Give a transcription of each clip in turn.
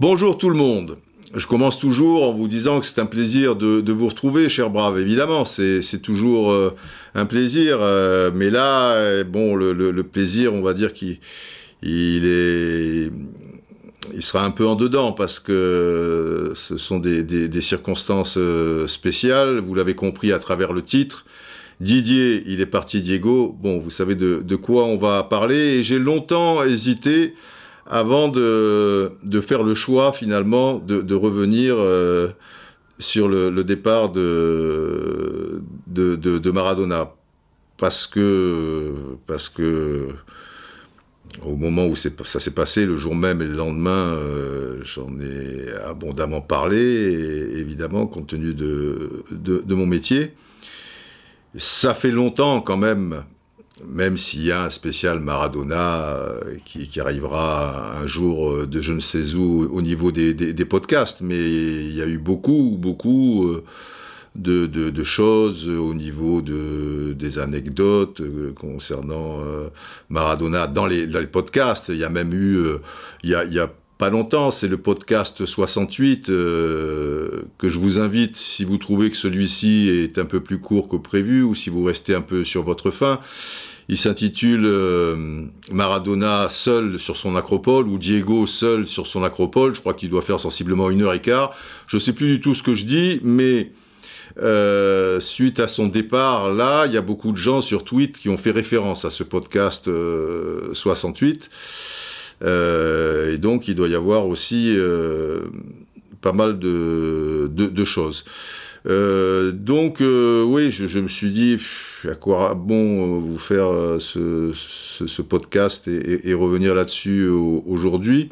Bonjour tout le monde. Je commence toujours en vous disant que c'est un plaisir de, vous retrouver, cher brave. Évidemment, c'est toujours euh, un plaisir. euh, mais là, euh, bon, le, plaisir, on va dire qu'il il est, il sera un peu en dedans parce que ce sont des, circonstances spéciales. Vous l'avez compris à travers le titre. Didier, il est parti Diego. Bon, vous savez de, quoi on va parler. Et j'ai longtemps hésité avant de, faire le choix finalement de, revenir euh, sur le, départ de, Maradona. Parce que, parce que au moment où ça s'est passé, le jour même et le lendemain, euh, j'en ai abondamment parlé, évidemment, compte tenu de mon métier. Ça fait longtemps quand même, même s'il y a un spécial Maradona euh, qui, arrivera un jour euh, de je ne sais où au niveau des, podcasts, mais il y a eu beaucoup, beaucoup euh, de, choses au niveau de, des anecdotes concernant Maradona dans les, podcasts. Il y a même eu, il y a pas longtemps, c'est le podcast 68 euh, que je vous invite, si vous trouvez que celui-ci est un peu plus court que prévu ou si vous restez un peu sur votre faim. Il s'intitule euh, Maradona seul sur son acropole ou Diego seul sur son acropole. Je crois qu'il doit faire sensiblement une heure et quart. Je sais plus du tout ce que je dis, mais euh, suite à son départ, là, il y a beaucoup de gens sur Twitter qui ont fait référence à ce podcast euh, 68. Euh, et donc, il doit y avoir aussi euh, pas mal de, choses. Euh, donc, oui, je, me suis dit, à quoi bon vous faire ce, podcast et, revenir là-dessus au- aujourd'hui.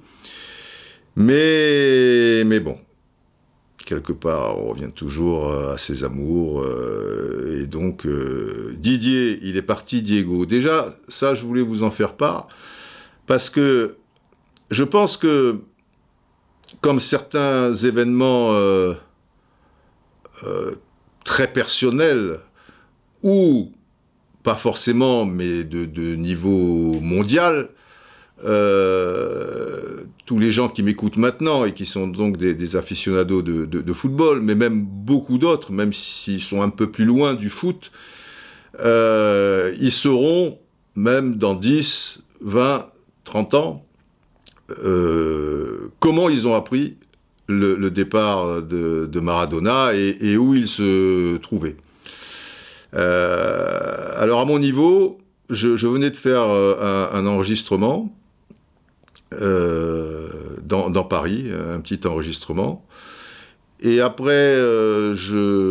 Mais, mais bon, quelque part, on revient toujours à ses amours. et donc, Didier, il est parti Diego. Déjà, ça, je voulais vous en faire part, parce que je pense que, comme certains événements euh, euh, très personnels, ou pas forcément, mais de, niveau mondial, euh, tous les gens qui m'écoutent maintenant et qui sont donc des, aficionados de, football, mais même beaucoup d'autres, même s'ils sont un peu plus loin du foot, ils sauront, même dans 10, 20, 30 ans, euh, comment ils ont appris le, départ de, Maradona et, où il se trouvait. Euh, alors à mon niveau, je, venais de faire euh, un, enregistrement dans, Paris, un petit enregistrement. Et après, j'ouvre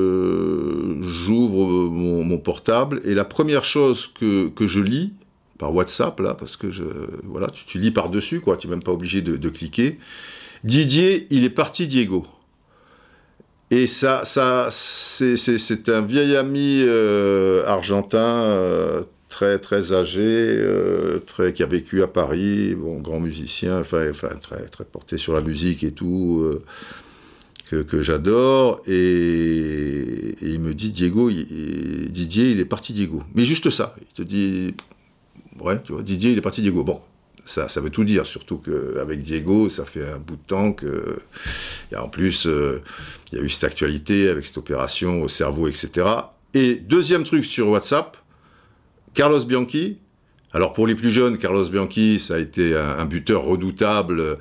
mon, portable et la première chose que je lis par WhatsApp là, parce que je voilà, tu, lis par dessus quoi, tu n'es même pas obligé de, cliquer. Didier, il est parti Diego. Et ça, ça c'est- un vieil ami euh, argentin, euh, très très âgé, euh, qui a vécu à Paris, bon, grand musicien, enfin, enfin très, porté sur la musique et tout, que, que j'adore. Et, il me dit, Diego, Didier, il est parti Diego. Mais juste ça, il te dit, ouais, tu vois, Didier, il est parti Diego. Bon, ça, ça veut tout dire, surtout qu'avec Diego, ça fait un bout de temps que. Et en plus, euh, il y a eu cette actualité avec cette opération au cerveau, etc. Et deuxième truc sur WhatsApp, Carlos Bianchi. Alors pour les plus jeunes, Carlos Bianchi, ça a été un, buteur redoutable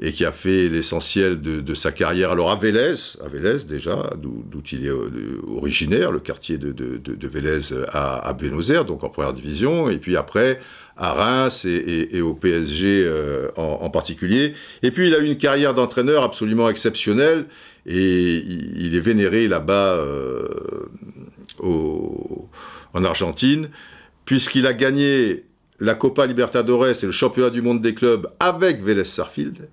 et qui a fait l'essentiel de, sa carrière. Alors à Vélez, à Vélez déjà, d'où il est euh, originaire, le quartier de, de, Vélez à, à Buenos Aires, donc en première division, et puis après à Reims et, au PSG euh, en, particulier. Et puis il a eu une carrière d'entraîneur absolument exceptionnelle et il, est vénéré là-bas euh, en Argentine, puisqu'il a gagné la Copa Libertadores et le championnat du monde des clubs avec Vélez Sarfield,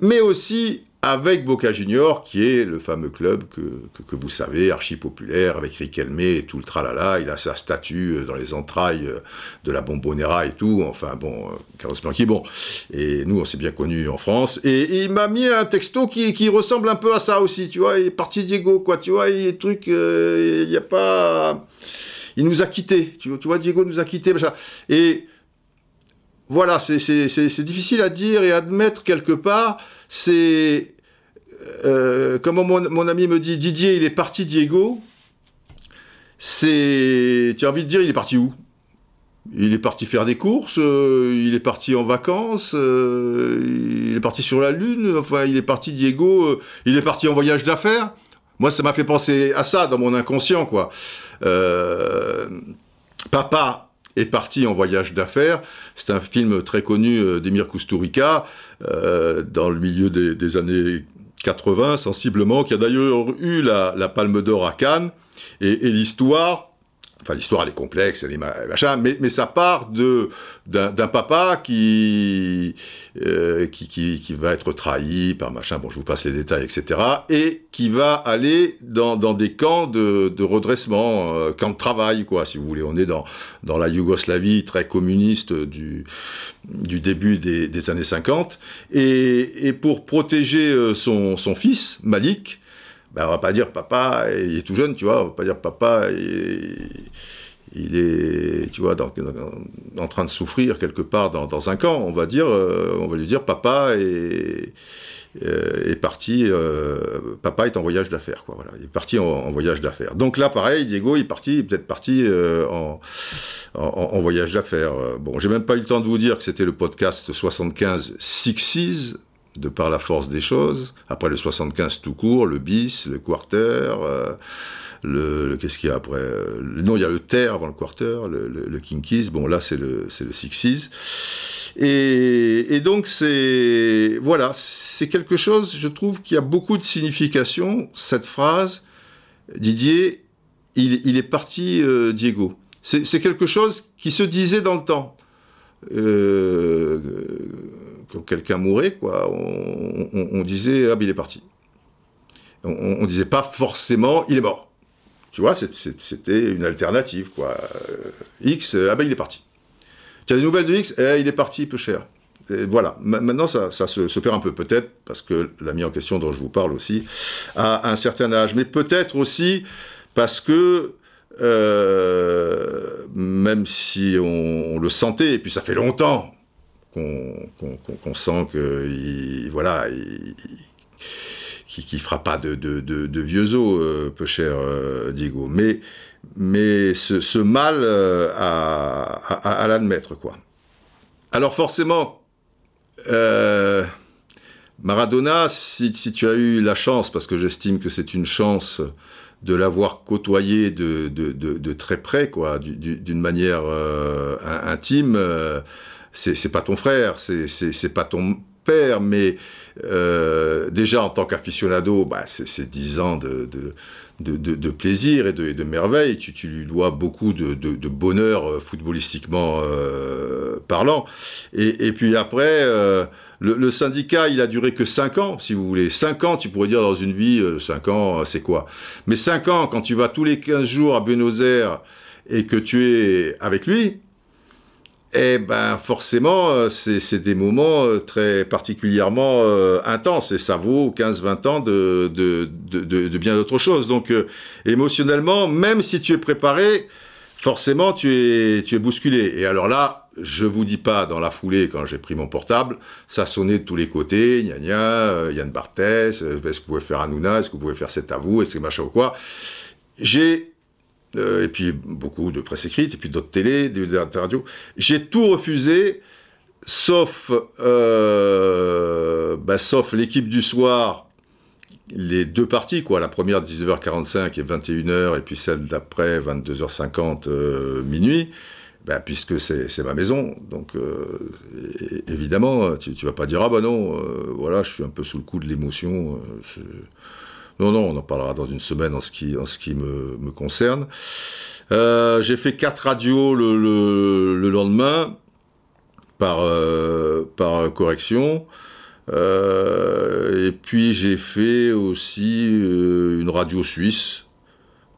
mais aussi avec Boca Junior, qui est le fameux club que, que, que vous savez, archi populaire, avec Riquelme et tout le tralala. Il a sa statue euh, dans les entrailles euh, de la Bombonera et tout. Enfin, bon, euh, Carlos Bianchi, bon. Et nous, on s'est bien connus en France. Et, il m'a mis un texto qui, qui ressemble un peu à ça aussi, tu vois. Il est parti Diego, quoi, tu vois. Il truc, euh, il n'y a pas... Il nous a quittés. Tu, tu vois, Diego nous a quittés. Et voilà, c'est difficile à dire et à admettre quelque part. C'est. Euh, comment mon, ami me dit, Didier, il est parti, Diego. C'est. Tu as envie de dire, il est parti où? Il est parti faire des courses, euh, il est parti en vacances, euh, il est parti sur la Lune, enfin, il est parti, Diego, il est parti en voyage d'affaires. Moi, ça m'a fait penser à ça dans mon inconscient, quoi. papa est parti en voyage d'affaires. C'est un film très connu euh, d'Emir Kusturica, euh, dans le milieu des, années 80, sensiblement, qui a d'ailleurs eu la, la Palme d'Or à Cannes. et l'histoire Enfin, l'histoire, elle est complexe, elle est machin, mais, ça part d'un, papa qui, euh, qui, qui, qui, va être trahi par machin, bon, je vous passe les détails, etc., et qui va aller dans, dans des camps de, de redressement, euh, camps de travail, quoi, si vous voulez. On est dans, dans la Yougoslavie très communiste du, du début des, des années 50, et, et pour protéger euh, son, son fils, Malik, ben, on va pas dire papa, il est tout jeune, tu vois, on va pas dire papa, il, est, tu vois, en train de souffrir quelque part dans, un camp. On va dire, euh, on va lui dire papa est, euh, parti, euh, papa est en voyage d'affaires, quoi. Voilà, il est parti en, voyage d'affaires. Donc là, pareil, Diego, il est parti, peut-être parti en, en, voyage d'affaires. Bon, j'ai même pas eu le temps de vous dire que c'était le podcast 75 Sixes de par la force des choses. Après le 75 tout court, le bis, le quarter, euh, le, qu'est-ce qu'il y a après Non, il y a le ter avant le quarter, le, le, kinkies. Bon, là c'est le c'est le sixes. Et, et donc c'est voilà, c'est quelque chose. Je trouve qui a beaucoup de signification. Cette phrase, Didier, il, il est parti, euh, Diego. C'est quelque chose qui se disait dans le temps. Euh, quand quelqu'un mourait, quoi, on, disait ah ben il est parti. On, disait pas forcément il est mort. Tu vois, c'était une alternative, quoi. Euh, X, ah ben il est parti. Tu as des nouvelles de X, eh, il est parti peu cher. voilà, maintenant ça, se, se, perd un peu, peut-être parce que l'ami en question dont je vous parle aussi a un certain âge, mais peut-être aussi parce que euh, même si on, le sentait, et puis ça fait longtemps qu'on sent que voilà, qui, ne fera pas de, de, vieux os, euh, peu cher euh, Diego. Mais, mais ce, mal euh, à, l'admettre, quoi. Alors forcément, Maradona, si, tu as eu la chance, parce que j'estime que c'est une chance de l'avoir côtoyé de, de, très près, quoi, d'une manière intime c'est pas ton frère, c'est pas ton père, mais euh, déjà en tant qu'aficionado, bah, c'est 10 ans de, de, plaisir et de, merveille. Tu, lui dois beaucoup de, bonheur euh, footballistiquement euh, parlant. Et, puis après, le, syndicat, il a duré que 5 ans, si vous voulez. 5 ans, tu pourrais dire dans une vie, 5 ans, c'est quoi? Mais 5 ans, quand tu vas tous les 15 jours à Buenos Aires et que tu es avec lui, eh ben forcément, euh, c'est des moments euh, très particulièrement euh, intenses et ça vaut 15-20 ans de, de, de, de bien d'autres choses. Donc émotionnellement, même si tu es préparé, forcément tu es, tu es bousculé. Et alors là, je vous dis pas dans la foulée quand j'ai pris mon portable, ça sonnait de tous les côtés, gna gna, Yann Barthès, est-ce que vous pouvez faire un Ouna, est-ce que vous pouvez faire cet à vous, est-ce que machin ou quoi. J'ai euh, et puis beaucoup de presse écrite, et puis d'autres télé, des radio. J'ai tout refusé, sauf, euh, bah, sauf l'équipe du soir, les deux parties, quoi. La première 19h45 et 21h, et puis celle d'après 22h50 euh, minuit. Ben, puisque c'est ma maison, donc évidemment, tu, tu vas pas dire ah bah non, voilà, je suis un peu sous le coup de l'émotion. Non, non, on en parlera dans une semaine en ce qui, en ce qui me, me concerne. Euh, j'ai fait quatre radios le, le, lendemain par, euh, par correction. Euh, et puis j'ai fait aussi une radio suisse.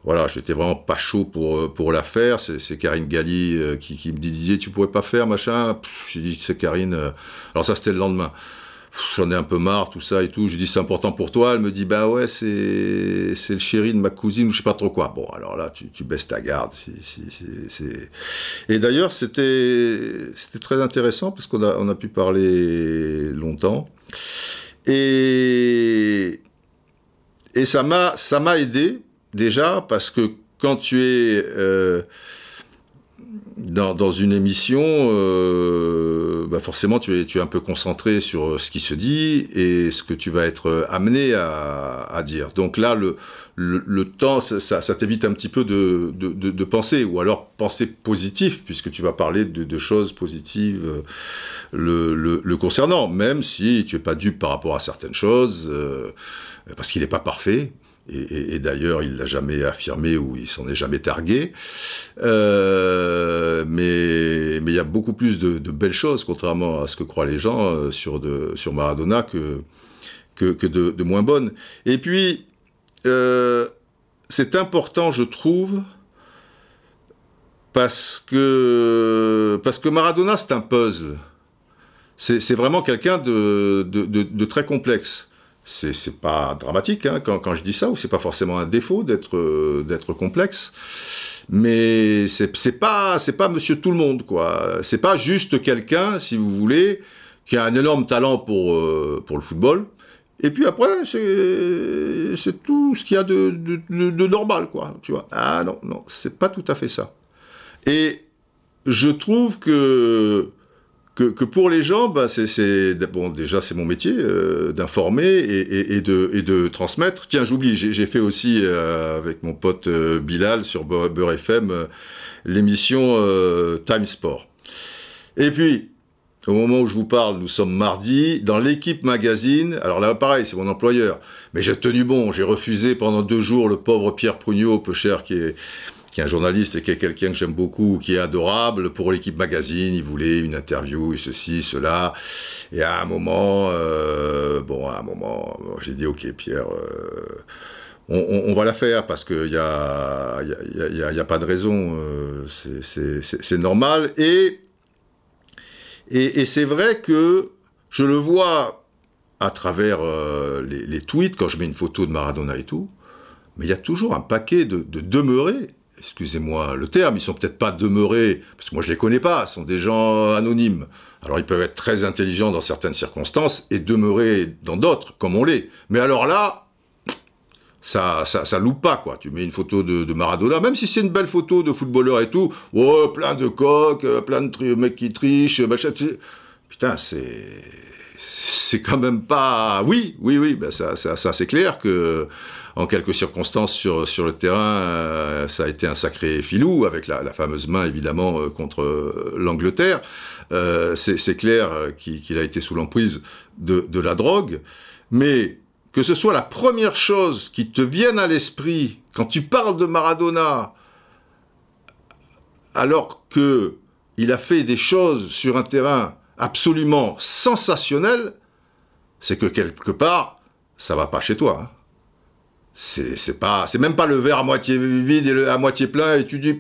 Voilà, j'étais vraiment pas chaud pour, pour la faire. C'est Karine Galli qui, qui, me disait Tu pourrais pas faire, machin J'ai dit C'est Karine. Alors ça, c'était le lendemain j'en ai un peu marre, tout ça et tout. Je dis c'est important pour toi. Elle me dit bah ouais, c'est le chéri de ma cousine ou je sais pas trop quoi. Bon, alors là, tu, tu baisses ta garde. Et d'ailleurs, c'était très intéressant parce qu'on a, on a pu parler longtemps. Et, et ça m'a aidé déjà parce que quand tu es euh, dans, une émission, euh, bah forcément tu es, es un peu concentré sur ce qui se dit et ce que tu vas être amené à, dire. Donc là, le, temps, ça, t'évite un petit peu de, penser, ou alors penser positif, puisque tu vas parler de, choses positives euh, le, concernant, même si tu n'es pas dupe par rapport à certaines choses, euh, parce qu'il n'est pas parfait, et, d'ailleurs, il l'a jamais affirmé ou il s'en est jamais targué. Euh, mais il y a beaucoup plus de, belles choses, contrairement à ce que croient les gens euh, sur, Maradona, que, de, moins bonnes. Et puis, euh, c'est important, je trouve, parce que, parce que Maradona, c'est un puzzle. C'est vraiment quelqu'un de très complexe c'est pas dramatique hein, quand, je dis ça, ou c'est pas forcément un défaut d'être euh, complexe, mais c'est pas pas Monsieur Tout le Monde quoi. C'est pas juste quelqu'un, si vous voulez, qui a un énorme talent pour euh, le football. Et puis après, c'est tout ce qu'il y a de, de, normal, quoi. Tu vois Ah non, non, c'est pas tout à fait ça. Et je trouve que que, pour les gens, bah, c'est bon déjà c'est mon métier euh, d'informer et, de, et, de, transmettre. Tiens, j'oublie, j'ai fait aussi euh, avec mon pote euh, Bilal sur Beurre FM l'émission Time Sport. Et puis au moment où je vous parle, nous sommes mardi, dans l'équipe magazine, alors là pareil, c'est mon employeur, mais j'ai tenu bon, j'ai refusé pendant deux jours le pauvre Pierre Prugnot, peu cher, qui est, qui est un journaliste et qui est quelqu'un que j'aime beaucoup, qui est adorable. Pour l'équipe magazine, il voulait une interview ceci, cela. Et à un moment, euh, bon, à un moment, j'ai dit, ok, Pierre. Euh, on, va la faire parce qu'il n'y a, y a, y a, pas de raison, euh, c'est normal. Et, et, c'est vrai que je le vois à travers les, les, tweets, quand je mets une photo de Maradona et tout, mais il y a toujours un paquet de, de demeurés excusez-moi le terme, ils sont peut-être pas demeurés, parce que moi je les connais pas, sont des gens anonymes. Alors ils peuvent être très intelligents dans certaines circonstances et demeurer dans d'autres, comme on l'est. Mais alors là, ça, ça, ça, loupe pas, quoi. Tu mets une photo de, Maradona, même si c'est une belle photo de footballeur et tout, oh, plein de coques, euh, plein de mecs qui trichent, machin, putain, c'est, c'est quand même pas, oui, oui, oui, ben ça, ça, ça c'est clair que, en quelques circonstances sur, sur le terrain, euh, ça a été un sacré filou, avec la, fameuse main évidemment euh, contre euh, l'Angleterre. c'est clair qu'il a été sous l'emprise de, la drogue, mais que ce soit la première chose qui te vienne à l'esprit quand tu parles de Maradona, alors que il a fait des choses sur un terrain absolument sensationnel, c'est que quelque part, ça va pas chez toi. Hein c'est pas c'est même pas le verre à moitié vide et à moitié plein et tu dis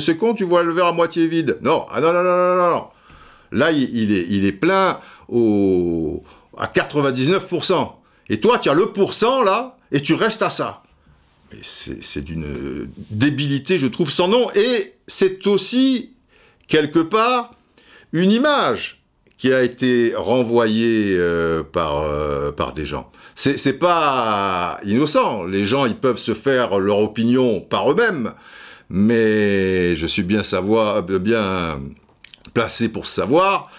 c'est con tu vois le verre à moitié vide. Non ah non non non non non là il, est plein au à 99% et toi tu as le pourcent là et tu restes à ça. C'est d'une débilité je trouve sans nom. Et c'est aussi quelque part une image qui a été renvoyée euh, par euh, par des gens c'est pas innocent. Les gens, ils peuvent se faire leur opinion par eux-mêmes, mais je suis bien savoir, bien placé pour savoir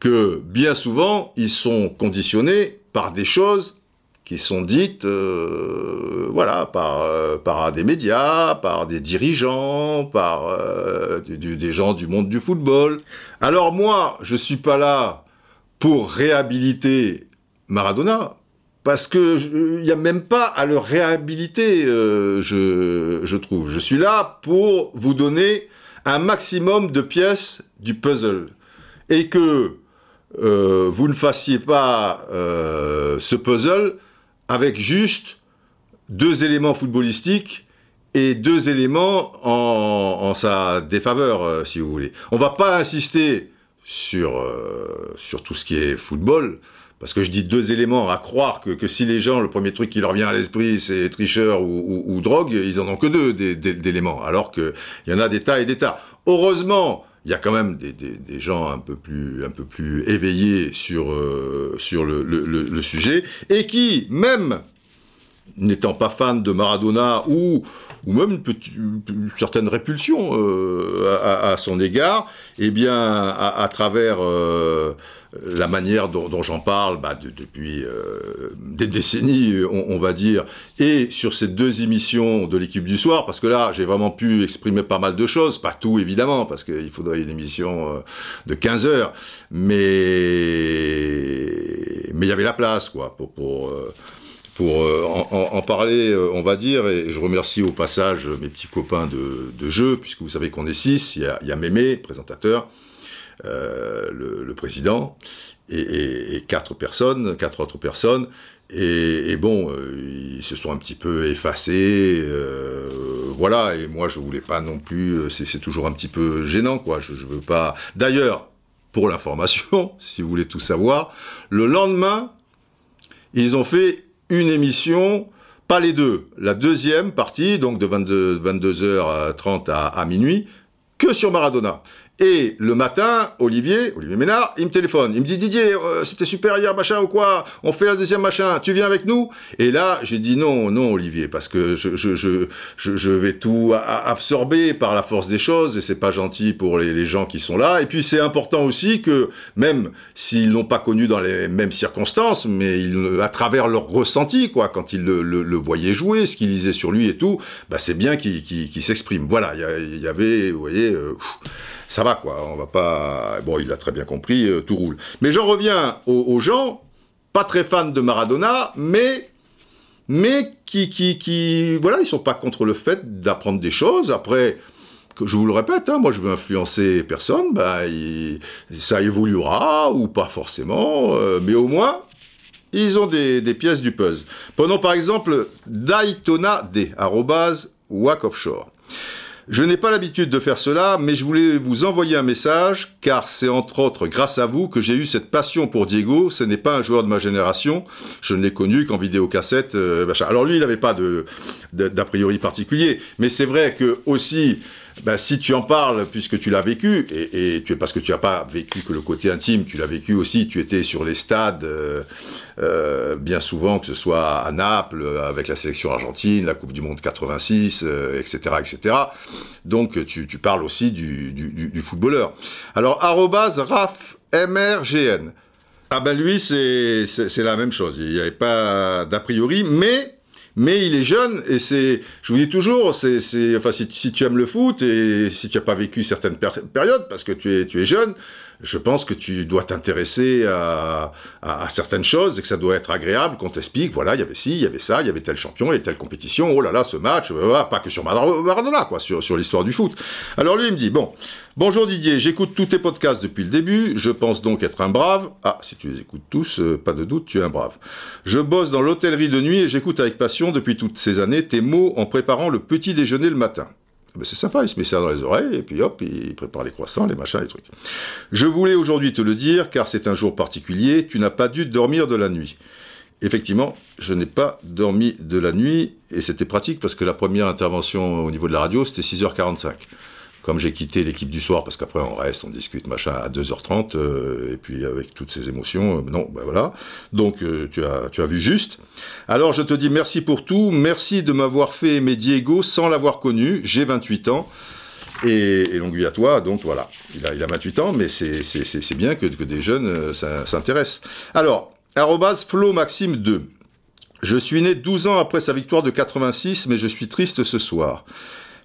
que bien souvent, ils sont conditionnés par des choses qui sont dites, euh, voilà, par, euh, par des médias, par des dirigeants, par euh, des gens du monde du football. Alors moi, je suis pas là pour réhabiliter Maradona, parce que il n'y a même pas à le réhabiliter, euh, je, trouve. Je suis là pour vous donner un maximum de pièces du puzzle et que euh, vous ne fassiez pas euh, ce puzzle avec juste deux éléments footballistiques et deux éléments en, sa défaveur, si vous voulez. On va pas insister sur tout ce qui est football, parce que je dis deux éléments à croire que, si les gens, le premier truc qui leur vient à l'esprit, c'est tricheur ou, drogue, ils en ont que deux d'éléments, alors qu'il y en a des tas et des tas. Heureusement, il y a quand même des, gens un peu plus, éveillés sur, euh, sur le, sujet, et qui, même n'étant pas fan de Maradona ou, ou même une, certaine répulsion euh, à, son égard, eh bien, à, travers euh, la manière dont, j'en parle bah, depuis euh, des décennies, on, va dire, et sur ces deux émissions de l'équipe du soir, parce que là, j'ai vraiment pu exprimer pas mal de choses, pas tout évidemment, parce qu'il faudrait une émission de 15 heures, mais mais il y avait la place, quoi, pour pour en, parler, on va dire, et je remercie au passage mes petits copains de, jeu, puisque vous savez qu'on est six, il y a, y a Mémé, présentateur, euh, le, président, et, quatre personnes, quatre autres personnes. Et, bon, euh, ils se sont un petit peu effacés, euh, voilà. Et moi, je voulais pas non plus. C'est toujours un petit peu gênant, quoi. Je, je veux pas. D'ailleurs, pour l'information, si vous voulez tout savoir, le lendemain, ils ont fait une émission pas les deux. La deuxième partie, donc de 22, 22h30 à, à, minuit, que sur Maradona. Et le matin, Olivier, Olivier Ménard, il me téléphone. Il me dit Didier, euh, c'était super hier, machin ou quoi? On fait la deuxième machin, tu viens avec nous? Et là, j'ai dit non, non, Olivier, parce que je, je, je, je, vais tout absorber par la force des choses et c'est pas gentil pour les, les, gens qui sont là. Et puis c'est important aussi que, même s'ils l'ont pas connu dans les mêmes circonstances, mais à travers leur ressenti, quoi, quand ils le, le, voyaient jouer, ce qu'ils lisaient sur lui et tout, bah c'est bien qu'il qu s'exprime. Voilà, il y, avait, vous voyez. Euh, ça va quoi, on va pas... Bon, il a très bien compris, euh, tout roule. Mais j'en reviens aux, gens, pas très fans de Maradona, mais mais qui, qui, qui, voilà, ils sont pas contre le fait d'apprendre des choses. Après, je vous le répète, hein, moi je veux influencer personne, bah, ça évoluera ou pas forcément, euh, mais au moins ils ont des, des, pièces du puzzle. Prenons par exemple Daytona D, arrobase Wack Offshore. Je n'ai pas l'habitude de faire cela, mais je voulais vous envoyer un message, car c'est entre autres grâce à vous que j'ai eu cette passion pour Diego. Ce n'est pas un joueur de ma génération. Je ne l'ai connu qu'en vidéocassette. Euh, Alors lui, il n'avait pas de d'a priori particulier, mais c'est vrai que aussi ben, si tu en parles, puisque tu l'as vécu, et, et tu, parce que tu n'as pas vécu que le côté intime, tu l'as vécu aussi, tu étais sur les stades euh, euh, bien souvent, que ce soit à Naples, avec la sélection argentine, la Coupe du Monde 86, etc., etc. Donc tu, tu parles aussi du, du, du, footballeur. Alors, arrobase RAF MRGN. Ah ben lui, c'est la même chose. Il n'y avait pas d'a priori, mais mais il est jeune et c'est, je vous dis toujours, c'est, enfin, si, si, tu aimes le foot et si tu n'as pas vécu certaines périodes parce que tu es, tu es jeune, je pense que tu dois t'intéresser à, à, certaines choses et que ça doit être agréable qu'on t'explique, voilà, il y avait ci, il y avait ça, il y avait tel champion, il y avait telle compétition, oh là là, ce match, euh, pas que sur Maradona, quoi, sur, sur l'histoire du foot. Alors lui, il me dit, bon, bonjour Didier, j'écoute tous tes podcasts depuis le début, je pense donc être un brave. Ah, si tu les écoutes tous, euh, pas de doute, tu es un brave. Je bosse dans l'hôtellerie de nuit et j'écoute avec passion depuis toutes ces années tes mots en préparant le petit déjeuner le matin. Ben, c'est sympa, il se met ça dans les oreilles, et puis hop, il prépare les croissants, les machins, les trucs. Je voulais aujourd'hui te le dire, car c'est un jour particulier, tu n'as pas dû dormir de la nuit. Effectivement, je n'ai pas dormi de la nuit, et c'était pratique parce que la première intervention au niveau de la radio, c'était 6h45 comme j'ai quitté l'équipe du soir, parce qu'après on reste, on discute, machin, à 2h30, euh, et puis avec toutes ces émotions, euh, non, ben voilà. Donc euh, tu, as, vu juste. Alors je te dis merci pour tout, merci de m'avoir fait aimer Diego sans l'avoir connu, j'ai 28 ans. Et, et longue à toi, donc voilà, il a, il a 28 ans, mais c'est bien que, que, des jeunes s'intéressent. Alors, arrobas Maxime 2. Je suis né 12 ans après sa victoire de 86, mais je suis triste ce soir.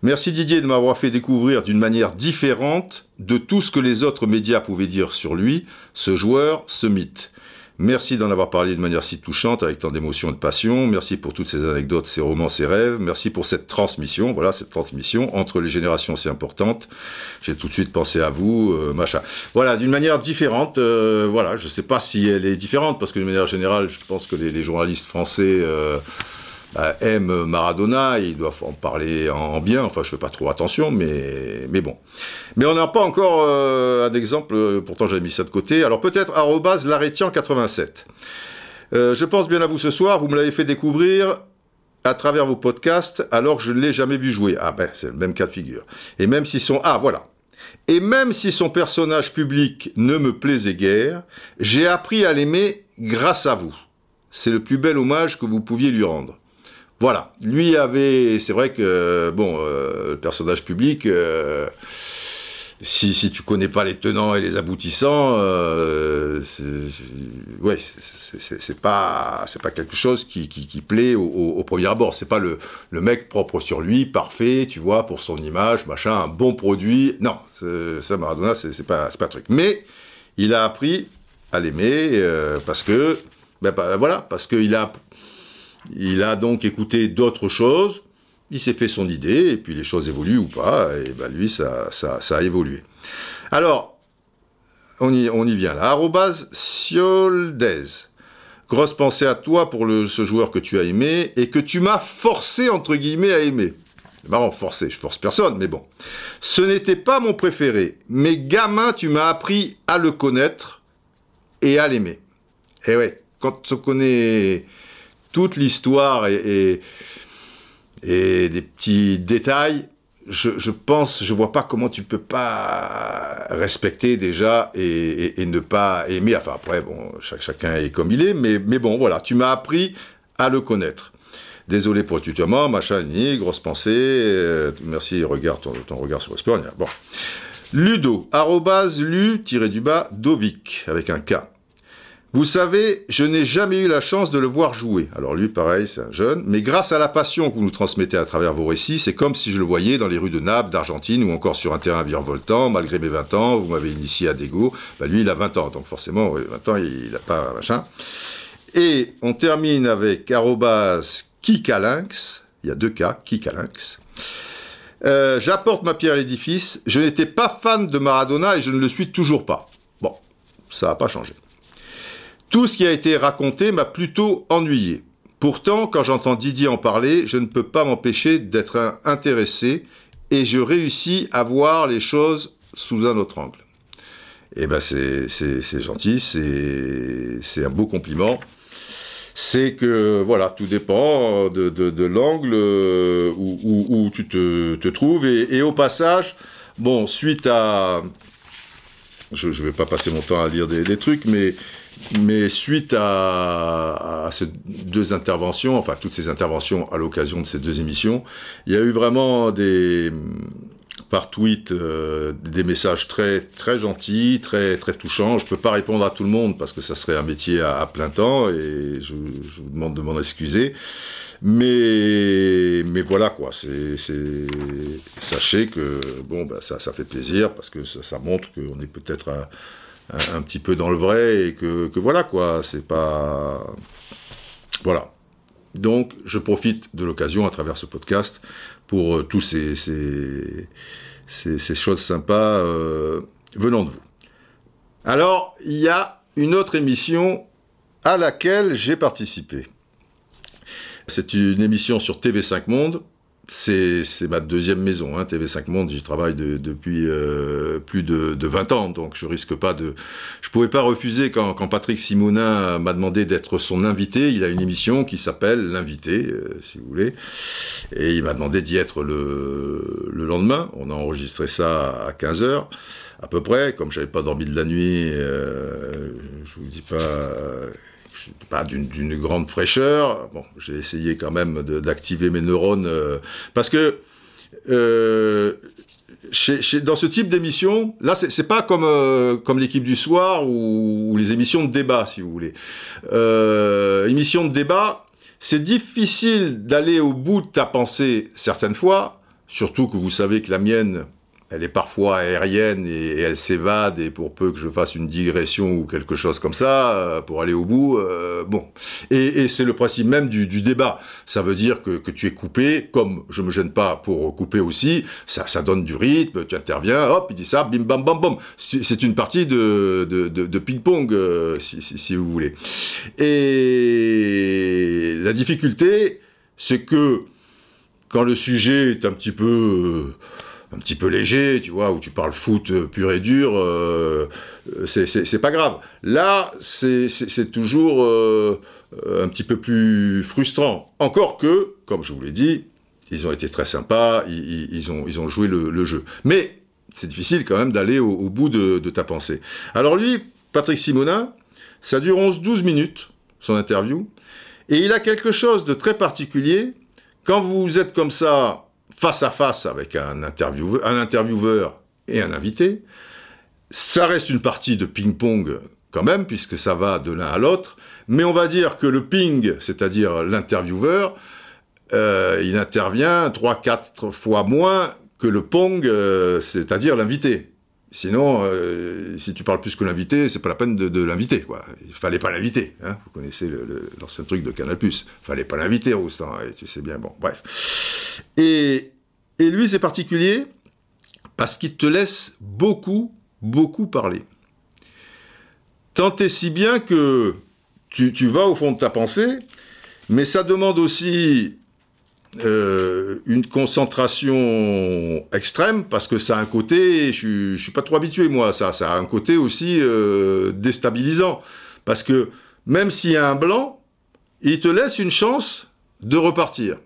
Merci Didier de m'avoir fait découvrir d'une manière différente de tout ce que les autres médias pouvaient dire sur lui, ce joueur, ce mythe. Merci d'en avoir parlé de manière si touchante, avec tant d'émotion et de passion. Merci pour toutes ces anecdotes, ces romans, ces rêves. Merci pour cette transmission, voilà, cette transmission entre les générations si importante. J'ai tout de suite pensé à vous, euh, machin. Voilà, d'une manière différente. Euh, voilà, je ne sais pas si elle est différente, parce que d'une manière générale, je pense que les, journalistes français... Euh, bah, aiment Maradona, ils doivent en parler en bien. Enfin, je fais pas trop attention, mais, mais bon. Mais on n'a pas encore euh, un exemple, pourtant j'avais mis ça de côté. Alors peut-être Laretian87. Euh, je pense bien à vous ce soir, vous me l'avez fait découvrir à travers vos podcasts alors que je ne l'ai jamais vu jouer. Ah ben, c'est le même cas de figure. Et même si son... Ah voilà. Et même si son personnage public ne me plaisait guère, j'ai appris à l'aimer grâce à vous. C'est le plus bel hommage que vous pouviez lui rendre. Voilà. Lui avait... C'est vrai que, bon, euh, le personnage public... Euh, si, si tu connais pas les tenants et les aboutissants, euh, ouais, c'est pas c'est pas quelque chose qui, qui, plaît au, premier abord. C'est pas le, le mec propre sur lui, parfait, tu vois, pour son image, machin, un bon produit. Non, ça Maradona, c'est pas c'est pas un truc. Mais il a appris à l'aimer parce que ben, ben, voilà, parce qu'il a il a donc écouté d'autres choses il s'est fait son idée, et puis les choses évoluent ou pas, et ben lui, ça, ça, a évolué. Alors, on y, on y vient là. Arrobase Sioldez. Grosse pensée à toi pour ce joueur que tu as aimé, et que tu m'as forcé, entre guillemets, à aimer. C'est marrant, forcé, je force personne, mais bon. Ce n'était pas mon préféré, mais gamin, tu m'as appris à le connaître et à l'aimer. Et ouais, quand on connaît toute l'histoire et et des petits détails. Je, pense, je vois pas comment tu peux pas respecter déjà et, ne pas aimer. Enfin après, bon, chacun est comme il est, mais, bon, voilà, tu m'as appris à le connaître. Désolé pour le tutoiement, machin, grosse pensée. Euh, merci, regarde ton, regard sur le Bon. Ludo, arrobase lu-du-bas, Dovic, avec un K. Vous savez, je n'ai jamais eu la chance de le voir jouer. Alors lui, pareil, c'est un jeune. Mais grâce à la passion que vous nous transmettez à travers vos récits, c'est comme si je le voyais dans les rues de Naples, d'Argentine, ou encore sur un terrain virevoltant. Malgré mes 20 ans, vous m'avez initié à Dego. Bah, lui, il a 20 ans, donc forcément, 20 ans, il n'a pas un machin. Et on termine avec arrobas Kikalinx. Il y a deux cas, Kikalinx. Euh, J'apporte ma pierre à l'édifice. Je n'étais pas fan de Maradona et je ne le suis toujours pas. Bon, ça n'a pas changé. Tout ce qui a été raconté m'a plutôt ennuyé. Pourtant, quand j'entends Didier en parler, je ne peux pas m'empêcher d'être intéressé et je réussis à voir les choses sous un autre angle. Eh ben c'est gentil, c'est un beau compliment. C'est que voilà, tout dépend de, l'angle euh, où, tu te, trouves. Et, au passage, bon, suite à... Je ne vais pas passer mon temps à lire des trucs, mais mais suite à, ces deux interventions, enfin toutes ces interventions à l'occasion de ces deux émissions, il y a eu vraiment des par tweet euh, des messages très très gentils, très très touchants. Je peux pas répondre à tout le monde parce que ça serait un métier à, plein temps et je, vous demande de m'en excuser. Mais mais voilà quoi. Sachez que bon bah ça ça fait plaisir parce que ça, ça montre qu'on est peut-être un un, petit peu dans le vrai et que, voilà quoi, c'est pas. Voilà. Donc je profite de l'occasion à travers ce podcast pour euh, tous ces, choses sympas euh, venant de vous. Alors, il y a une autre émission à laquelle j'ai participé. C'est une émission sur TV5 Monde c'est ma deuxième maison, hein, TV5 Monde. J'y travaille depuis euh, plus de, 20 ans, donc je risque pas de. Je pouvais pas refuser quand, Patrick Simonin m'a demandé d'être son invité. Il a une émission qui s'appelle L'invité, euh, si vous voulez, et il m'a demandé d'y être le, lendemain. On a enregistré ça à 15 h à peu près. Comme j'avais pas dormi de la nuit, euh, je vous dis pas pas d'une grande fraîcheur. Bon, j'ai essayé quand même d'activer mes neurones euh, parce que euh, dans ce type d'émission, là, c'est pas comme euh, comme l'équipe du soir ou, les émissions de débat, si vous voulez. émission de débat, c'est difficile d'aller au bout de ta pensée certaines fois, surtout que vous savez que la mienne elle est parfois aérienne et, elle s'évade, et pour peu que je fasse une digression ou quelque chose comme ça, euh, pour aller au bout, euh, bon. Et, c'est le principe même du, débat. Ça veut dire que, tu es coupé, comme je me gêne pas pour couper aussi, ça, donne du rythme, tu interviens, hop, il dit ça, bim bam bam bam. C'est une partie de, ping-pong, euh, si, vous voulez. Et la difficulté, c'est que quand le sujet est un petit peu un petit peu léger, tu vois, où tu parles foot pur et dur, c'est pas grave. Là, c'est toujours un petit peu plus frustrant. Encore que, comme je vous l'ai dit, ils ont été très sympas, ils, ont, joué le, jeu. Mais c'est difficile quand même d'aller au, bout de, ta pensée. Alors lui, Patrick Simonin, ça dure 11-12 minutes, son interview, et il a quelque chose de très particulier. Quand vous êtes comme ça, face à face avec un intervieweur, un intervieweur et un invité, ça reste une partie de ping-pong quand même, puisque ça va de l'un à l'autre, mais on va dire que le ping, c'est-à-dire l'intervieweur, euh, il intervient 3-4 fois moins que le Pong, euh, c'est-à-dire l'invité. Sinon, euh, si tu parles plus que l'invité, c'est pas la peine de, l'inviter, quoi. Il fallait pas l'inviter, hein. Vous connaissez l'ancien truc de Canal+. Fallait pas l'inviter, Roustan, et tu sais bien, bon, bref. Et, lui, c'est particulier parce qu'il te laisse beaucoup, beaucoup parler. Tant et si bien que tu vas au fond de ta pensée, mais ça demande aussi euh, une concentration extrême parce que ça a un côté, je, je suis pas trop habitué moi, ça, ça a un côté aussi euh, déstabilisant parce que même s'il y a un blanc, il te laisse une chance de repartir.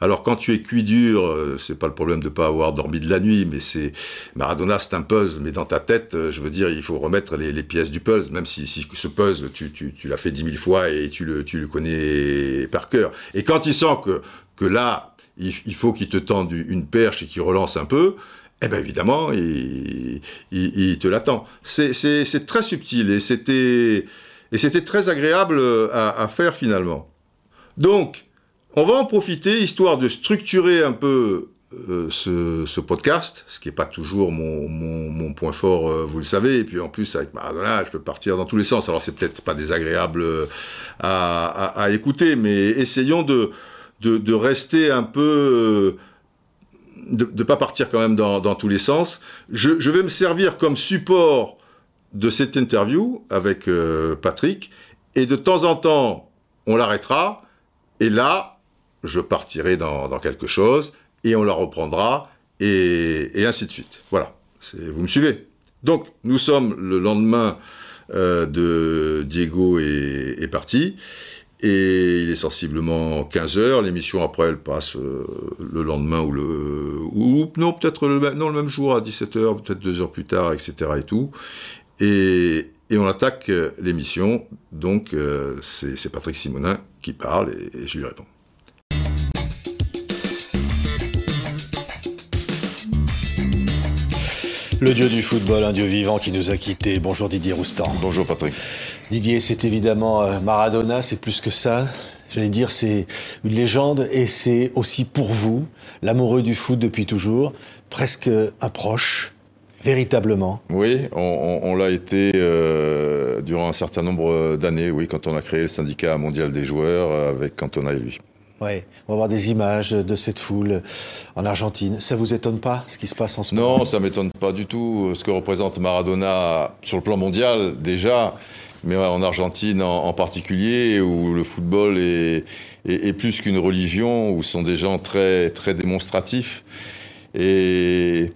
Alors quand tu es cuit dur, euh, c'est pas le problème de pas avoir dormi de la nuit, mais c'est Maradona, c'est un puzzle, mais dans ta tête, euh, je veux dire, il faut remettre les, pièces du puzzle, même si, ce puzzle, tu, l'as fait dix mille fois et tu le, tu le connais par cœur. Et quand il sent que, que là, il, faut qu'il te tende une perche et qu'il relance un peu, eh bien évidemment, il, il, te l'attend. C'est très subtil et c'était très agréable à, à faire finalement. Donc, on va en profiter histoire de structurer un peu euh, ce, podcast, ce qui n'est pas toujours mon, point fort, euh, vous le savez. Et puis en plus, avec Maradona, je peux partir dans tous les sens. Alors c'est peut-être pas désagréable euh, à, écouter, mais essayons de, de, rester un peu... de ne pas partir quand même dans, tous les sens. Je, vais me servir comme support de cette interview avec Patrick, et de temps en temps, on l'arrêtera, et là, je partirai dans, quelque chose, et on la reprendra, et, ainsi de suite. Voilà, vous me suivez? Donc, nous sommes le lendemain euh, de Diego est, parti, et il est sensiblement 15 heures. L'émission après, elle passe euh, le lendemain ou le non peut-être le même jour à 17 h peut-être deux heures plus tard, etc. et tout. Et, on attaque l'émission. Donc euh, c'est Patrick Simonin qui parle et je lui réponds. Le dieu du football, un dieu vivant qui nous a quittés. Bonjour Didier Roustan. Bonjour Patrick. Didier, c'est évidemment euh, Maradona, c'est plus que ça. J'allais dire, c'est une légende et c'est aussi pour vous, l'amoureux du foot depuis toujours, presque un proche, véritablement. Oui, on, l'a été euh, durant un certain nombre d'années, oui, quand on a créé le syndicat mondial des joueurs euh, avec Cantona et lui. Oui, on va voir des images de cette foule en Argentine. Ça vous étonne pas ce qui se passe en ce moment? Non, ça m'étonne pas du tout. Ce que représente Maradona sur le plan mondial déjà, mais en Argentine en, particulier, où le football est, plus qu'une religion, où sont des gens très très démonstratifs. Et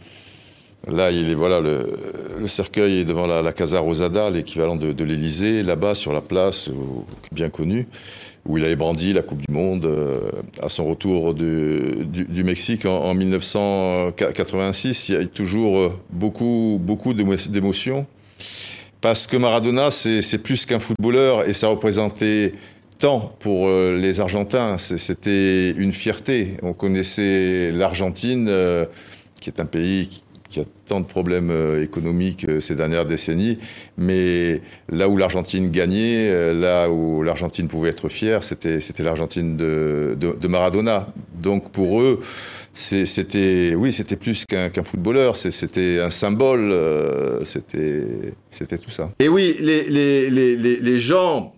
là, il est voilà le, le cercueil est devant la, Casa Rosada, l'équivalent de, de l'Élysée, là-bas sur la place bien connue où il avait brandi la Coupe du Monde euh, à son retour du, Mexique en, 1986. Il y a toujours euh, beaucoup, beaucoup d'émotions. Parce que Maradona, c'est plus qu'un footballeur et ça représentait tant pour euh, les Argentins. C'était une fierté. On connaissait l'Argentine, qui est un pays qui a tant de problèmes euh, économiques euh, ces dernières décennies, mais là où l'Argentine gagnait, euh, là où l'Argentine pouvait être fière, c'était l'Argentine de, Maradona. Donc pour eux, c'était oui, c'était plus qu'un footballeur, c'était un symbole, c'était tout ça. Et oui, les gens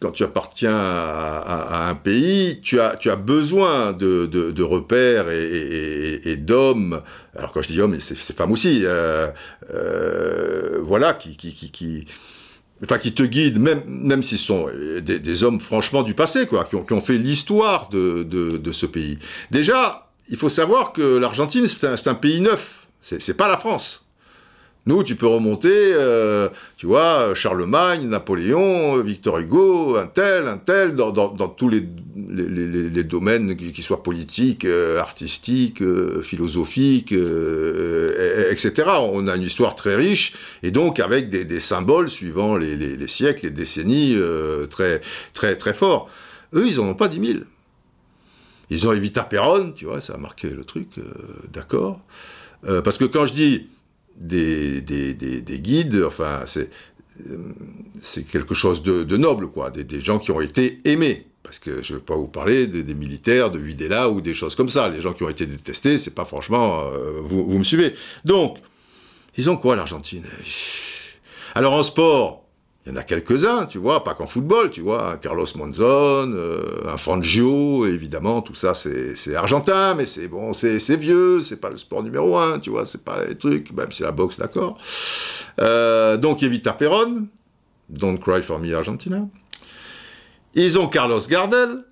quand tu appartiens à, un pays, tu as, besoin de, repères et, d'hommes. Alors quand je dis hommes, c'est femmes aussi. Euh, euh, voilà, qui, enfin qui te guident, même, même s'ils sont des, hommes franchement du passé, quoi, qui ont, fait l'histoire de, de, ce pays. Déjà, il faut savoir que l'Argentine, c'est un, un, pays neuf, c'est pas la France. Nous, tu peux remonter, euh, tu vois, Charlemagne, Napoléon, Victor Hugo, un tel, un tel, dans, tous les, domaines, qui soient politiques, euh, artistiques, euh, philosophiques, etc. On a une histoire très riche, et donc avec des, symboles suivant les, siècles, les décennies, très, très, très forts. Eux, ils n'en ont pas 10 000. Ils ont Evita Perron, tu vois, ça a marqué le truc, d'accord. parce que quand je dis des, des, des, guides, enfin, c'est, c'est quelque chose de, noble, quoi, des, gens qui ont été aimés. Parce que je ne vais pas vous parler des, militaires, de Videla ou des choses comme ça. Les gens qui ont été détestés, c'est pas franchement. Euh, vous, vous me suivez. Donc, ils ont quoi l'Argentine? Alors en sport, il y en a quelques-uns, tu vois, pas qu'en football, tu vois, Carlos Monzon, euh, un Fangio, évidemment, tout ça c'est argentin, mais c'est bon, c'est vieux, c'est pas le sport numéro un, tu vois, c'est pas les trucs, même si la boxe, d'accord. Euh, donc Evita Perón, Don't Cry for Me Argentina. Ils ont Carlos Gardel,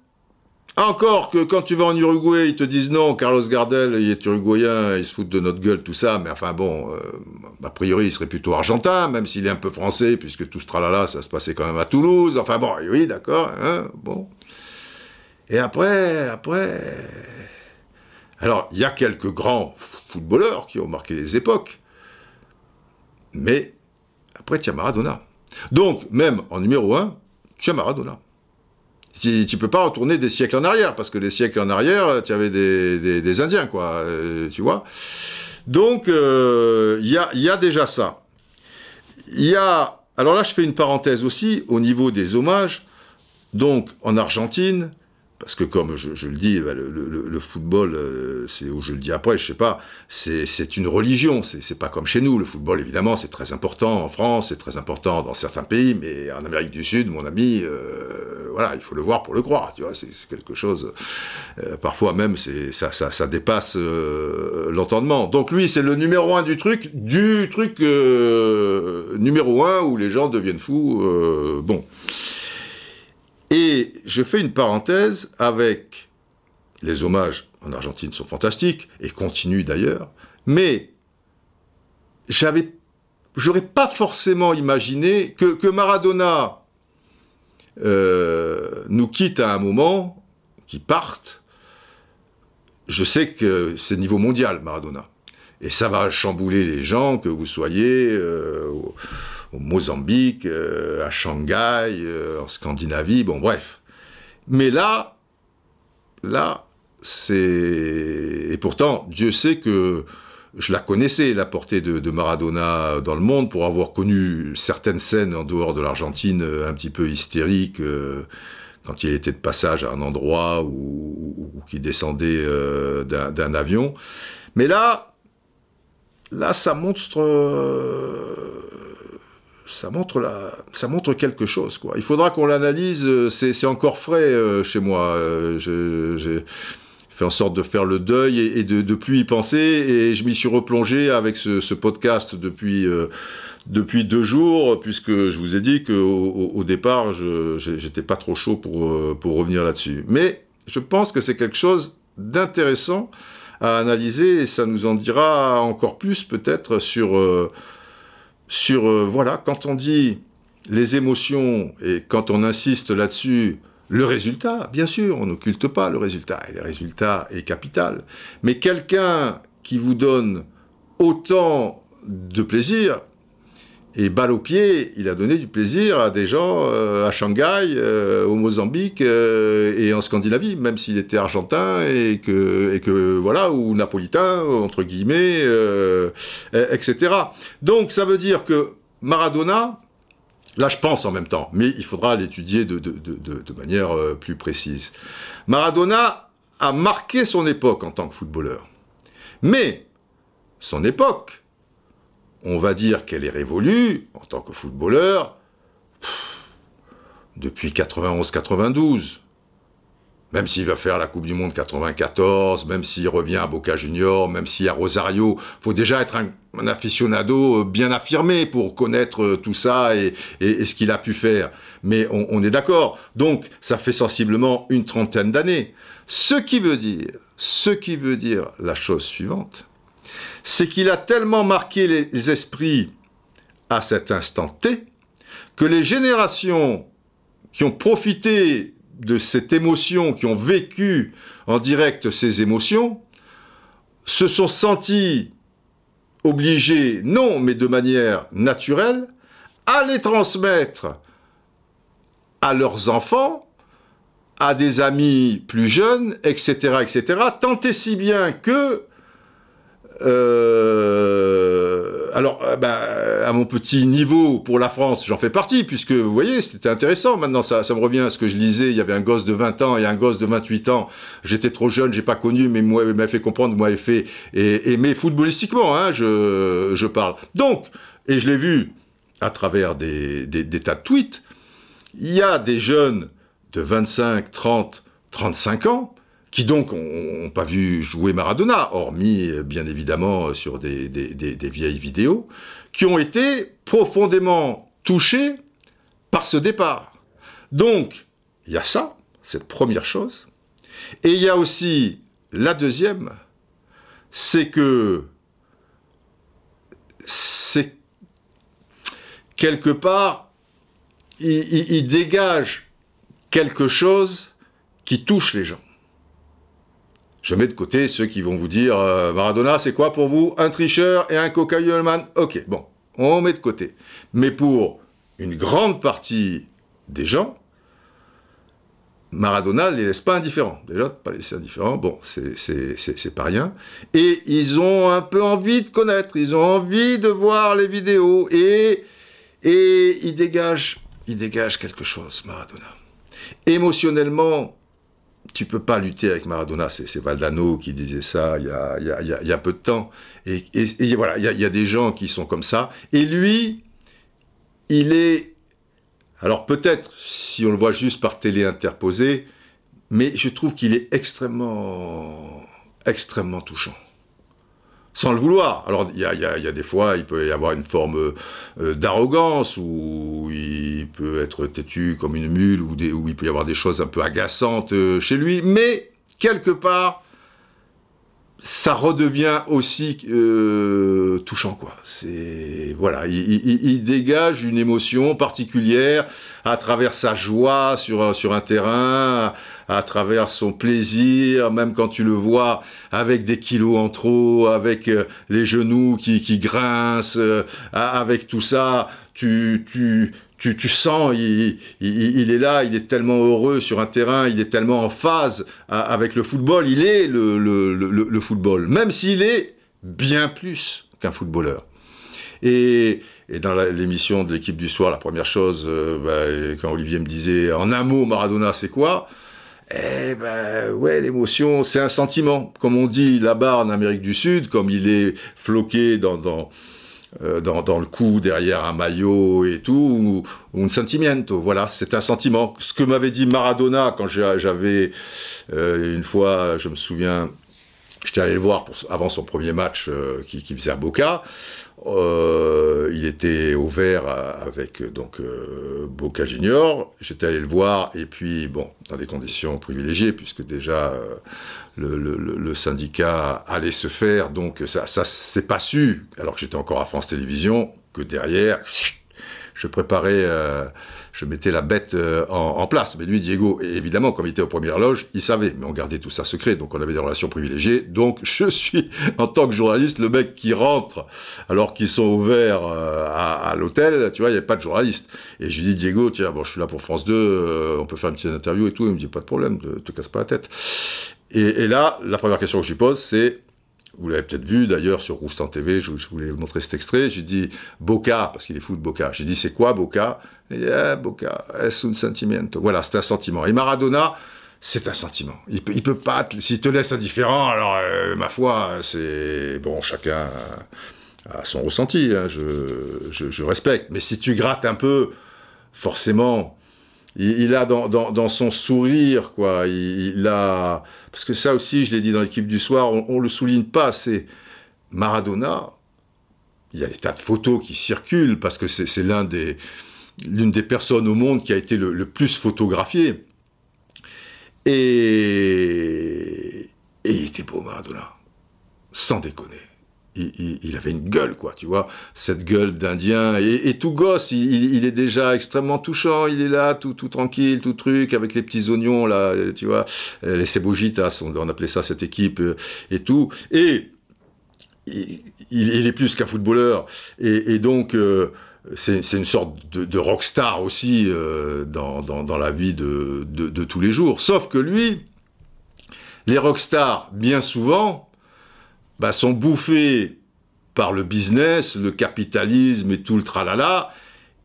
encore que quand tu vas en Uruguay, ils te disent non, Carlos Gardel, il est uruguayen, il se fout de notre gueule, tout ça, mais enfin bon, euh, a priori, il serait plutôt argentin, même s'il est un peu français, puisque tout ce tralala, ça se passait quand même à Toulouse, enfin bon, oui, d'accord, hein, bon. Et après, après... Alors, il y a quelques grands footballeurs qui ont marqué les époques, mais après, as Maradona. Donc, même en numéro un, tu as Maradona. Tu, tu peux pas retourner des siècles en arrière, parce que les siècles en arrière, tu avais des, Indiens, quoi, euh, tu vois. Donc, euh, il y, a, déjà ça. Il y a... Alors là, je fais une parenthèse aussi au niveau des hommages. Donc, en Argentine, parce que comme je, le dis, bah, le, football, euh, c'est où je le dis après, je sais pas, c'est une religion, c'est pas comme chez nous. Le football, évidemment, c'est très important en France, c'est très important dans certains pays, mais en Amérique du Sud, mon ami, euh, voilà, il faut le voir pour le croire, tu vois, c'est quelque chose, euh, parfois même, ça, ça, ça dépasse l'entendement. Donc lui, c'est le numéro un du truc, du truc numéro un où les gens deviennent fous, bon. Et je fais une parenthèse avec les hommages en Argentine sont fantastiques et continuent d'ailleurs, mais j'avais, j'aurais pas forcément imaginé que, Maradona euh, nous quitte à un moment, qu'il parte. Je sais que c'est niveau mondial, Maradona. Et ça va chambouler les gens, que vous soyez euh, au Mozambique, euh, à Shanghai, euh, en Scandinavie, bon bref. Mais là, là, c'est... Et pourtant, Dieu sait que je la connaissais, la portée de, Maradona dans le monde, pour avoir connu certaines scènes en dehors de l'Argentine un petit peu hystériques, euh, quand il était de passage à un endroit ou, qui descendait d'un avion. Mais là, là, ça montre ça montre, la, ça montre quelque chose. Quoi. Il faudra qu'on l'analyse, euh, c'est encore frais euh, chez moi. Euh, j'ai fait en sorte de faire le deuil et, de, de plus y penser, et je m'y suis replongé avec ce, podcast depuis, depuis deux jours, puisque je vous ai dit qu'au au départ, je j'étais pas trop chaud pour, pour revenir là-dessus. Mais je pense que c'est quelque chose d'intéressant à analyser, et ça nous en dira encore plus peut-être sur sur, euh, voilà, quand on dit les émotions et quand on insiste là-dessus, le résultat, bien sûr, on n'occulte pas le résultat, et le résultat est capital. Mais quelqu'un qui vous donne autant de plaisir, et balle au pied, il a donné du plaisir à des gens euh, à Shanghai, euh, au Mozambique euh, et en Scandinavie, même s'il était argentin et que, voilà, ou napolitain, entre guillemets, etc. Donc ça veut dire que Maradona, là je pense en même temps, mais il faudra l'étudier de, manière plus précise. Maradona a marqué son époque en tant que footballeur. Mais son époque, on va dire qu'elle est révolue en tant que footballeur depuis 91-92. même s'il va faire la Coupe du Monde 94, même s'il revient à Boca Junior, même s'il y a Rosario, faut déjà être un, aficionado bien affirmé pour connaître euh, tout ça et, ce qu'il a pu faire. Mais on, on est d'accord. Donc, ça fait sensiblement une trentaine d'années. Ce qui veut dire, ce qui veut dire la chose suivante, c'est qu'il a tellement marqué les esprits à cet instant T que les générations qui ont profité de cette émotion, qui ont vécu en direct ces émotions, se sont sentis obligés, non, mais de manière naturelle, à les transmettre à leurs enfants, à des amis plus jeunes, etc., etc., tant et si bien que euh, alors, euh, bah, à mon petit niveau pour la France, j'en fais partie, puisque vous voyez, c'était intéressant. Maintenant, ça, ça me revient à ce que je lisais. Il y avait un gosse de 20 ans et un gosse de 28 ans. J'étais trop jeune, j'ai pas connu, mais moi, m'a fait comprendre, moi, fait et, mais footballistiquement, hein, je, parle. Donc, et je l'ai vu à travers des, des tas de tweets. Il y a des jeunes de 25, 30, 35 ans qui donc n'ont pas vu jouer Maradona, hormis bien évidemment sur des, vieilles vidéos, qui ont été profondément touchés par ce départ. Donc, il y a ça, cette première chose. Et il y a aussi la deuxième, c'est que c'est quelque part, il dégage quelque chose qui touche les gens. Je mets de côté ceux qui vont vous dire euh, Maradona, c'est quoi pour vous? Un tricheur et un cocaïneman Ok, bon, on met de côté. Mais pour une grande partie des gens, Maradona ne les laisse pas indifférents. Déjà, pas laisser indifférents, bon, c'est pas rien. Et ils ont un peu envie de connaître, ils ont envie de voir les vidéos et, et ils dégagent, ils dégagent quelque chose, Maradona. Émotionnellement, tu peux pas lutter avec Maradona. C'est Valdano qui disait ça il y a, il y a, peu de temps. Et, voilà, il y, a, des gens qui sont comme ça. Et lui, il est. Alors peut-être, si on le voit juste par télé interposée, mais je trouve qu'il est extrêmement, extrêmement touchant sans le vouloir. Alors il y a, des fois, il peut y avoir une forme euh, d'arrogance, ou il peut être têtu comme une mule, ou, il peut y avoir des choses un peu agaçantes euh, chez lui, mais quelque part, ça redevient aussi euh, touchant, quoi. C'est voilà, il, dégage une émotion particulière à travers sa joie sur sur un terrain, à travers son plaisir, même quand tu le vois avec des kilos en trop, avec euh, les genoux qui, qui grincent, euh, avec tout ça, tu, tu, tu, tu sens, il, il, est là, il est tellement heureux sur un terrain, il est tellement en phase avec le football, il est le, le, le, le football, même s'il est bien plus qu'un footballeur. Et, et dans l'émission de l'équipe du soir, la première chose, euh, bah, quand Olivier me disait en un mot Maradona, c'est quoi? Eh ben ouais, l'émotion, c'est un sentiment. Comme on dit là-bas en Amérique du Sud, comme il est floqué dans, dans, euh, dans, le cou derrière un maillot et tout, ou, un sentimiento. Voilà, c'est un sentiment. Ce que m'avait dit Maradona quand j'avais euh, une fois, je me souviens, j'étais allé le voir pour, avant son premier match euh, qui, qui faisait à Boca. Euh, il était au vert avec donc euh, Boca Junior. J'étais allé le voir et puis bon, dans des conditions privilégiées puisque déjà euh, le, le, le, syndicat allait se faire, donc ça, ça c'est pas su. Alors que j'étais encore à France Télévisions que derrière, je préparais je mettais la bête euh, en, place. Mais lui, Diego, évidemment, comme il était aux premières loges, il savait. Mais on gardait tout ça secret, donc on avait des relations privilégiées. Donc je suis, en tant que journaliste, le mec qui rentre alors qu'ils sont ouverts euh, à, l'hôtel. Tu vois, il n'y a pas de journaliste. Et je lui dis, Diego, tiens, bon, je suis là pour France 2, euh, on peut faire une petite interview et tout. Il me dit, pas de problème, te, te casse pas la tête. Et, là, la première question que je lui pose, c'est vous l'avez peut-être vu d'ailleurs sur Roustan TV, je, voulais vous montrer cet extrait. J'ai dit Boca, parce qu'il est fou de Boca. J'ai dit c'est quoi Boca? Eh, Boca, es un sentimento? Voilà, c'est un sentiment. Et Maradona, c'est un sentiment. Il peut, il peut pas, s'il te laisse indifférent, alors euh, ma foi, c'est bon, chacun a, son ressenti. Hein, je, je, respecte. Mais si tu grattes un peu, forcément, il, a dans, son sourire, quoi. Il, a parce que ça aussi, je l'ai dit dans l'équipe du soir, on, ne le souligne pas. C'est Maradona. Il y a des tas de photos qui circulent parce que c'est l'un des l'une des personnes au monde qui a été le, plus photographiée. Et, et il était beau, Maradona. Sans déconner il, avait une gueule, quoi, tu vois, cette gueule d'Indien. Et, tout gosse, il, est déjà extrêmement touchant. Il est là, tout, tout tranquille, tout truc, avec les petits oignons, là, tu vois, les cebojitas, on, appelait ça cette équipe, euh, et tout. Et il, est plus qu'un footballeur. Et, donc, euh, c'est une sorte de, rockstar aussi euh, dans, la vie de, tous les jours. Sauf que lui, les rockstars, bien souvent, bah, sont bouffés par le business, le capitalisme et tout le tralala,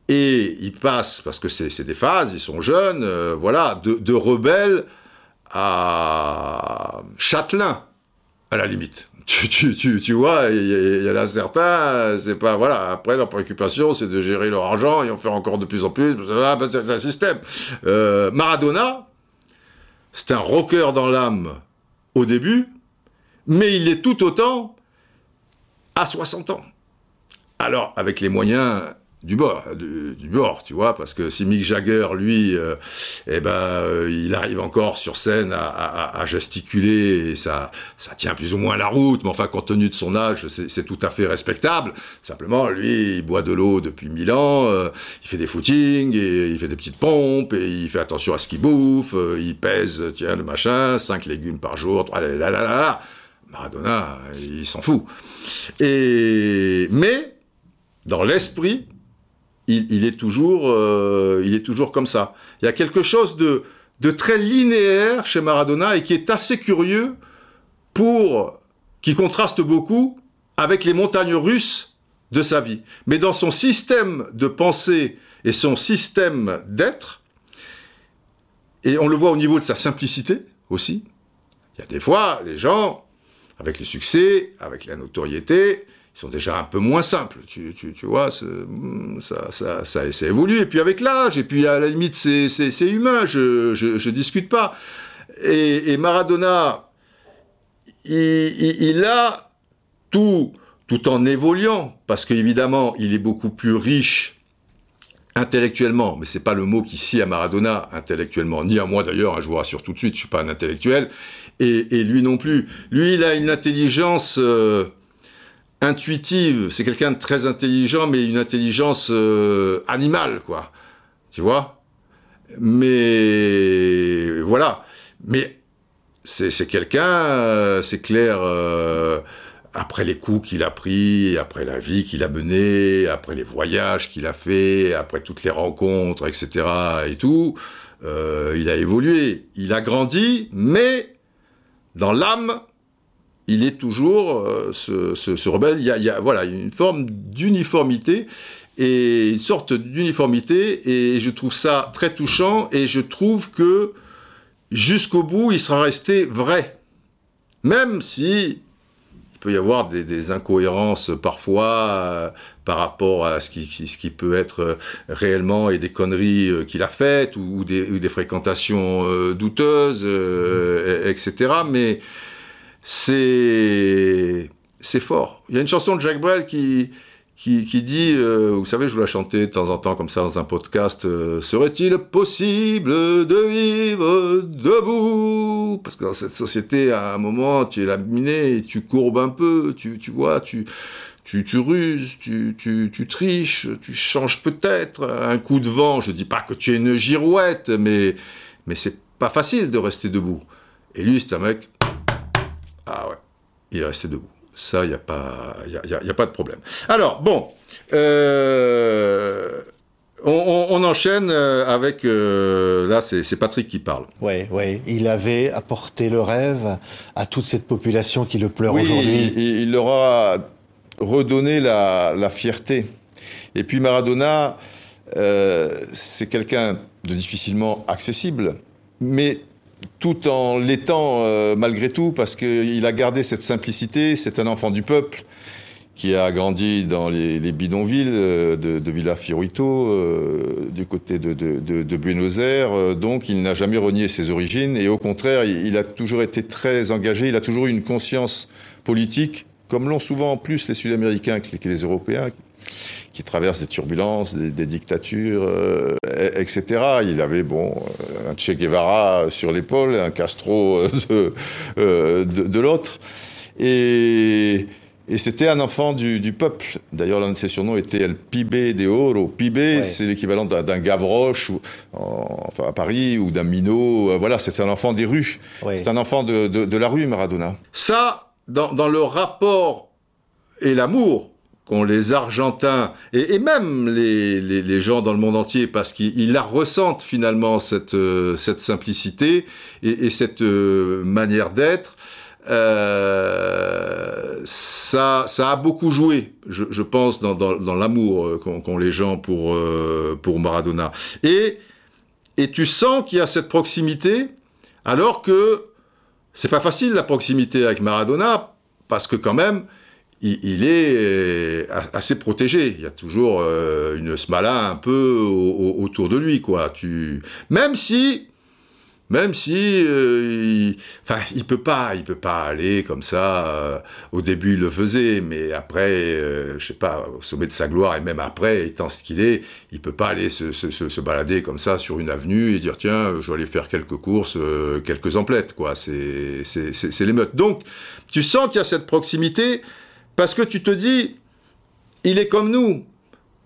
et ils passent, parce que c'est des phases, ils sont jeunes, euh, voilà, de, rebelles à châtelain, à la limite. Tu, tu, tu, tu vois, il y, en a certains, c'est pas, voilà, après leur préoccupation, c'est de gérer leur argent et en faire encore de plus en plus, c'est un système. Euh, Maradona, c'est un rocker dans l'âme au début, mais il est tout autant à 60 ans. Alors, avec les moyens du bord, du, bord, tu vois, parce que si Mick Jagger, lui, euh, eh ben, euh, il arrive encore sur scène à, gesticuler, et ça, ça tient plus ou moins la route, mais enfin, compte tenu de son âge, c'est tout à fait respectable. Simplement, lui, il boit de l'eau depuis mille ans, euh, il fait des footings, et il fait des petites pompes, et il fait attention à ce qu'il bouffe, il pèse, tiens, le machin, 5 légumes par jour, 3, là, là, là, là. Maradona, il s'en fout. Et, mais, dans l'esprit, il, est toujours, euh, il est toujours comme ça. Il y a quelque chose de, de très linéaire chez Maradona et qui est assez curieux pour, qui contraste beaucoup avec les montagnes russes de sa vie. Mais dans son système de pensée et son système d'être, et on le voit au niveau de sa simplicité aussi, il y a des fois, les gens, avec le succès, avec la notoriété, ils sont déjà un peu moins simples. Tu, vois, ça, ça, ça, ça, évolue. Et puis avec l'âge, et puis à la limite, c'est humain, je, je, discute pas. Et, Maradona, il, a tout, tout en évoluant, parce qu'évidemment, il est beaucoup plus riche intellectuellement, mais c'est pas le mot qui scie à Maradona intellectuellement, ni à moi d'ailleurs, hein, je vous rassure tout de suite, je suis pas un intellectuel, et, lui non plus. Lui, il a une intelligence euh, intuitive. C'est quelqu'un de très intelligent, mais une intelligence euh, animale, quoi. Tu vois? Mais voilà. Mais c'est quelqu'un, euh, c'est clair. Après les coups qu'il a pris, après la vie qu'il a menée, après les voyages qu'il a fait, après toutes les rencontres, etc. et tout, il a évolué, il a grandi, mais dans l'âme, il est toujours euh, ce, rebelle. Il y, a, voilà, une forme d'uniformité et une sorte d'uniformité et je trouve ça très touchant et je trouve que jusqu'au bout, il sera resté vrai. Même si il peut y avoir des, incohérences parfois euh, par rapport à ce qui, ce qui, peut être réellement et des conneries euh, qu'il a faites ou, des, des, fréquentations douteuses, etc. Mais c'est c'est fort. Il y a une chanson de Jacques Brel qui qui, dit, euh, vous savez, je vous la chanter de temps en temps comme ça dans un podcast, euh, serait-il possible de vivre debout? Parce que dans cette société, à un moment, tu es laminé, tu courbes un peu, tu, vois, tu, tu, tu ruses, tu, tu, tu triches, tu changes peut-être un coup de vent. Je dis pas que tu es une girouette, mais, mais c'est pas facile de rester debout. Et lui, c'est un mec, ah ouais, il est resté debout. Ça, il n'y a, pas, y a, pas de problème. Alors, bon, euh, on, enchaîne euh, avec... Euh, là, c'est Patrick qui parle. Oui, oui. Il avait apporté le rêve à toute cette population qui le pleure aujourd'hui. Il, il leur a redonné la, la fierté. Et puis Maradona, c'est quelqu'un de difficilement accessible, mais tout en l'étant euh, malgré tout, parce qu'il a gardé cette simplicité, c'est un enfant du peuple. qui a grandi dans les, bidonvilles de, de Villa Fiorito, du côté de, Buenos Aires. donc, il n'a jamais renié ses origines et au contraire, il, a toujours été très engagé. Il a toujours eu une conscience politique, comme l'ont souvent en plus les Sud-Américains que les Européens, qui traverse des turbulences, des, dictatures, euh, etc. Il avait bon euh, un Che Guevara sur l'épaule, un Castro euh, de, de, l'autre, et, et c'était un enfant du, du peuple. D'ailleurs, l'un de ses surnoms était El Pibe de Oro. Pibe, c'est l'équivalent d'un Gavroche, ou, enfin à Paris, ou d'un Minot. Voilà, c'était un enfant des rues. C'est un enfant de, de, la rue, Maradona. Ça, dans, dans le rapport et l'amour les Argentins et, même les, gens dans le monde entier, parce qu'ils la ressentent finalement, cette, euh, simplicité et, et cette euh, manière d'être. Euh, ça, a beaucoup joué, je, pense, dans, l'amour qu'ont les gens pour, pour Maradona. Et, et tu sens qu'il y a cette proximité, alors que c'est pas facile la proximité avec Maradona, parce que quand même, il, est euh, assez protégé. Il y a toujours euh, une smala un peu autour de lui, quoi. Tu, même si, même si, euh, enfin, il peut pas, il peut pas aller comme ça. au début, il le faisait, mais après, je sais pas, au sommet de sa gloire et même après, étant ce qu'il est, il peut pas aller se, se, balader comme ça sur une avenue et dire tiens, je vais aller faire quelques courses, quelques emplettes, quoi. C'est, c'est l'émeute. Donc, tu sens qu'il y a cette proximité parce que tu te dis, il est comme nous.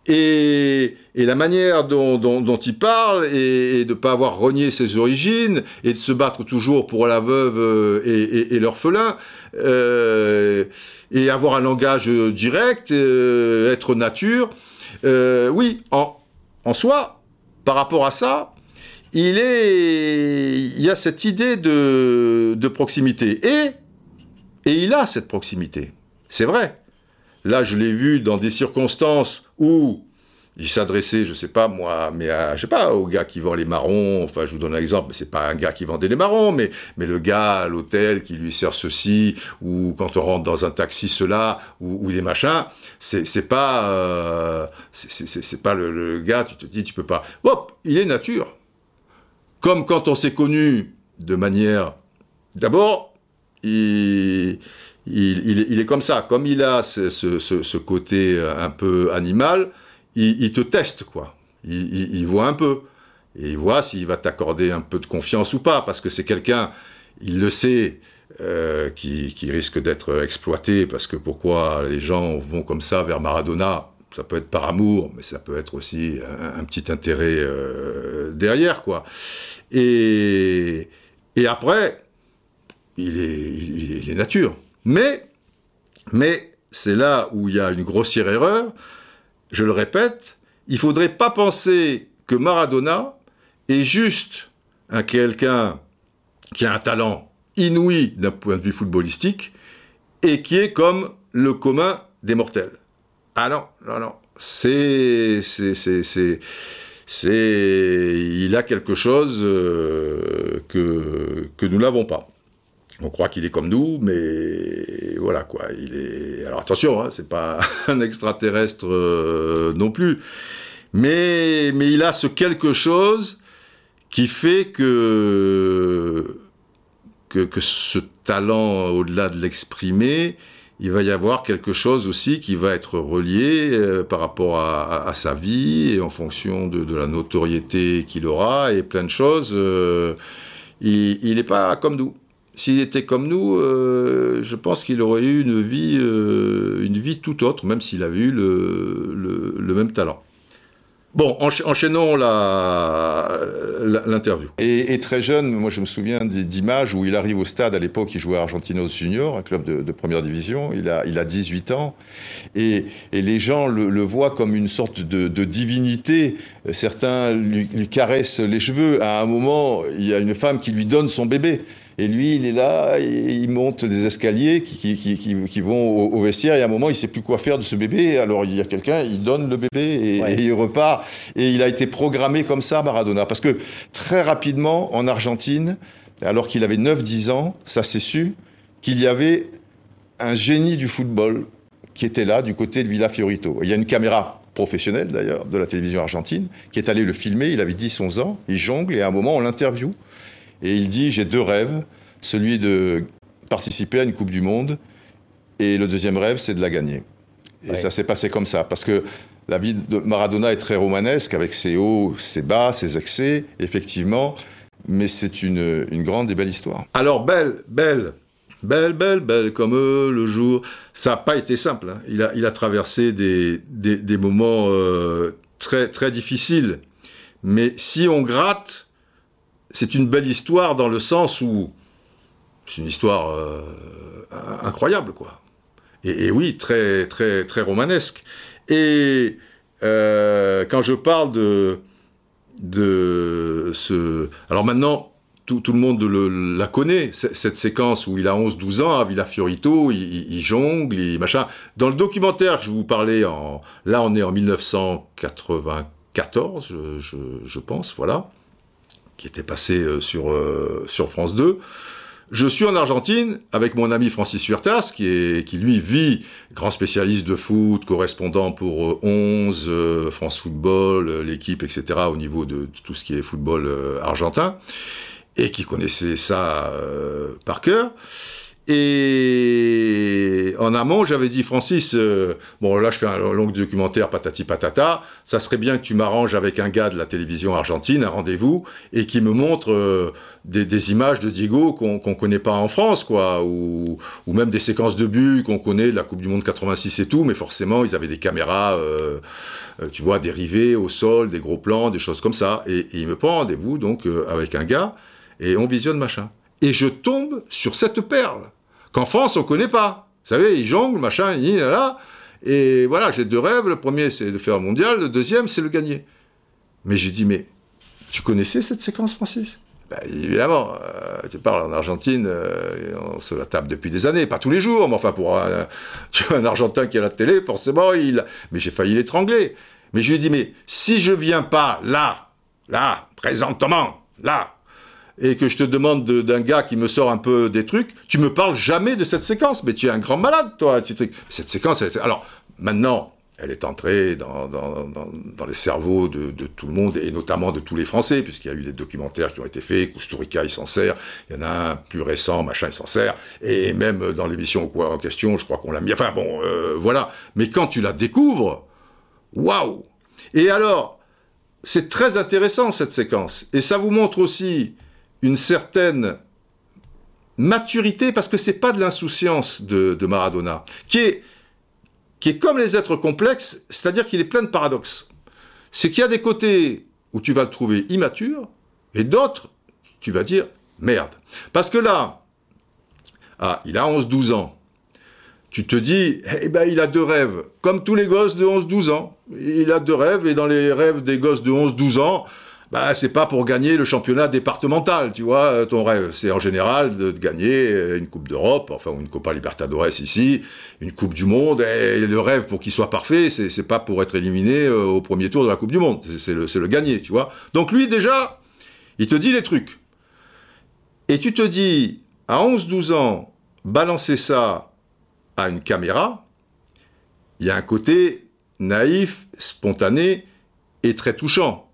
Et, la manière dont, il parle, et, de ne pas avoir renié ses origines, et de se battre toujours pour la veuve euh, et, l'orphelin, euh, et avoir un langage direct, euh, être nature, oui, en, soi, par rapport à ça, il, est, y a cette idée de, proximité. Et il a cette proximité. C'est vrai. Là, je l'ai vu dans des circonstances où il s'adressait, je sais pas moi, mais à, je sais pas, au gars qui vend les marrons. Enfin, je vous donne un exemple, mais c'est pas un gars qui vendait les marrons, mais, le gars à l'hôtel qui lui sert ceci, ou quand on rentre dans un taxi cela, ou, des machins. C'est, pas, euh, c'est, pas le, le, gars. Tu te dis, tu peux pas. Hop, il est nature. Comme quand on s'est connu de manière, d'abord, il il, est comme ça. Comme il a ce, côté euh, un peu animal, il, te teste, quoi. Il, voit un peu. Et il voit s'il va t'accorder un peu de confiance ou pas, parce que c'est quelqu'un, il le sait, euh, qui, risque d'être exploité, parce que pourquoi les gens vont comme ça vers Maradona? Ça peut être par amour, mais ça peut être aussi un, petit intérêt euh, derrière, quoi. Et, après, il est, il est nature. Mais, c'est là où il y a une grossière erreur. Je le répète, il faudrait pas penser que Maradona est juste un quelqu'un qui a un talent inouï d'un point de vue footballistique et qui est comme le commun des mortels. Ah non, non, non. C'est, il a quelque chose euh, que nous n'avons pas. On croit qu'il est comme nous, mais voilà quoi. Il est. Alors attention, hein, c'est pas un extraterrestre euh, non plus, mais mais il a ce quelque chose qui fait que que, ce talent, au-delà de l'exprimer, il va y avoir quelque chose aussi qui va être relié euh, par rapport à, sa vie et en fonction de, la notoriété qu'il aura et plein de choses. Euh, il n'est pas comme nous s'il était comme nous, euh, je pense qu'il aurait eu une vie, euh, une vie tout autre, même s'il avait eu le même talent. Bon, enchaînons l'interview. Et, très jeune, moi je me souviens d'images où il arrive au stade, à l'époque il jouait à Argentinos Junior, un club de, première division, il a, il a 18 ans, et, les gens le, voient comme une sorte de, divinité, certains lui, caressent les cheveux, à un moment il y a une femme qui lui donne son bébé. Et lui, il est là, il monte des escaliers qui, qui, qui, qui vont au, vestiaire, et à un moment, il sait plus quoi faire de ce bébé. Alors, il y a quelqu'un, il donne le bébé et, il repart. Et il a été programmé comme ça, Maradona. Parce que très rapidement, en Argentine, alors qu'il avait 9-10 ans, ça s'est su, qu'il y avait un génie du football qui était là du côté de Villa Fiorito. Il y a une caméra professionnelle d'ailleurs de la télévision argentine qui est allée le filmer. Il avait 10-11 ans, il jongle et à un moment on l'interview et il dit j'ai deux rêves, celui de participer à une Coupe du Monde et le deuxième rêve c'est de la gagner. Et ça s'est passé comme ça parce que la vie de Maradona est très romanesque avec ses hauts, ses bas, ses excès, effectivement, mais c'est une, une grande et belle histoire. Alors belle, belle, Belle, belle, belle comme le jour. Ça n'a pas été simple. Hein. Il, a, il a traversé des, des, moments euh, très, très difficiles. Mais si on gratte, c'est une belle histoire dans le sens où c'est une histoire euh, incroyable, quoi. Et, oui, très, très, très romanesque. Et euh, quand je parle de, de ce... Alors maintenant, tout, le monde la connaît, cette séquence où il a 11-12 ans à Villa Fiorito, il, jongle, il machin. Dans le documentaire que je vous parlais, en, là on est en 1994, je, pense, voilà, qui était passé euh, sur, euh, sur France 2. Je suis en Argentine avec mon ami Francis Huertas, qui, est, qui lui vit, grand spécialiste de foot, correspondant pour 11, euh, France Football, l'équipe, etc., au niveau de tout ce qui est football argentin et qui connaissait ça euh, par cœur. Et en amont, j'avais dit, Francis, euh, bon là je fais un long documentaire patati patata, ça serait bien que tu m'arranges avec un gars de la télévision argentine, un rendez-vous, et qui me montre euh, des, images de Diego qu'on ne connaît pas en France, quoi, ou, ou même des séquences de buts qu'on connaît de la Coupe du Monde 86 et tout, mais forcément ils avaient des caméras, tu vois, dérivées au sol, des gros plans, des choses comme ça. Et, et il me prend rendez-vous donc avec un gars et on visionne machin. Et je tombe sur cette perle qu'en France on connaît pas. Vous savez, il jongle, machin, il là, là. Et voilà, j'ai deux rêves. Le premier, c'est de faire un mondial. Le deuxième, c'est le gagner. Mais j'ai dit, mais tu connaissais cette séquence, Francis? Ben, évidemment, euh, tu parles en Argentine, euh, on se la tape depuis des années, pas tous les jours, mais enfin pour un Argentin qui a la télé, forcément, il. Mais j'ai failli l'étrangler. Mais je lui ai dit, mais si je viens pas là, là, présentement, là, et que je te demande d'un gars qui me sort un peu des trucs, tu me parles jamais de cette séquence. Mais tu es un grand malade, toi. Cette séquence, elle, alors maintenant, elle est entrée dans, dans, les cerveaux de, tout le monde, et notamment de tous les Français, puisqu'il y a eu des documentaires qui ont été faits, Kusturica, il s'en sert, il y en a un plus récent, machin, il s'en sert, et même dans l'émission en question, je crois qu'on l'a mis, enfin bon, euh, voilà. Mais quand tu la découvres, waouh Et alors, c'est très intéressant cette séquence, et ça vous montre aussi une certaine maturité, parce que c'est pas de l'insouciance de, Maradona, qui est, comme les êtres complexes, c'est-à-dire qu'il est plein de paradoxes. C'est qu'il y a des côtés où tu vas le trouver immature, et d'autres, tu vas dire merde. Parce que là, ah, il a 11-12 ans. Tu te dis, eh ben, il a deux rêves, comme tous les gosses de 11-12 ans. Il a deux rêves, et dans les rêves des gosses de 11-12 ans, bah c'est pas pour gagner le championnat départemental, tu vois, euh, ton rêve. C'est en général de, gagner euh, une Coupe d'Europe, enfin une Copa Libertadores ici, une Coupe du Monde. Et le rêve pour qu'il soit parfait, c'est pas pour être éliminé euh, au premier tour de la Coupe du Monde. C'est le, le gagner, tu vois. Donc lui déjà, il te dit les trucs. Et tu te dis, à 11-12 ans, balancer ça à une caméra, il y a un côté naïf, spontané et très touchant.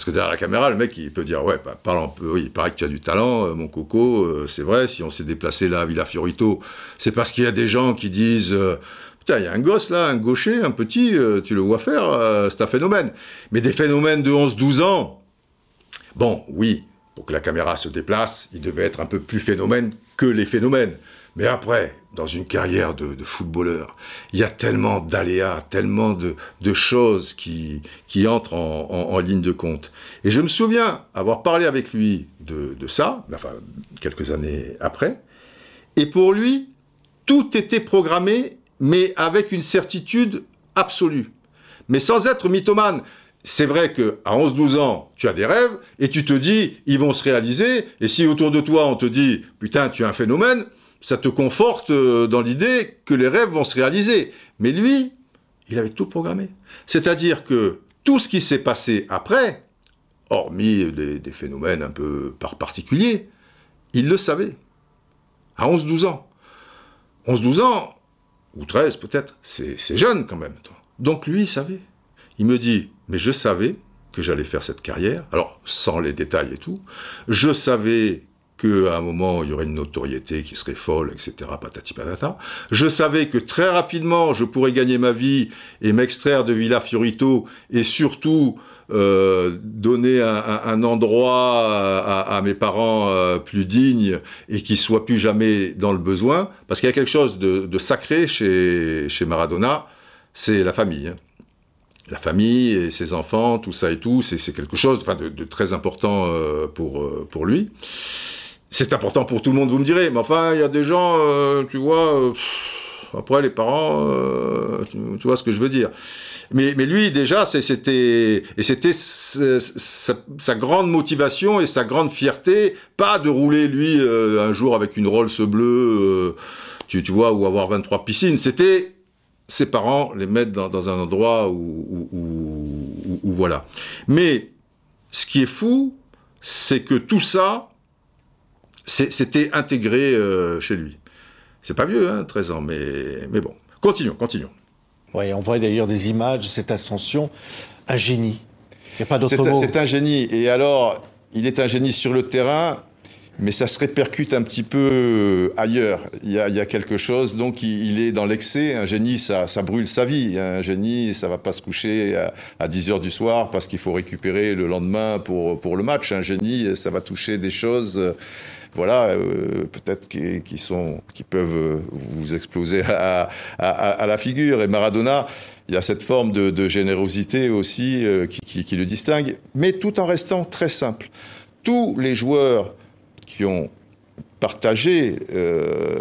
Parce que derrière la caméra, le mec, il peut dire, ouais, bah, parle un peu, oui, il paraît que tu as du talent, euh, mon coco, euh, c'est vrai, si on s'est déplacé là à Villa Fiorito, c'est parce qu'il y a des gens qui disent, euh, putain, il y a un gosse là, un gaucher, un petit, tu le vois faire, c'est un phénomène. Mais des phénomènes de 11-12 ans, bon, oui, pour que la caméra se déplace, il devait être un peu plus phénomène que les phénomènes. Mais après, dans une carrière de, footballeur, il y a tellement d'aléas, tellement de, choses qui, entrent en, ligne de compte. Et je me souviens avoir parlé avec lui de, ça, enfin, quelques années après, et pour lui, tout était programmé, mais avec une certitude absolue. Mais sans être mythomane. C'est vrai que à 11-12 ans, tu as des rêves et tu te dis ils vont se réaliser et si autour de toi on te dit putain, tu es un phénomène, ça te conforte euh, dans l'idée que les rêves vont se réaliser. Mais lui, il avait tout programmé. C'est-à-dire que tout ce qui s'est passé après, hormis des, phénomènes un peu par particulier, il le savait. À 11-12 ans. 11-12 ans, ou 13 peut-être, c'est jeune quand même. Donc lui, il savait. Il me dit, mais je savais que j'allais faire cette carrière, alors sans les détails et tout, je savais qu'à un moment, il y aurait une notoriété qui serait folle, etc., patati patata. Je savais que très rapidement, je pourrais gagner ma vie et m'extraire de Villa Fiorito, et surtout euh, donner un, endroit à, mes parents euh, plus dignes et qui soient plus jamais dans le besoin, parce qu'il y a quelque chose de, sacré chez, chez Maradona, c'est la famille. Hein. La famille et ses enfants, tout ça et tout, c'est quelque chose de, très important euh, pour, pour lui. C'est important pour tout le monde, vous me direz, mais enfin, il y a des gens, tu vois, après les parents, tu, tu vois ce que je veux dire. Mais, mais lui, déjà, c'était et c'était sa, grande motivation et sa grande fierté, pas de rouler lui euh, un jour avec une Rolls bleue, euh, tu, tu, vois, ou avoir 23 piscines. C'était ses parents les mettre dans, dans un endroit où, où, où, voilà. Mais ce qui est fou, c'est que tout ça, c'était intégré euh, chez lui. C'est pas vieux, hein, 13 ans, mais, mais bon. Continuons, continuons. Oui, on voit d'ailleurs des images de cette ascension. Un génie. Il n'y a pas d'autre mot. C'est un génie. Et alors, il est un génie sur le terrain, mais ça se répercute un petit peu ailleurs. Il y a, quelque chose, donc il, est dans l'excès. Un génie, ça, brûle sa vie. Un génie, ça va pas se coucher à, 10 heures du soir parce qu'il faut récupérer le lendemain pour, pour le match. Un génie, ça va toucher des choses voilà, euh, peut-être qui, sont, qui peuvent euh, vous exploser à, la figure. Et Maradona, il y a cette forme de, générosité aussi euh, qui, le distingue, mais tout en restant très simple. Tous les joueurs qui ont partagé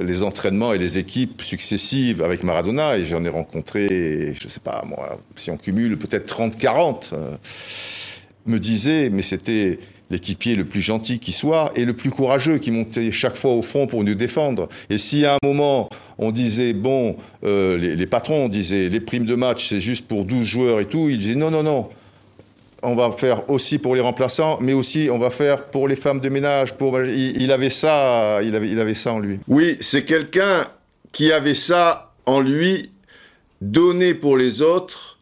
les entraînements et les équipes successives avec Maradona, et j'en ai rencontré, je ne sais pas moi, si on cumule peut-être 30-40, me disaient, mais c'était l'équipier le plus gentil qui soit et le plus courageux qui montait chaque fois au front pour nous défendre. Et si à un moment on disait, bon, euh, les, patrons disaient, les primes de match c'est juste pour 12 joueurs et tout, ils disaient, non, non, non, on va faire aussi pour les remplaçants, mais aussi on va faire pour les femmes de ménage. Pour... Il, avait ça, il avait, il avait ça en lui. Oui, c'est quelqu'un qui avait ça en lui, donné pour les autres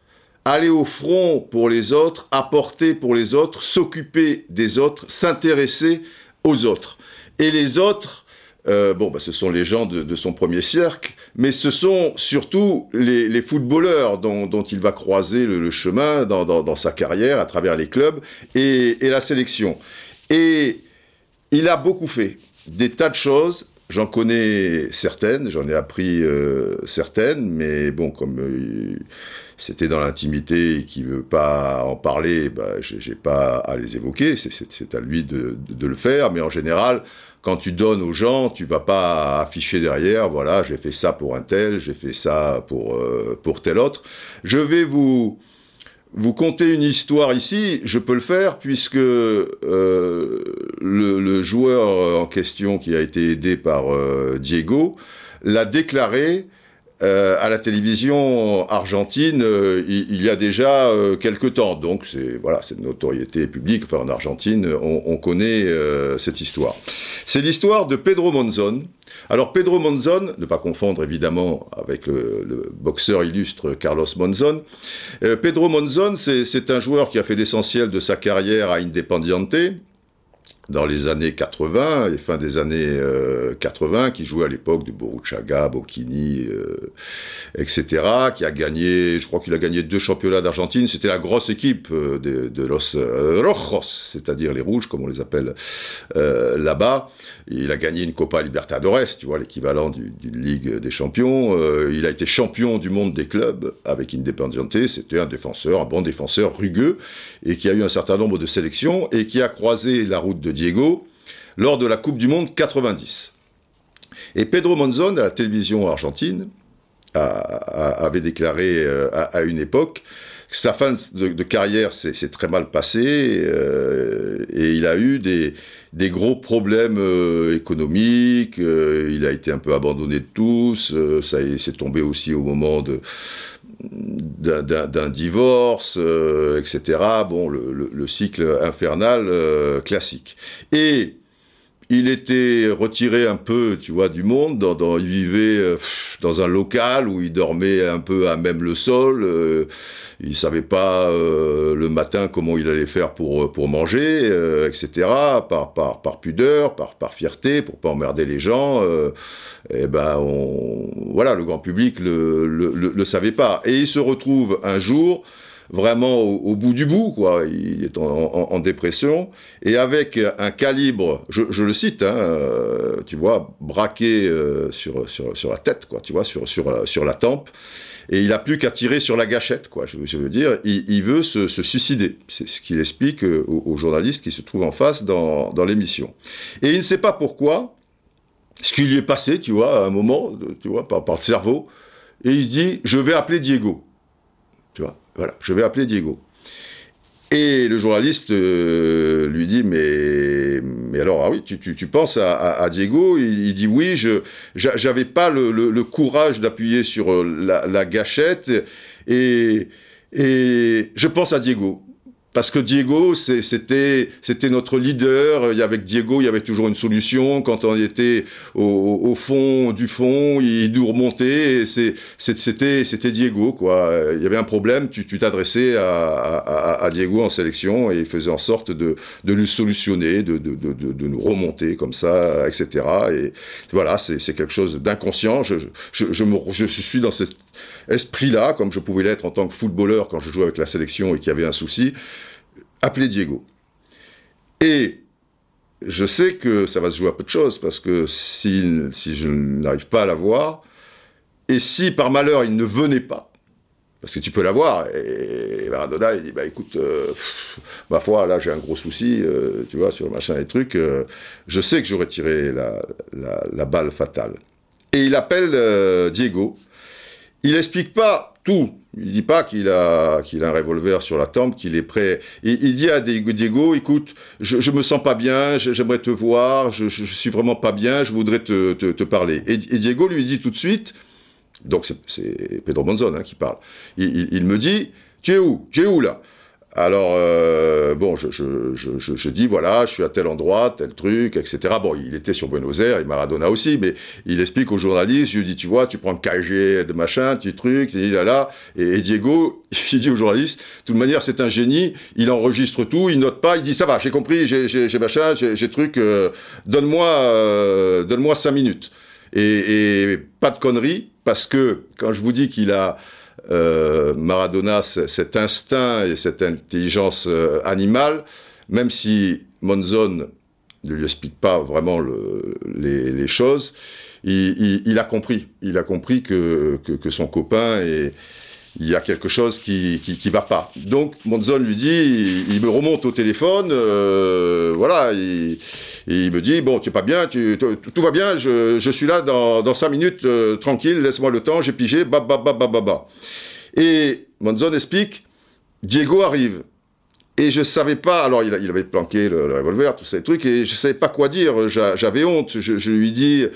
aller au front pour les autres, apporter pour les autres, s'occuper des autres, s'intéresser aux autres. Et les autres, euh, bon, bah, ce sont les gens de, son premier cercle, mais ce sont surtout les, footballeurs dont, il va croiser le, chemin dans, sa carrière à travers les clubs et, la sélection. Et il a beaucoup fait des tas de choses. J'en connais certaines, j'en ai appris euh, certaines, mais bon, comme euh, c'était dans l'intimité et qui veut pas en parler, bah, j'ai pas à les évoquer, c'est à lui de, le faire, mais en général, quand tu donnes aux gens, tu vas pas afficher derrière, voilà, j'ai fait ça pour un tel, j'ai fait ça pour, euh, pour tel autre. Je vais vous, vous conter une histoire ici, je peux le faire puisque euh, le, joueur en question qui a été aidé par euh, Diego l'a déclaré euh, à la télévision argentine euh, il, y a déjà euh, temps. Donc c'est voilà, c'est une notoriété publique. Enfin, en Argentine, on, connaît cette histoire. C'est l'histoire de Pedro Monzon. Alors Pedro Monzon, ne pas confondre évidemment avec le, le boxeur illustre Carlos Monzon. Pedro Monzon, c'est un joueur qui a fait l'essentiel de sa carrière à Independiente dans les années 80, les fins des années 80, euh, qui jouait à l'époque de Boruchaga, Bocchini, euh, etc., qui a gagné, je crois qu'il a gagné deux championnats d'Argentine. C'était la grosse équipe euh, de, de Los Rojos, c'est-à-dire les rouges, comme on les appelle là-bas. Il a gagné une Copa Libertadores, tu vois, l'équivalent d'une Ligue des champions. il a été champion du monde des clubs avec Independiente. C'était un défenseur, un bon défenseur rugueux, et qui a eu un certain nombre de sélections, et qui a croisé la route de Diego lors de la Coupe du Monde 90. Et Pedro Monzon, à la télévision argentine, avait déclaré euh, à, une époque que sa fin de, carrière s'est très mal passée euh, et il a eu des, gros problèmes euh, économiques, il a été un peu abandonné de tous, ça s'est tombé aussi au moment de d'un divorce, euh, etc. Bon, le, cycle infernal euh, classique. Et il était retiré un peu, tu vois, du monde. Dans, il vivait euh, dans un local où il dormait un peu à même le sol. Euh, il savait pas euh, le matin comment il allait faire pour pour manger, etc. Par par par pudeur, par par fierté, pour pas emmerder les gens. et eh ben, on, voilà, le grand public le, le, le, le savait pas. Et il se retrouve un jour vraiment au, bout du bout, quoi. Il est en, dépression et avec un calibre, je, le cite, hein, euh, tu vois, braqué euh, sur, sur, la tête, quoi, tu vois, sur, sur, sur la tempe. Et il a plus qu'à tirer sur la gâchette, quoi. Je, veux dire, il, veut se, suicider. C'est ce qu'il explique euh, aux, journalistes qui se trouvent en face dans, dans l'émission. Et il ne sait pas pourquoi, ce qui lui est passé, tu vois, à un moment, tu vois, par, par le cerveau, et il se dit, je vais appeler Diego. Tu vois. Voilà, je vais appeler Diego. Et le journaliste euh, lui dit mais mais alors ah oui tu, tu, penses à, Diego? Il, dit oui je j'avais pas le, courage d'appuyer sur euh, la, la, gâchette. Et et je pense à Diego parce que Diego, c'était notre leader. Il y avec Diego, il y avait toujours une solution. Quand on était au, fond du fond, il nous remontait. C'était Diego. Il y avait un problème, tu t'adressais à, Diego en sélection et il faisait en sorte de, de lui solutionner, de, nous remonter comme ça, etc. Et voilà, c'est quelque chose d'inconscient. Je, suis dans cet esprit-là, comme je pouvais l'être en tant que footballeur quand je jouais avec la sélection et qu'il y avait un souci appelez Diego. Et je sais que ça va se jouer à peu de choses, parce que si, si je n'arrive pas à la voir, et si par malheur il ne venait pas, parce que tu peux la voir, et Maradona il dit bah écoute, euh, ma foi là j'ai un gros souci, euh, tu vois sur le machin et trucs, euh, je sais que j'aurais tiré la, la, balle fatale. Et il appelle Diego, il n'explique pas tout, il dit pas qu'il a, a un revolver sur la tempe, qu'il est prêt. Il, dit à Diego, écoute, je, je me sens pas bien, j'aimerais te voir, je, je, suis vraiment pas bien, je voudrais te, te, parler. Et, Diego lui dit tout de suite, donc c'est Pedro Monzon hein, qui parle, il, il, me dit, tu es où? Tu es où là? Alors, euh, bon, je, je, je, je, dis, voilà, je suis à tel endroit, tel truc, etc. Bon, il était sur Buenos Aires, et Maradona aussi, mais il explique aux journalistes, je lui dis, tu vois, tu prends le KG de machin, petit truc, et là, là, et, Diego, il dit aux journalistes, de toute manière, c'est un génie, il enregistre tout, il note pas, il dit, ça va, j'ai compris, j'ai machin, j'ai truc, euh, donne-moi euh, donne-moi cinq minutes. Et, et pas de conneries, parce que quand je vous dis qu'il a euh, Maradona cet instinct et cette intelligence euh, animale, même si Monzon ne lui explique pas vraiment les, choses, il, a compris. Il a compris que, son copain est, il y a quelque chose qui, qui, va pas. Donc Monzon lui dit, il, me remonte au téléphone, euh, voilà, il, il, me dit bon, tu es pas bien, tout va bien, je, je, suis là dans, dans cinq minutes, euh, tranquille, laisse-moi le temps, j'ai pigé, ba ba ba ba ba ba. Et Monzon explique, Diego arrive. Et je savais pas, alors il, avait planqué le, revolver, tous ces trucs, et je savais pas quoi dire, j'avais honte, je, je lui dis,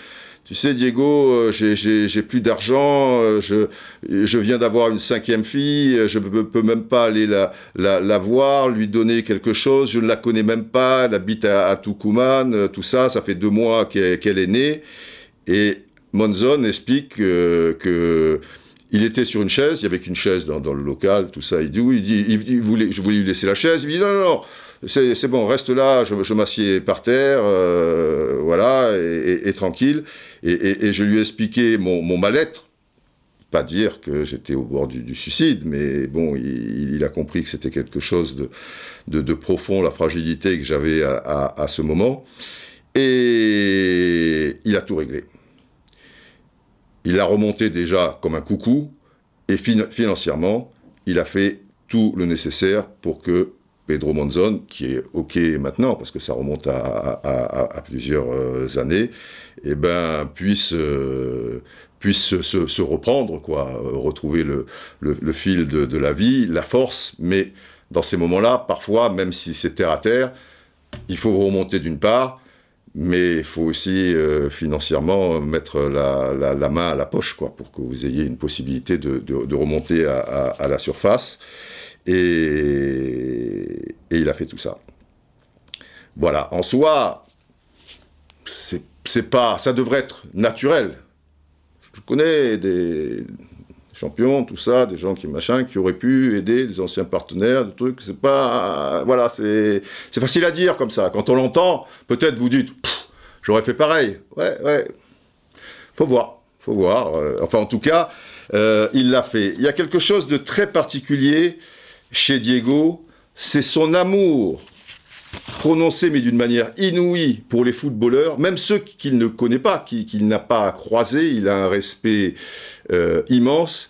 tu sais, Diego, euh, j'ai plus d'argent, euh, je, je viens d'avoir une cinquième fille, je ne peux même pas aller la, la, la, voir, lui donner quelque chose, je ne la connais même pas, elle habite à, à Tucumán, euh, tout ça, ça fait deux mois qu'elle est née. Et Monzon explique que, il était sur une chaise, il y avait qu'une chaise dans, dans, le local, tout ça. Il dit, il je voulais lui laisser la chaise. Il dit, non, non, non c'est bon, reste là, je, m'assieds par terre, euh, voilà, et, tranquille. Et, je lui ai expliqué mon, mal-être. Pas dire que j'étais au bord du, suicide, mais bon, il, a compris que c'était quelque chose de, de, profond, la fragilité que j'avais à, ce moment. Et il a tout réglé. Il a remonté déjà comme un coucou, et financièrement, il a fait tout le nécessaire pour que Pedro Monzon, qui est OK maintenant, parce que ça remonte à, plusieurs euh, années, eh ben, puisse, euh, puisse se, reprendre, quoi, retrouver le, fil de, la vie, la force, mais dans ces moments-là, parfois, même si c'est terre à terre, il faut remonter d'une part, mais il faut aussi euh, financièrement mettre la, main à la poche, quoi, pour que vous ayez une possibilité de, remonter à, la surface. Et, il a fait tout ça. Voilà, en soi, c'est pas, ça devrait être naturel. Je connais des champions, tout ça, des gens qui machin, qui auraient pu aider des anciens partenaires, des trucs. C'est pas, voilà, c'est, facile à dire comme ça. Quand on l'entend, peut-être vous dites, j'aurais fait pareil. Ouais, ouais. Faut voir, faut voir. Euh, enfin, en tout cas, euh, il l'a fait. Il y a quelque chose de très particulier chez Diego, c'est son amour prononcé mais d'une manière inouïe pour les footballeurs, même ceux qu'il ne connaît pas, qu'il n'a pas croisés, il a un respect euh, immense,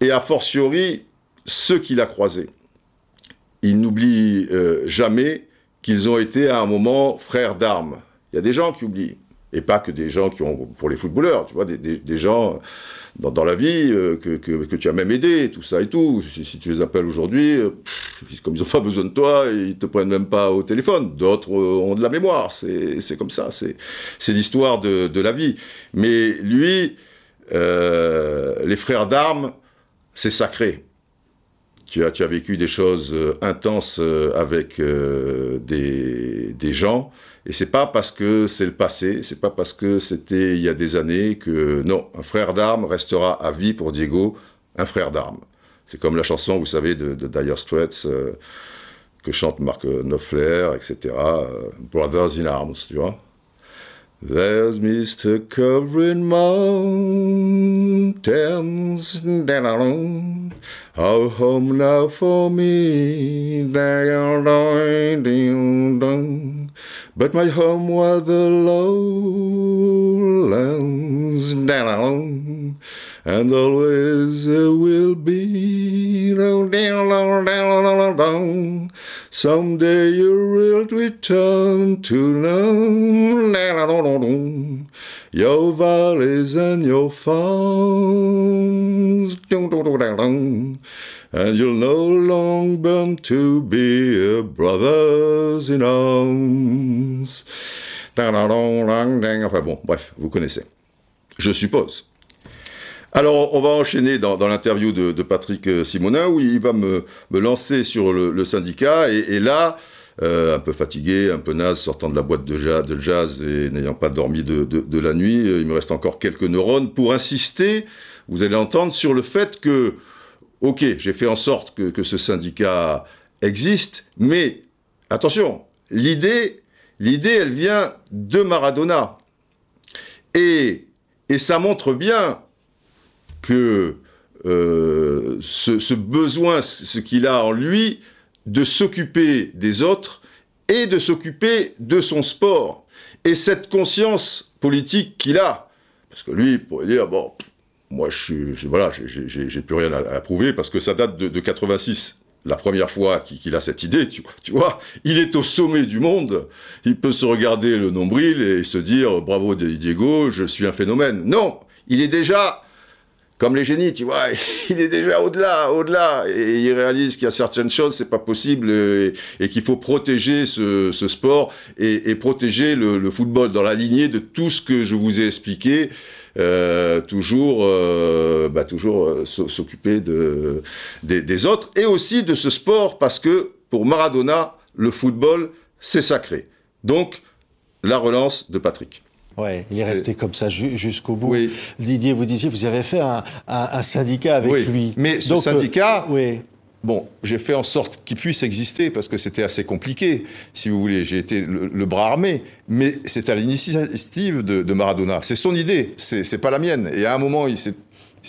et a fortiori ceux qu'il a croisés. Il n'oublie euh, jamais qu'ils ont été à un moment frères d'armes. Il y a des gens qui oublient, et pas que des gens qui ont, pour les footballeurs, tu vois, des gens dans, la vie, euh, que, tu as même aidé, tout ça et tout. Si, tu les appelles aujourd'hui, euh, comme ils n'ont pas besoin de toi, ils te prennent même pas au téléphone. D'autres euh, ont de la mémoire, c'est comme ça, c'est l'histoire de, la vie. Mais lui, les frères d'armes, c'est sacré. Tu as, vécu des choses intenses avec des gens et c'est pas parce que c'est le passé, c'est pas parce que c'était il y a des années que non, un frère d'armes restera à vie pour Diego, un frère d'armes. C'est comme la chanson, vous savez, de, Dire Straits euh, que chante Mark Knopfler, etc. Euh, Brothers in Arms, tu vois. There's Mr. Covering Mountains home now for me, but my home was the lowlands down, and always it will be down, down, down, down. Someday you will return to know your valleys and your farms, and you'll no longer to be brothers in arms. Enfin bon, bref, vous connaissez. Je suppose. Alors, on va enchaîner dans, l'interview de, Patrick euh, Simonin, où il va me, lancer sur le, syndicat, et, là, euh, un peu fatigué, un peu naze, sortant de la boîte de jazz, et n'ayant pas dormi de, la nuit, euh, il me reste encore quelques neurones pour insister, vous allez entendre, sur le fait que, ok, j'ai fait en sorte que, ce syndicat existe, mais attention, l'idée, elle vient de Maradona. Et, et ça montre bien que euh, ce, besoin, ce qu'il a en lui, de s'occuper des autres et de s'occuper de son sport. Et cette conscience politique qu'il a, parce que lui, il pourrait dire, bon, moi, je, je voilà, j'ai plus rien à, prouver, parce que ça date de, 86 la première fois qu'il a cette idée, tu, tu, vois, il est au sommet du monde, il peut se regarder le nombril et se dire bravo Diego, je suis un phénomène. Non, il est déjà comme les génies, tu vois, il est déjà au-delà, au-delà, et il réalise qu'il y a certaines choses, c'est pas possible, et, qu'il faut protéger ce, sport et, protéger le, football dans la lignée de tout ce que je vous ai expliqué. Euh, toujours, euh, bah, toujours euh, s'occuper de, des autres et aussi de ce sport parce que pour Maradona, le football, c'est sacré. Donc, la relance de Patrick. Ouais, il est, resté comme ça jusqu'au bout. Didier, vous disiez, vous avez fait un, syndicat avec oui. lui. Mais ce syndicat, euh, oui. Bon, j'ai fait en sorte qu'il puisse exister parce que c'était assez compliqué, si vous voulez. J'ai été le, bras armé, mais c'est à l'initiative de, Maradona. C'est son idée, c'est pas la mienne. Et à un moment, il s'est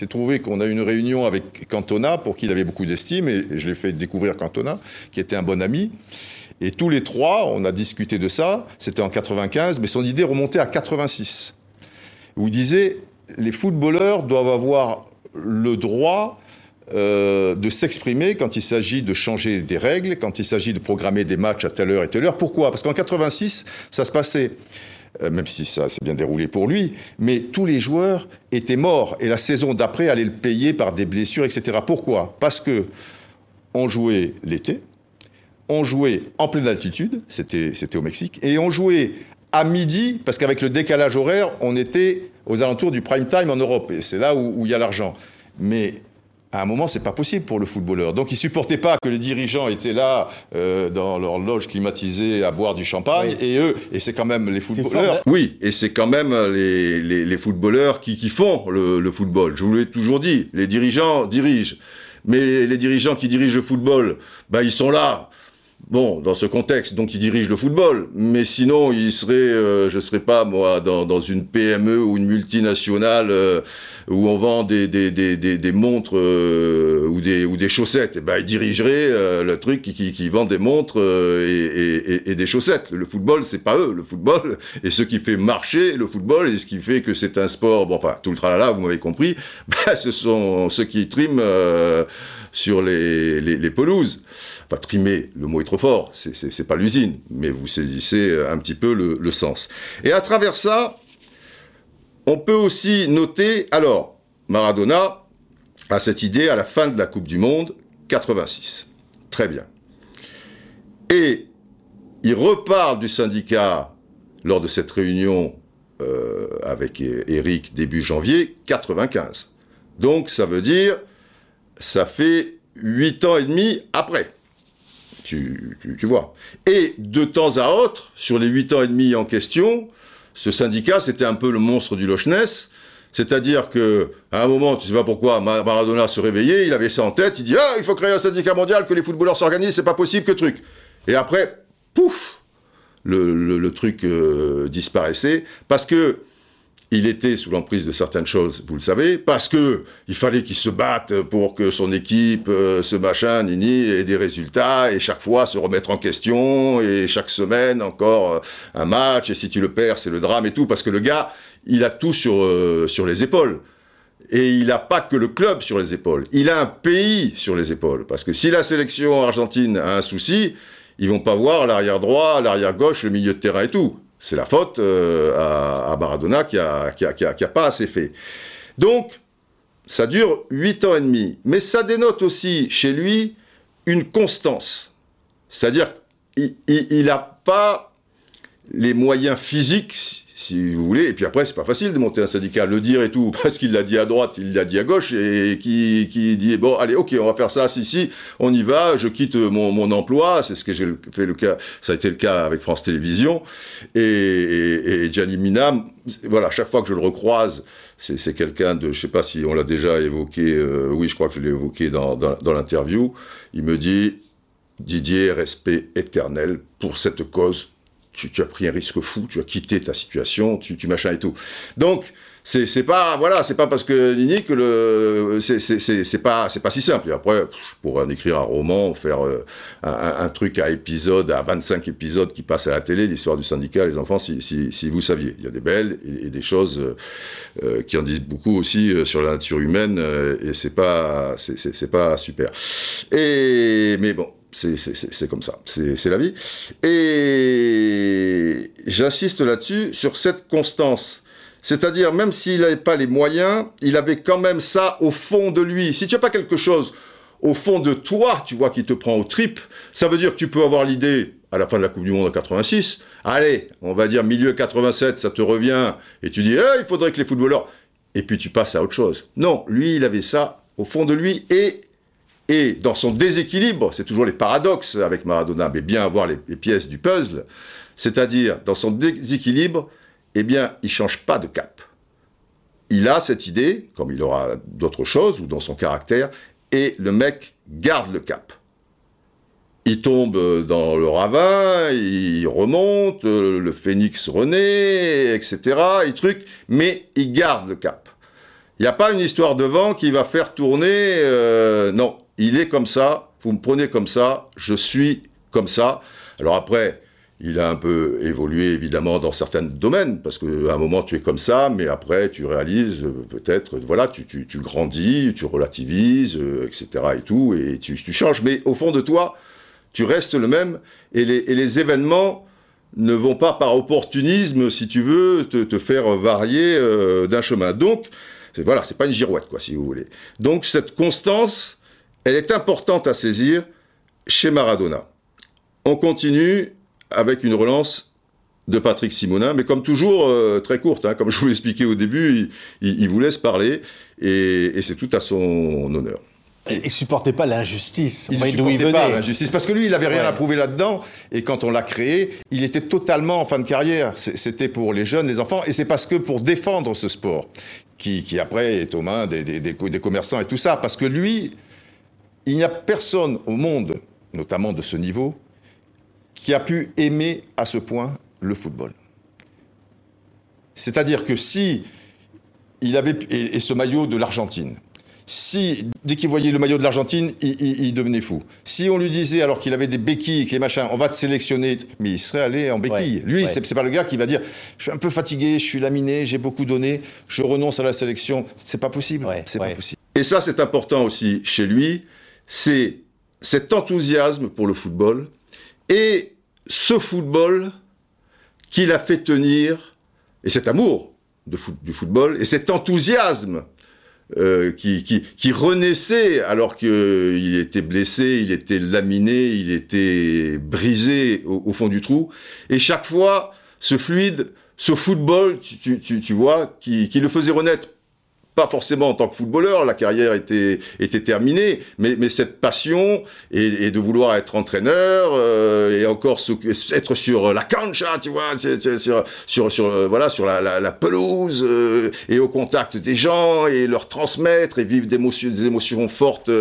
trouvé qu'on a eu une réunion avec Cantona pour qui il avait beaucoup d'estime et je l'ai fait découvrir Cantona, qui était un bon ami. Et tous les trois, on a discuté de ça, c'était en 95, mais son idée remontait à 86, où il disait les footballeurs doivent avoir le droit euh, de s'exprimer quand il s'agit de changer des règles, quand il s'agit de programmer des matchs à telle heure et telle heure. Pourquoi? Parce qu'en 86, ça se passait, euh, même si ça s'est bien déroulé pour lui, mais tous les joueurs étaient morts et la saison d'après allait le payer par des blessures, etc. Pourquoi? Parce que on jouait l'été, on jouait en pleine altitude, c'était au Mexique, et on jouait à midi, parce qu'avec le décalage horaire, on était aux alentours du prime time en Europe, et c'est là où il y a l'argent. Mais à un moment, c'est pas possible pour le footballeur. Donc, il supportait pas que les dirigeants étaient là euh, dans leur loge climatisée à boire du champagne, et eux, et c'est quand même les footballeurs. Oui, et c'est quand même les, les, les footballeurs qui, qui font le, le, football. Je vous l'ai toujours dit, les dirigeants dirigent, mais les dirigeants qui dirigent le football, ben ils sont là Bon, dans ce contexte, donc il dirige le football, mais sinon il serait, euh, je serais pas moi, dans, dans, une PME ou une multinationale euh, où on vend des, des, des, des montres euh, ou, des, ou des chaussettes. Et eh ben, il dirigerait euh, le truc qui, qui, qui, vend des montres et, et, et, des chaussettes. Le football, c'est pas eux. Le football, et ce qui fait marcher le football, et ce qui fait que c'est un sport, bon, enfin, tout le tralala, vous m'avez compris, ben, ce sont ceux qui triment sur les, les, les pelouses enfin trimer, le mot est trop fort, c'est pas l'usine, mais vous saisissez un petit peu le, le, sens. Et à travers ça, on peut aussi noter, alors, Maradona a cette idée à la fin de la Coupe du Monde, 86. Très bien. Et il reparle du syndicat lors de cette réunion euh, avec Eric début janvier 95. Donc ça veut dire, ça fait huit ans et demi après tu, tu, tu, vois. Et de temps à autre, sur les huit ans et demi en question, ce syndicat, c'était un peu le monstre du Loch Ness. C'est-à-dire que, à un moment, tu sais pas pourquoi, Maradona se réveillait, il avait ça en tête, il dit Ah, il faut créer un syndicat mondial, que les footballeurs s'organisent, c'est pas possible, que truc. Et après, pouf, le, truc euh, disparaissait. Parce que il était sous l'emprise de certaines choses, vous le savez, parce que il fallait qu'il se batte pour que son équipe, euh, ce machin, nini, ait des résultats, et chaque fois se remettre en question, et chaque semaine encore euh, un match, et si tu le perds, c'est le drame et tout, parce que le gars, il a tout sur, euh, sur les épaules. Et il n'a pas que le club sur les épaules, il a un pays sur les épaules. Parce que si la sélection argentine a un souci, ils vont pas voir l'arrière droit, l'arrière gauche, le milieu de terrain et tout. C'est la faute euh, à, à, Maradona qui a, qui, a, qui, a, qui a, pas assez fait. Donc, ça dure huit ans et demi. Mais ça dénote aussi chez lui une constance. C'est-à-dire qu'il n'a pas les moyens physiques si vous voulez. Et puis après, c'est pas facile de monter un syndicat, le dire et tout, parce qu'il l'a dit à droite, il l'a dit à gauche, et qui, dit bon, allez, ok, on va faire ça, si, si, on y va, je quitte mon, emploi, c'est ce que j'ai fait le cas, ça a été le cas avec France Télévisions, et, et, et Gianni Mina, voilà, chaque fois que je le recroise, c'est quelqu'un de, je sais pas si on l'a déjà évoqué, euh, oui, je crois que je l'ai évoqué dans l'interview, il me dit, Didier, respect éternel pour cette cause tu, tu, as pris un risque fou, tu as quitté ta situation, tu, tu machin et tout. Donc, c'est pas voilà c'est pas parce que Nini que le c'est pas c'est pas si simple. Et après pourrais en écrire un roman faire euh, un, un, truc à épisode à 25 épisodes qui passent à la télé l'histoire du syndicat les enfants si, si, si, vous saviez. Il y a des belles et, des choses euh, qui en disent beaucoup aussi euh, sur la nature humaine euh, et c'est pas c'est pas super. Et mais bon c'est comme ça, c'est la vie. Et j'insiste là-dessus, sur cette constance. C'est-à-dire, même s'il n'avait pas les moyens, il avait quand même ça au fond de lui. Si tu n'as pas quelque chose au fond de toi, tu vois, qui te prend aux tripes, ça veut dire que tu peux avoir l'idée, à la fin de la Coupe du Monde en 86, allez, on va dire milieu 87, ça te revient, et tu dis, eh, il faudrait que les footballeurs... Et puis tu passes à autre chose. Non, lui, il avait ça au fond de lui, et et dans son déséquilibre, c'est toujours les paradoxes avec Maradona, mais bien avoir les, pièces du puzzle, c'est-à-dire dans son déséquilibre, eh bien, il change pas de cap. Il a cette idée, comme il aura d'autres choses, ou dans son caractère, et le mec garde le cap. Il tombe dans le ravin, il remonte, le phénix renaît, etc., et truc, mais il garde le cap. Il n'y a pas une histoire de vent qui va faire tourner, euh, non, il est comme ça, vous me prenez comme ça, je suis comme ça. Alors après, il a un peu évolué évidemment dans certains domaines, parce qu'à un moment tu es comme ça, mais après tu réalises euh, peut-être, voilà, tu, tu, grandis, tu relativises, euh, etc. et tout, et tu, changes. Mais au fond de toi, tu restes le même, et les, et les événements ne vont pas par opportunisme, si tu veux, te, te faire varier euh, d'un chemin. Donc, voilà, c'est pas une girouette, quoi, si vous voulez. Donc cette constance, elle est importante à saisir chez Maradona. On continue avec une relance de Patrick Simonin, mais comme toujours, euh, très courte. Hein, comme je vous l'expliquais au début, il, il, il, vous laisse parler, et, et c'est tout à son honneur. Il supportait pas l'injustice. Il ne supportait pas l'injustice parce que lui, il n'avait rien à prouver là-dedans. Et quand on l'a créé, il était totalement en fin de carrière. C'était pour les jeunes, les enfants, et c'est parce que pour défendre ce sport, qui, qui après est aux mains des, des, des commerçants et tout ça, parce que lui, il n'y a personne au monde, notamment de ce niveau, qui a pu aimer à ce point le football. C'est-à-dire que si il avait et, ce maillot de l'Argentine, si dès qu'il voyait le maillot de l'Argentine, il, devenait fou. Si on lui disait alors qu'il avait des béquilles, les machins, on va te sélectionner, mais il serait allé en béquille. Lui, c'est pas le gars qui va dire, je suis un peu fatigué, je suis laminé, j'ai beaucoup donné, je renonce à la sélection. C'est pas possible. c'est pas possible. Et ça, c'est important aussi chez lui. C'est cet enthousiasme pour le football et ce football qu'il a fait tenir, et cet amour du football, et cet enthousiasme euh, qui, qui, renaissait alors qu'il était blessé, il était laminé, il était brisé au, fond du trou. Et chaque fois, ce fluide, ce football, tu, tu vois, qui, qui, le faisait renaître pas forcément en tant que footballeur, la carrière était, était terminée, mais, mais cette passion et, de vouloir être entraîneur euh, et encore être sur la cancha, tu vois, sur, sur, sur euh, voilà, sur la, la, pelouse euh, et au contact des gens et leur transmettre et vivre des émotions, des émotions fortes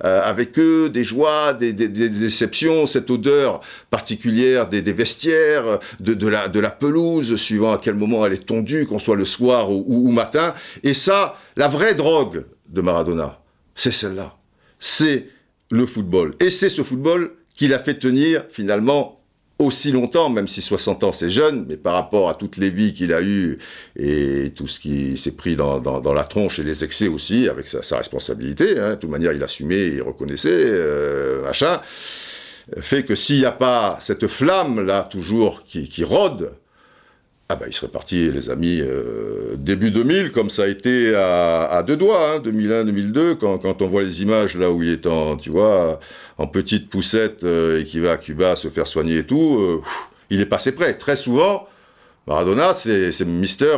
avec eux, des joies, des, des, des, déceptions, cette odeur particulière des, des vestiaires, de, de, la, de la pelouse, suivant à quel moment elle est tondue, qu'on soit le soir ou, ou matin, et ça, la vraie drogue de Maradona, c'est celle-là. C'est le football. Et c'est ce football qui l'a fait tenir finalement aussi longtemps, même si 60 ans c'est jeune, mais par rapport à toutes les vies qu'il a eues et tout ce qui s'est pris dans, la tronche et les excès aussi, avec sa, responsabilité, hein, de toute manière il assumait, il reconnaissait, euh, machin, fait que s'il n'y a pas cette flamme là toujours qui rôde, ah ben, il serait parti, les amis, euh, début 2000, comme ça a été à, deux doigts, 2001-2002, hein, quand, quand, on voit les images là où il est en, tu vois, en petite poussette euh, et qui va à Cuba se faire soigner et tout, euh, il est passé près. Très souvent, Maradona, c'est Mister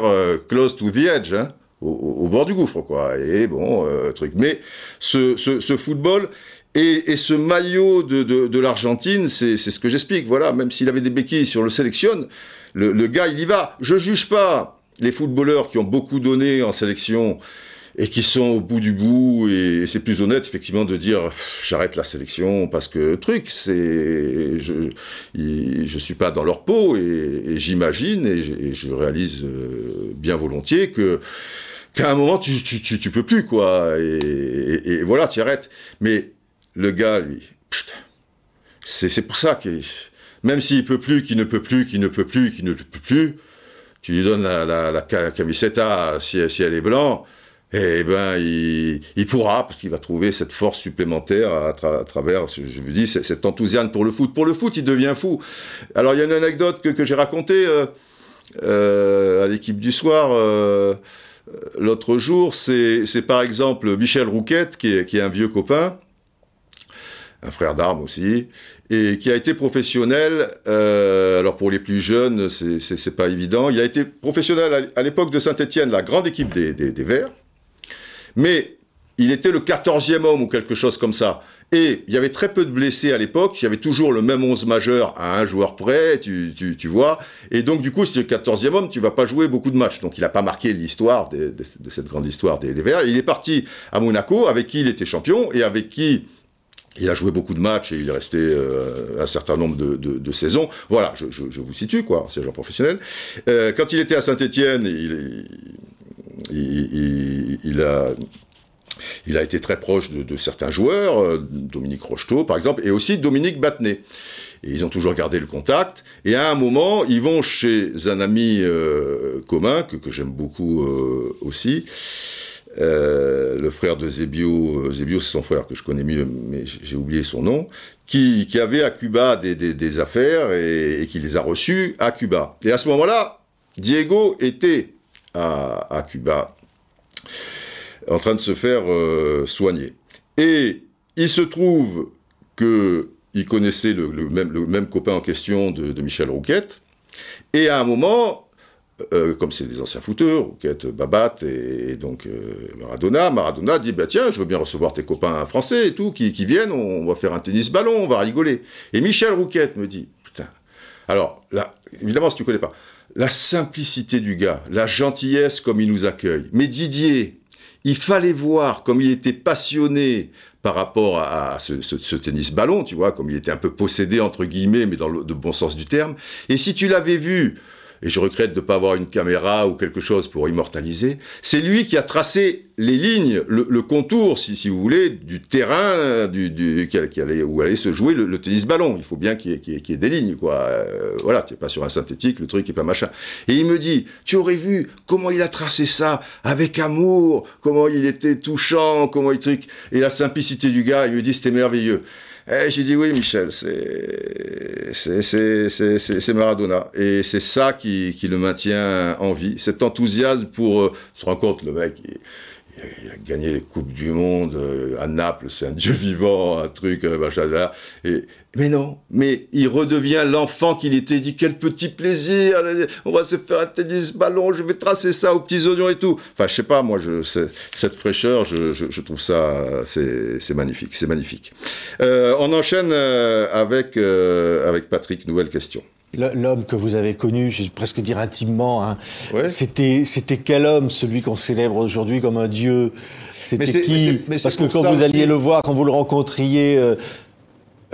close to the edge, hein, au, bord du gouffre, quoi. Et bon, truc. Mais ce, ce football, et, et, ce maillot de, de, de l'Argentine, c'est ce que j'explique. Voilà, même s'il avait des béquilles, si on le sélectionne, le, le, gars, il y va. Je juge pas les footballeurs qui ont beaucoup donné en sélection et qui sont au bout du bout. Et, c'est plus honnête, effectivement, de dire j'arrête la sélection parce que truc, c'est je je suis pas dans leur peau et, j'imagine et, je réalise euh, bien volontiers que qu'à un moment tu, tu, tu, tu, peux plus quoi et, et voilà tu arrêtes mais le gars, lui, c'est pour ça que même s'il peut plus, qu'il ne peut plus, qu'il ne peut plus, qu'il ne peut plus, tu lui donnes la, la, la camiseta si, elle est blanc, eh ben il, pourra parce qu'il va trouver cette force supplémentaire à, travers, je vous dis, cet enthousiasme pour le foot. Pour le foot, il devient fou. Alors il y a une anecdote que, j'ai racontée euh, euh, à l'équipe du soir. Euh, L'autre jour, c'est par exemple Michel Rouquette, qui est un vieux copain, un frère d'armes aussi, et qui a été professionnel. Euh, alors pour les plus jeunes, c'est pas évident. Il a été professionnel à, l'époque de Saint-Étienne, la grande équipe des, des, Verts, mais il était le 14e homme ou quelque chose comme ça. Et il y avait très peu de blessés à l'époque, il y avait toujours le même 11 majeur à un joueur près, tu, tu, tu vois. Et donc, du coup, si tu es le 14e homme, tu vas pas jouer beaucoup de matchs. Donc, il n'a pas marqué l'histoire de, de, cette grande histoire des, des Verts. Il est parti à Monaco, avec qui il était champion, et avec qui il a joué beaucoup de matchs et il est resté euh, un certain nombre de, de, saisons. Voilà, je, vous situe, quoi, c'est un professionnel. Euh, quand il était à Saint-Etienne, il, a, il a été très proche de, certains joueurs, euh, Dominique Rocheteau par exemple, et aussi Dominique Battenet. Et ils ont toujours gardé le contact. Et à un moment, ils vont chez un ami commun, que, que j'aime beaucoup aussi, euh, le frère de Zebio, euh, Zebio c'est son frère que je connais mieux, mais j'ai oublié son nom, qui, avait à Cuba des, affaires et, qui les a reçues à Cuba. Et à ce moment-là, Diego était à, Cuba en train de se faire euh, soigner. Et il se trouve que il connaissait le, le, même, le même copain en question de, de Michel Rouquette, et à un moment, euh, comme c'est des anciens footeurs, Rouquette, Babat et, donc euh, Maradona, Maradona dit bah tiens, je veux bien recevoir tes copains français et tout, qui, viennent, on, va faire un tennis ballon, on va rigoler. Et Michel Rouquette me dit putain. Alors évidemment, si tu connais pas, la simplicité du gars, la gentillesse comme il nous accueille. Mais Didier, il fallait voir comme il était passionné par rapport à ce, tennis ballon, tu vois, comme il était un peu possédé entre guillemets, mais dans le bon sens du terme. Et si tu l'avais vu et je regrette de ne pas avoir une caméra ou quelque chose pour immortaliser, c'est lui qui a tracé les lignes, le, contour, si, si, vous voulez, du terrain du, qui, allait, où allait se jouer le, tennis ballon. Il faut bien qu'il y, ait des lignes, quoi. Euh, voilà, tu n'es pas sur un synthétique, le truc n'est pas machin. Et il me dit, tu aurais vu comment il a tracé ça avec amour, comment il était touchant, comment il truc, et la simplicité du gars, il me dit, c'était merveilleux. Eh, j'ai dit oui, Michel, c'est Maradona. Et c'est ça qui, qui, le maintient en vie. Cet enthousiasme pour. Euh, tu te rends compte, le mec, a gagné les Coupes du Monde euh, à Naples, c'est un dieu vivant, un truc, euh, machin, et, mais non, mais il redevient l'enfant qu'il était, il dit quel petit plaisir, on va se faire un tennis ballon, je vais tracer ça aux petits oignons et tout. Enfin, je sais pas, moi, je, cette fraîcheur, je, trouve ça, c'est magnifique, c'est magnifique. Euh, on enchaîne avec, avec Patrick, nouvelle question. L'homme que vous avez connu, je vais presque dire intimement, hein, c'était, c'était quel homme, celui qu'on célèbre aujourd'hui comme un dieu? C'était qui? Parce que quand vous alliez le voir, quand vous le rencontriez, euh,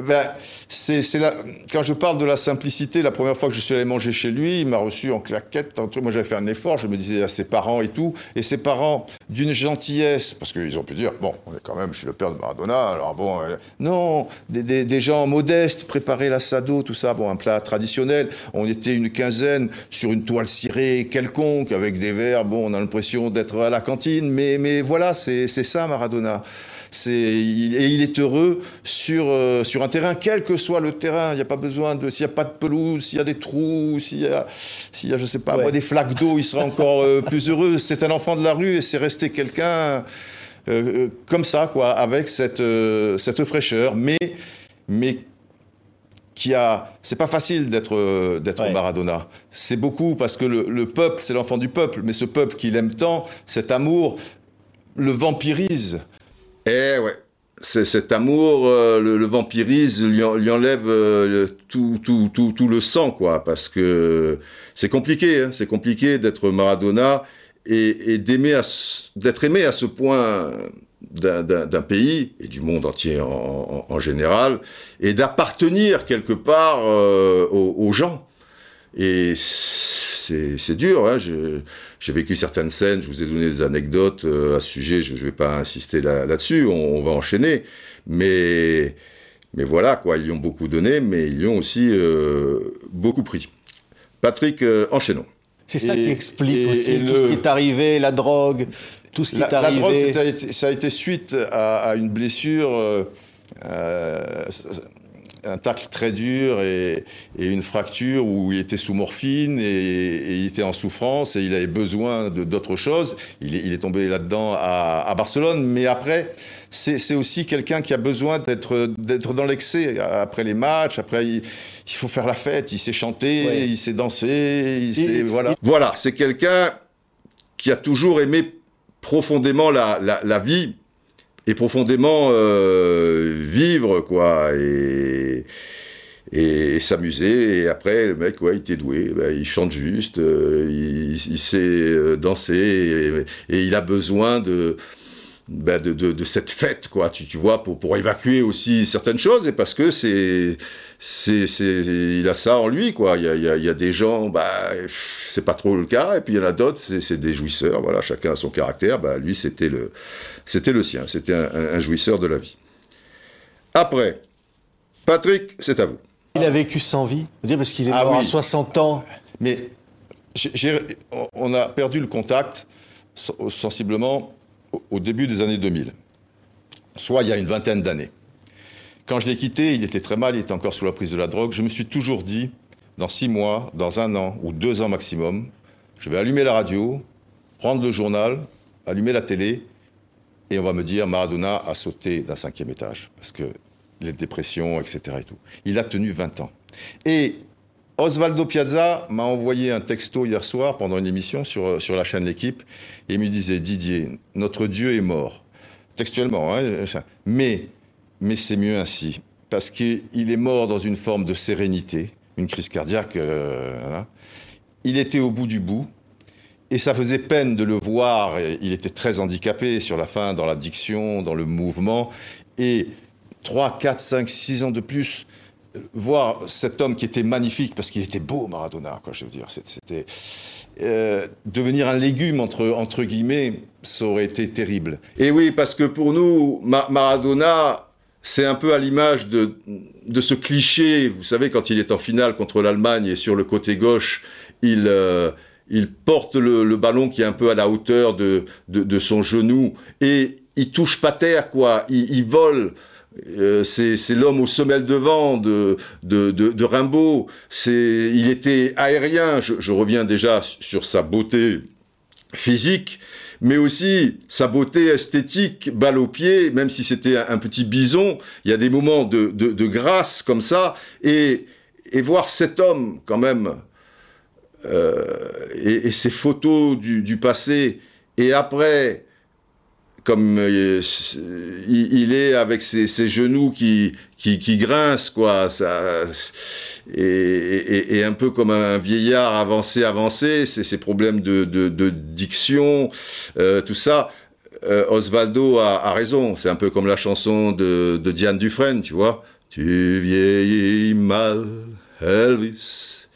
ben, c'est, là, quand je parle de la simplicité, la première fois que je suis allé manger chez lui, il m'a reçu en claquette. Moi, j'avais fait un effort, je me disais à ses parents et tout. Et ses parents, d'une gentillesse, parce qu'ils ont pu dire, bon, on est quand même, je suis le père de Maradona, alors bon, euh, non, des, des, gens modestes, préparer l'assado, tout ça, bon, un plat traditionnel. On était une quinzaine sur une toile cirée quelconque, avec des verres, bon, on a l'impression d'être à la cantine, mais, mais voilà, c'est ça, Maradona et il est heureux sur, euh, sur un terrain, quel que soit le terrain. Il n'y a pas besoin de. S'il n'y a pas de pelouse, s'il y a des trous, s'il y a, s'il y a je sais pas, des flaques d'eau, il sera encore euh, plus heureux. C'est un enfant de la rue et c'est resté quelqu'un euh, comme ça, quoi, avec cette, cette fraîcheur, mais. mais qui a, c'est pas facile d'être d'être Maradona. C'est beaucoup parce que le, le peuple, c'est l'enfant du peuple, mais ce peuple qu'il aime tant, cet amour, le vampirise. Eh ouais. Cet amour euh, le, vampirise, lui, enlève euh, tout, tout, tout, tout, le sang, quoi, parce que c'est compliqué, hein, c'est compliqué d'être Maradona et, d'aimer, d'être aimé à ce point d'un pays et du monde entier en, général, et d'appartenir quelque part euh, aux, gens. Et c'est dur. Hein, j'ai vécu certaines scènes, je vous ai donné des anecdotes euh, à ce sujet, je ne vais pas insister là-dessus, on, va enchaîner. Mais, mais voilà, quoi, ils lui ont beaucoup donné, mais ils lui ont aussi euh, beaucoup pris. Patrick, euh, enchaînons. C'est ça qui explique aussi tout ce qui est arrivé, la drogue, tout ce qui est arrivé. La drogue, ça a, été, suite à, une blessure un tacle très dur et, une fracture où il était sous morphine et, il était en souffrance et il avait besoin d'autre chose. Il, est tombé là-dedans à, Barcelone, mais après, c'est aussi quelqu'un qui a besoin d'être dans l'excès après les matchs. Après, il, faut faire la fête. Il sait chanter, il sait danser, il sait, voilà. Voilà, c'est quelqu'un qui a toujours aimé profondément la, la vie et profondément euh, vivre, quoi, et, et, s'amuser. Et après, le mec, ouais, il était doué, ben, il chante juste, euh, il, sait euh, danser, et, il a besoin de, ben, de, de, cette fête, quoi, tu, tu vois, pour, pour évacuer aussi certaines choses, et parce que c'est c'est, il a ça en lui, quoi. Il y a, il y a, des gens, bah, c'est pas trop le cas, et puis il y en a d'autres, c'est, des jouisseurs, voilà, chacun a son caractère, bah, lui, c'était le, c'était le sien, c'était un, jouisseur de la vie. Après, Patrick, c'est à vous. Il a vécu sans vie, parce qu'il est ah mort à 60 ans. Mais on a perdu le contact sensiblement au début des années 2000, soit il y a une vingtaine d'années. Quand je l'ai quitté, il était très mal, il était encore sous la prise de la drogue. Je me suis toujours dit, dans six mois, dans un an ou deux ans maximum, je vais allumer la radio, prendre le journal, allumer la télé, et on va me dire Maradona a sauté d'un cinquième étage, parce que les dépressions, etc. Et tout. Il a tenu 20 ans. Et Osvaldo Piazza m'a envoyé un texto hier soir pendant une émission sur, sur la chaîne L'équipe et il me disait Didier, notre Dieu est mort. Textuellement, hein, mais, mais c'est mieux ainsi. Parce qu'il est mort dans une forme de sérénité, une crise cardiaque. Euh, il était au bout du bout. Et ça faisait peine de le voir. Il était très handicapé sur la fin, dans l'addiction, dans le mouvement. Et 3, 4, 5, 6 ans de plus, voir cet homme qui était magnifique, parce qu'il était beau, Maradona, quoi, je veux dire, c'était... Euh, devenir un légume, entre, entre guillemets, ça aurait été terrible. Et oui, parce que pour nous, Maradona, c'est un peu à l'image de, de ce cliché, vous savez, quand il est en finale contre l'Allemagne et sur le côté gauche, il... Euh, il porte le, ballon qui est un peu à la hauteur de, de, son genou et il touche pas terre, quoi. Il, vole. Euh, c'est l'homme aux semelles de vent de, de, de, Rimbaud. Il était aérien. Je, reviens déjà sur sa beauté physique, mais aussi sa beauté esthétique, balle au pied, même si c'était un, petit bison. Il y a des moments de, de grâce comme ça. Et, et voir cet homme, quand même, euh, et, ces photos du, passé, et après, comme euh, il, est avec ses, genoux qui, qui, grincent, quoi, ça, et, un peu comme un vieillard avancé, avancé, ses problèmes de, diction, euh, tout ça. Osvaldo a, raison, c'est un peu comme la chanson de, de Diane Dufresne, tu vois. Tu vieillis mal, Elvis.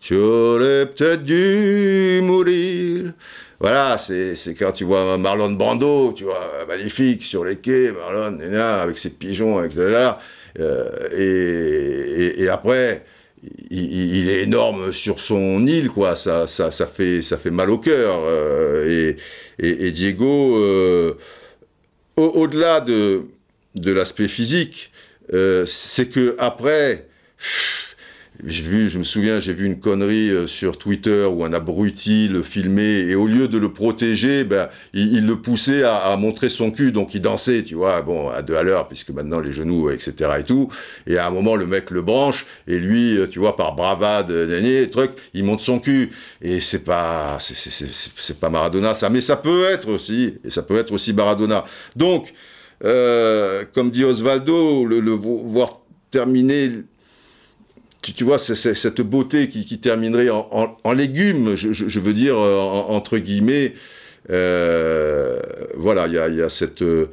Tu aurais peut-être dû mourir. Voilà, c'est quand tu vois Marlon Brando, tu vois, magnifique sur les quais, Marlon, avec ses pigeons, avec là, euh, et, et, après, il, est énorme sur son île, quoi. Ça, ça, ça fait, ça fait mal au cœur. Euh, et, et, Diego, euh, au-delà de, de l'aspect physique, c'est que après vu, je me souviens, j'ai vu une connerie euh, sur Twitter où un abruti le filmait et au lieu de le protéger, ben, il, le poussait à, montrer son cul, donc il dansait, tu vois, bon, à deux à l'heure, puisque maintenant les genoux, etc. et tout. Et à un moment, le mec le branche et lui, euh, tu vois, par bravade, dernier truc, il monte son cul. Et c'est pas, c'est pas Maradona, ça, mais ça peut être aussi, et ça peut être aussi Maradona. Donc, euh, comme dit Osvaldo, le, le voir terminer tu, vois, cette beauté qui, terminerait en, légumes, je, veux dire, euh, entre guillemets. Euh, voilà, il y a, cette. Euh,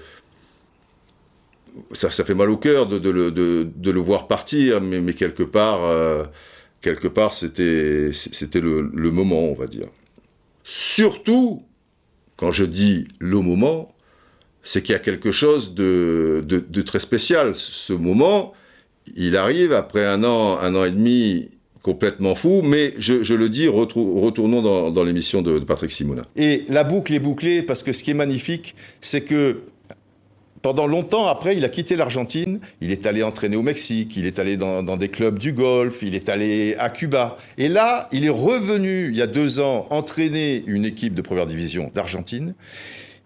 ça, fait mal au cœur de, le, voir partir, mais, quelque part, quelque part c'était, c'était le, moment, on va dire. Surtout, quand je dis le moment, c'est qu'il y a quelque chose de, de très spécial. Ce moment, il arrive après un an, un an et demi complètement fou, mais je, le dis, retournons dans, l'émission de, Patrick Simona. Et la boucle est bouclée parce que ce qui est magnifique, c'est que pendant longtemps après, il a quitté l'Argentine, il est allé entraîner au Mexique, il est allé dans, dans, des clubs du Golfe, il est allé à Cuba. Et là, il est revenu il y a deux ans entraîner une équipe de première division d'Argentine.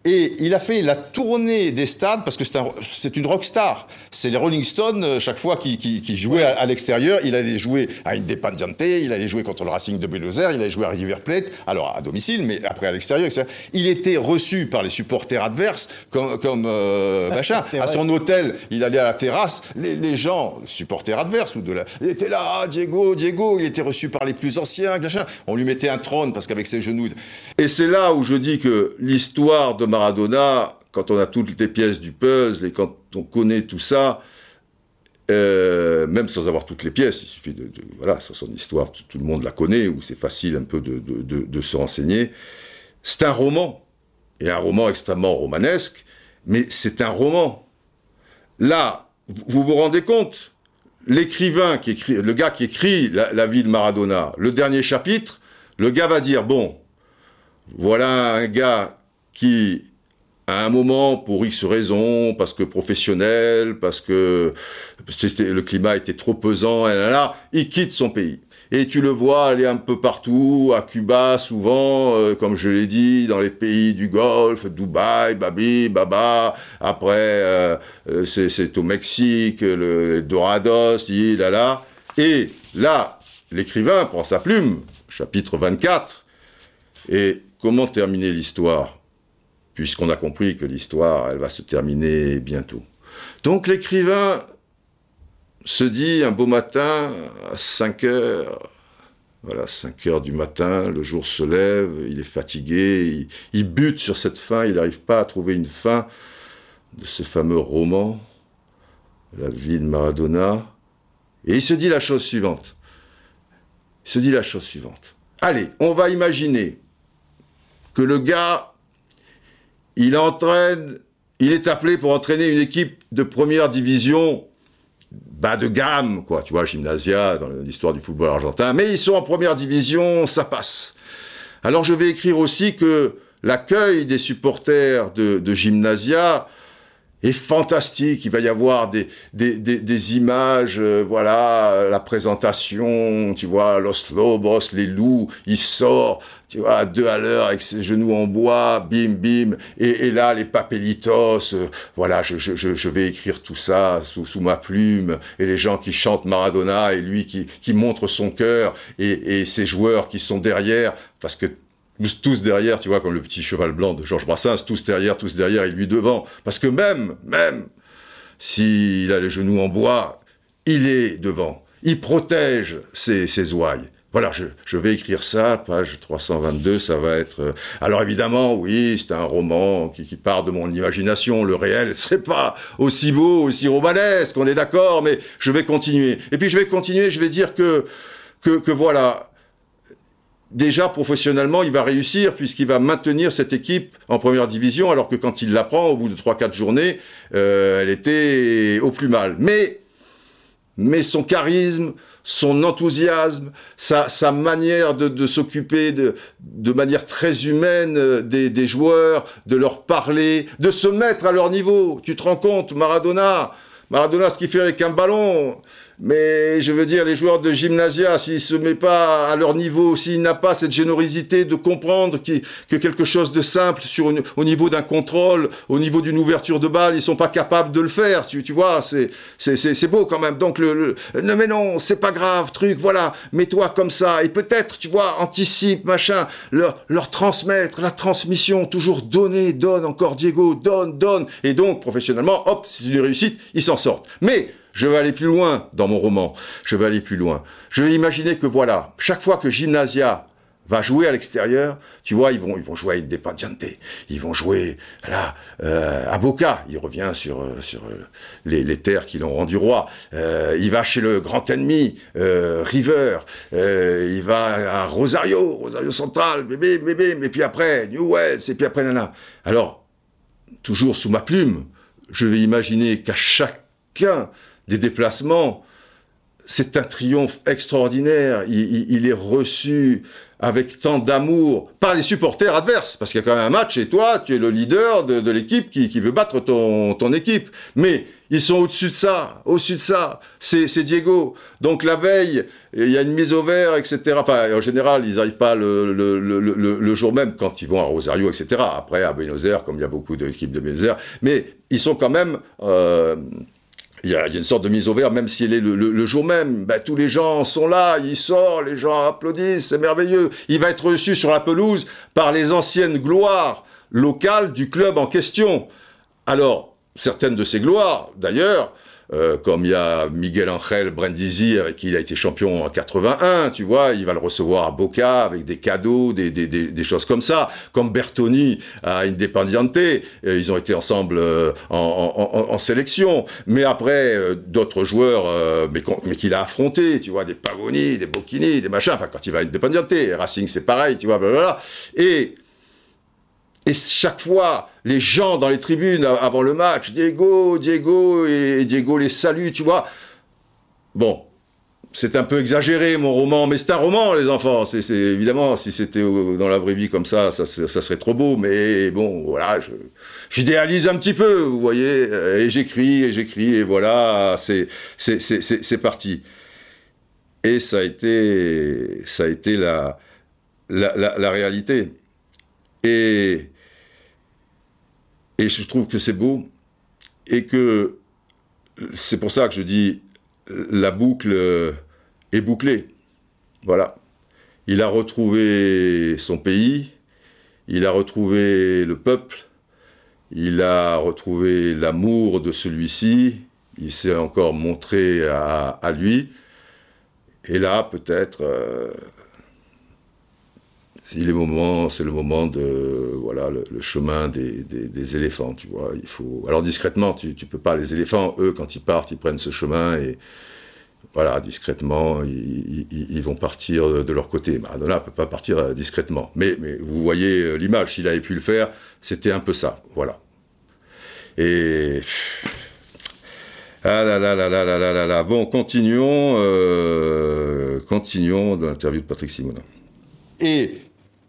Et il a fait la tournée des stades parce que c'est une rock star. C'est les Rolling Stones, euh, chaque fois qu'ils jouaient à, l'extérieur, il allait jouer à Independiente, il allait jouer contre le Racing de Buenos Aires, il allait jouer à River Plate, alors à domicile, mais après à l'extérieur. Il était reçu par les supporters adverses comme, comme euh, machin. à son hôtel, il allait à la terrasse, les, gens, supporters adverses, ou de la, il était là, ah, Diego, Diego, il était reçu par les plus anciens, machin. On lui mettait un trône parce qu'avec ses genoux. Et c'est là où je dis que l'histoire de Maradona, quand on a toutes les pièces du puzzle et quand on connaît tout ça, euh, même sans avoir toutes les pièces, il suffit de, voilà, sur son histoire, tout, le monde la connaît, ou c'est facile un peu de, se renseigner. C'est un roman, et un roman extrêmement romanesque, mais c'est un roman. Là, vous vous rendez compte, l'écrivain qui écrit, le gars qui écrit la, la vie de Maradona, le dernier chapitre, le gars va dire bon, voilà un gars qui, à un moment, pour X raisons, parce que professionnel, parce que le climat était trop pesant, et là, il quitte son pays. Et tu le vois aller un peu partout, à Cuba souvent, euh, comme je l'ai dit, dans les pays du Golfe, Dubaï, Babi, Baba. Après, euh, euh, c'est au Mexique, le Dorados, là là. Et là, l'écrivain prend sa plume, chapitre 24, et comment terminer l'histoire? Puisqu'on a compris que l'histoire, elle va se terminer bientôt. Donc l'écrivain se dit un beau matin, à 5 heures, voilà, 5 heures du matin, le jour se lève, il est fatigué, il, bute sur cette fin, il n'arrive pas à trouver une fin de ce fameux roman, La vie de Maradona, et il se dit la chose suivante. Il se dit la chose suivante. Allez, on va imaginer que le gars, il entraîne, il est appelé pour entraîner une équipe de première division bas de gamme, quoi, tu vois, Gymnasia dans l'histoire du football argentin, mais ils sont en première division, ça passe. Alors je vais écrire aussi que l'accueil des supporters de, de Gymnasia est fantastique. Il va y avoir des, des, des, images, euh, voilà, la présentation, tu vois, Los Lobos, les loups, il sort, tu vois, à deux à l'heure avec ses genoux en bois, bim, bim, et, là, les papelitos, euh, voilà, je, je, je, vais écrire tout ça sous, sous, ma plume, et les gens qui chantent Maradona, et lui qui, qui montre son cœur, et, et ces joueurs qui sont derrière, parce que tous derrière, tu vois, comme le petit cheval blanc de Georges Brassens, tous derrière, tous derrière, et lui devant. Parce que même, même, s'il a les genoux en bois, il est devant. Il protège ses, ses ouailles. Voilà, je, je, vais écrire ça, page 322, ça va être... Euh, alors évidemment, oui, c'est un roman qui, qui, part de mon imagination, le réel serait pas aussi beau, aussi romanesque, on est d'accord, mais je vais continuer. Et puis je vais continuer, je vais dire que, que, que voilà, déjà professionnellement, il va réussir puisqu'il va maintenir cette équipe en première division, alors que quand il la prend, au bout de 3-4 journées, euh, elle était au plus mal. Mais, mais son charisme, son enthousiasme, sa, sa manière de, de s'occuper de, de manière très humaine euh, des, des joueurs, de leur parler, de se mettre à leur niveau. Tu te rends compte, Maradona, Maradona, ce qu'il fait avec un ballon, mais je veux dire, les joueurs de gymnasia, s'il se met pas à leur niveau, s'il n'a pas cette générosité de comprendre que quelque chose de simple sur au niveau d'un contrôle, au niveau d'une ouverture de balle, ils sont pas capables de le faire. Tu, tu vois, c'est c'est beau quand même. Donc le, non mais non, c'est pas grave, truc, voilà, mets-toi comme ça et peut-être, tu vois, anticipe, machin, leur leur transmettre la transmission, toujours donner, donne encore Diego, donne, donne, et donc professionnellement, hop, c'est une réussite, ils s'en sortent. Mais je vais aller plus loin dans mon roman. Je vais aller plus loin. Je vais imaginer que voilà, chaque fois que Gymnasia va jouer à l'extérieur, tu vois, ils vont, ils vont jouer à Independiente, ils vont jouer là euh, à Boca, il revient sur euh, sur euh, les, les, terres qui l'ont rendu roi. Euh, il va chez le grand ennemi River, il va à Rosario, Rosario Central, bébé, bébé, mais puis après New Wells, et puis après nana. Alors toujours sous ma plume, je vais imaginer qu'à chacun des déplacements. C'est un triomphe extraordinaire. Il, il, est reçu avec tant d'amour par les supporters adverses, parce qu'il y a quand même un match et toi, tu es le leader de, l'équipe qui, veut battre ton, équipe. Mais ils sont au-dessus de ça, au-dessus de ça. C'est Diego. Donc la veille, il y a une mise au vert, etc. En général, ils n'arrivent pas le, jour même quand ils vont à Rosario, etc. Après, à Buenos Aires, comme il y a beaucoup d'équipes de Buenos Aires. Mais ils sont quand même... Euh, il y, a, une sorte de mise au vert, même si elle est le, jour même. Ben, tous les gens sont là, il sort, les gens applaudissent, c'est merveilleux. Il va être reçu sur la pelouse par les anciennes gloires locales du club en question. Alors, certaines de ces gloires, d'ailleurs, euh, comme il y a Miguel Angel Brindisi avec qui il a été champion en 81, tu vois, il va le recevoir à Boca avec des cadeaux, des, des, des, choses comme ça, comme Bertoni à Independiente, euh, ils ont été ensemble euh, en, en, en, sélection, mais après euh, d'autres joueurs, euh, mais, mais qu'il a affronté, tu vois, des Pavoni, des Bocchini, des machins, enfin quand il va à Independiente, Racing c'est pareil, tu vois, blablabla, et et chaque fois, les gens dans les tribunes avant le match, Diego, Diego, et Diego les salue, tu vois. Bon, c'est un peu exagéré mon roman, mais c'est un roman, les enfants. C'est évidemment, si c'était dans la vraie vie comme ça, ça, serait trop beau. Mais bon, voilà, j'idéalise un petit peu, vous voyez, et j'écris, et j'écris, et voilà, c'est parti. Et ça a été, ça a été la réalité. Et, et je trouve que c'est beau et que c'est pour ça que je dis la boucle est bouclée. Voilà. Il a retrouvé son pays, il a retrouvé le peuple, il a retrouvé l'amour de celui-ci, il s'est encore montré à, lui. Et là, peut-être, euh, moment, c'est le moment de voilà le, chemin des, éléphants, tu vois. Il faut alors discrètement, tu, tu peux pas. Les éléphants, eux, quand ils partent, ils prennent ce chemin et voilà, discrètement, ils, vont partir de leur côté. Maradona ne peut pas partir euh, discrètement. Mais, mais vous voyez euh, l'image, s'il avait pu le faire, c'était un peu ça. Voilà. Et. Ah là là là là là là là là. Bon, continuons, euh, continuons dans l'interview de Patrick Simonin. Et,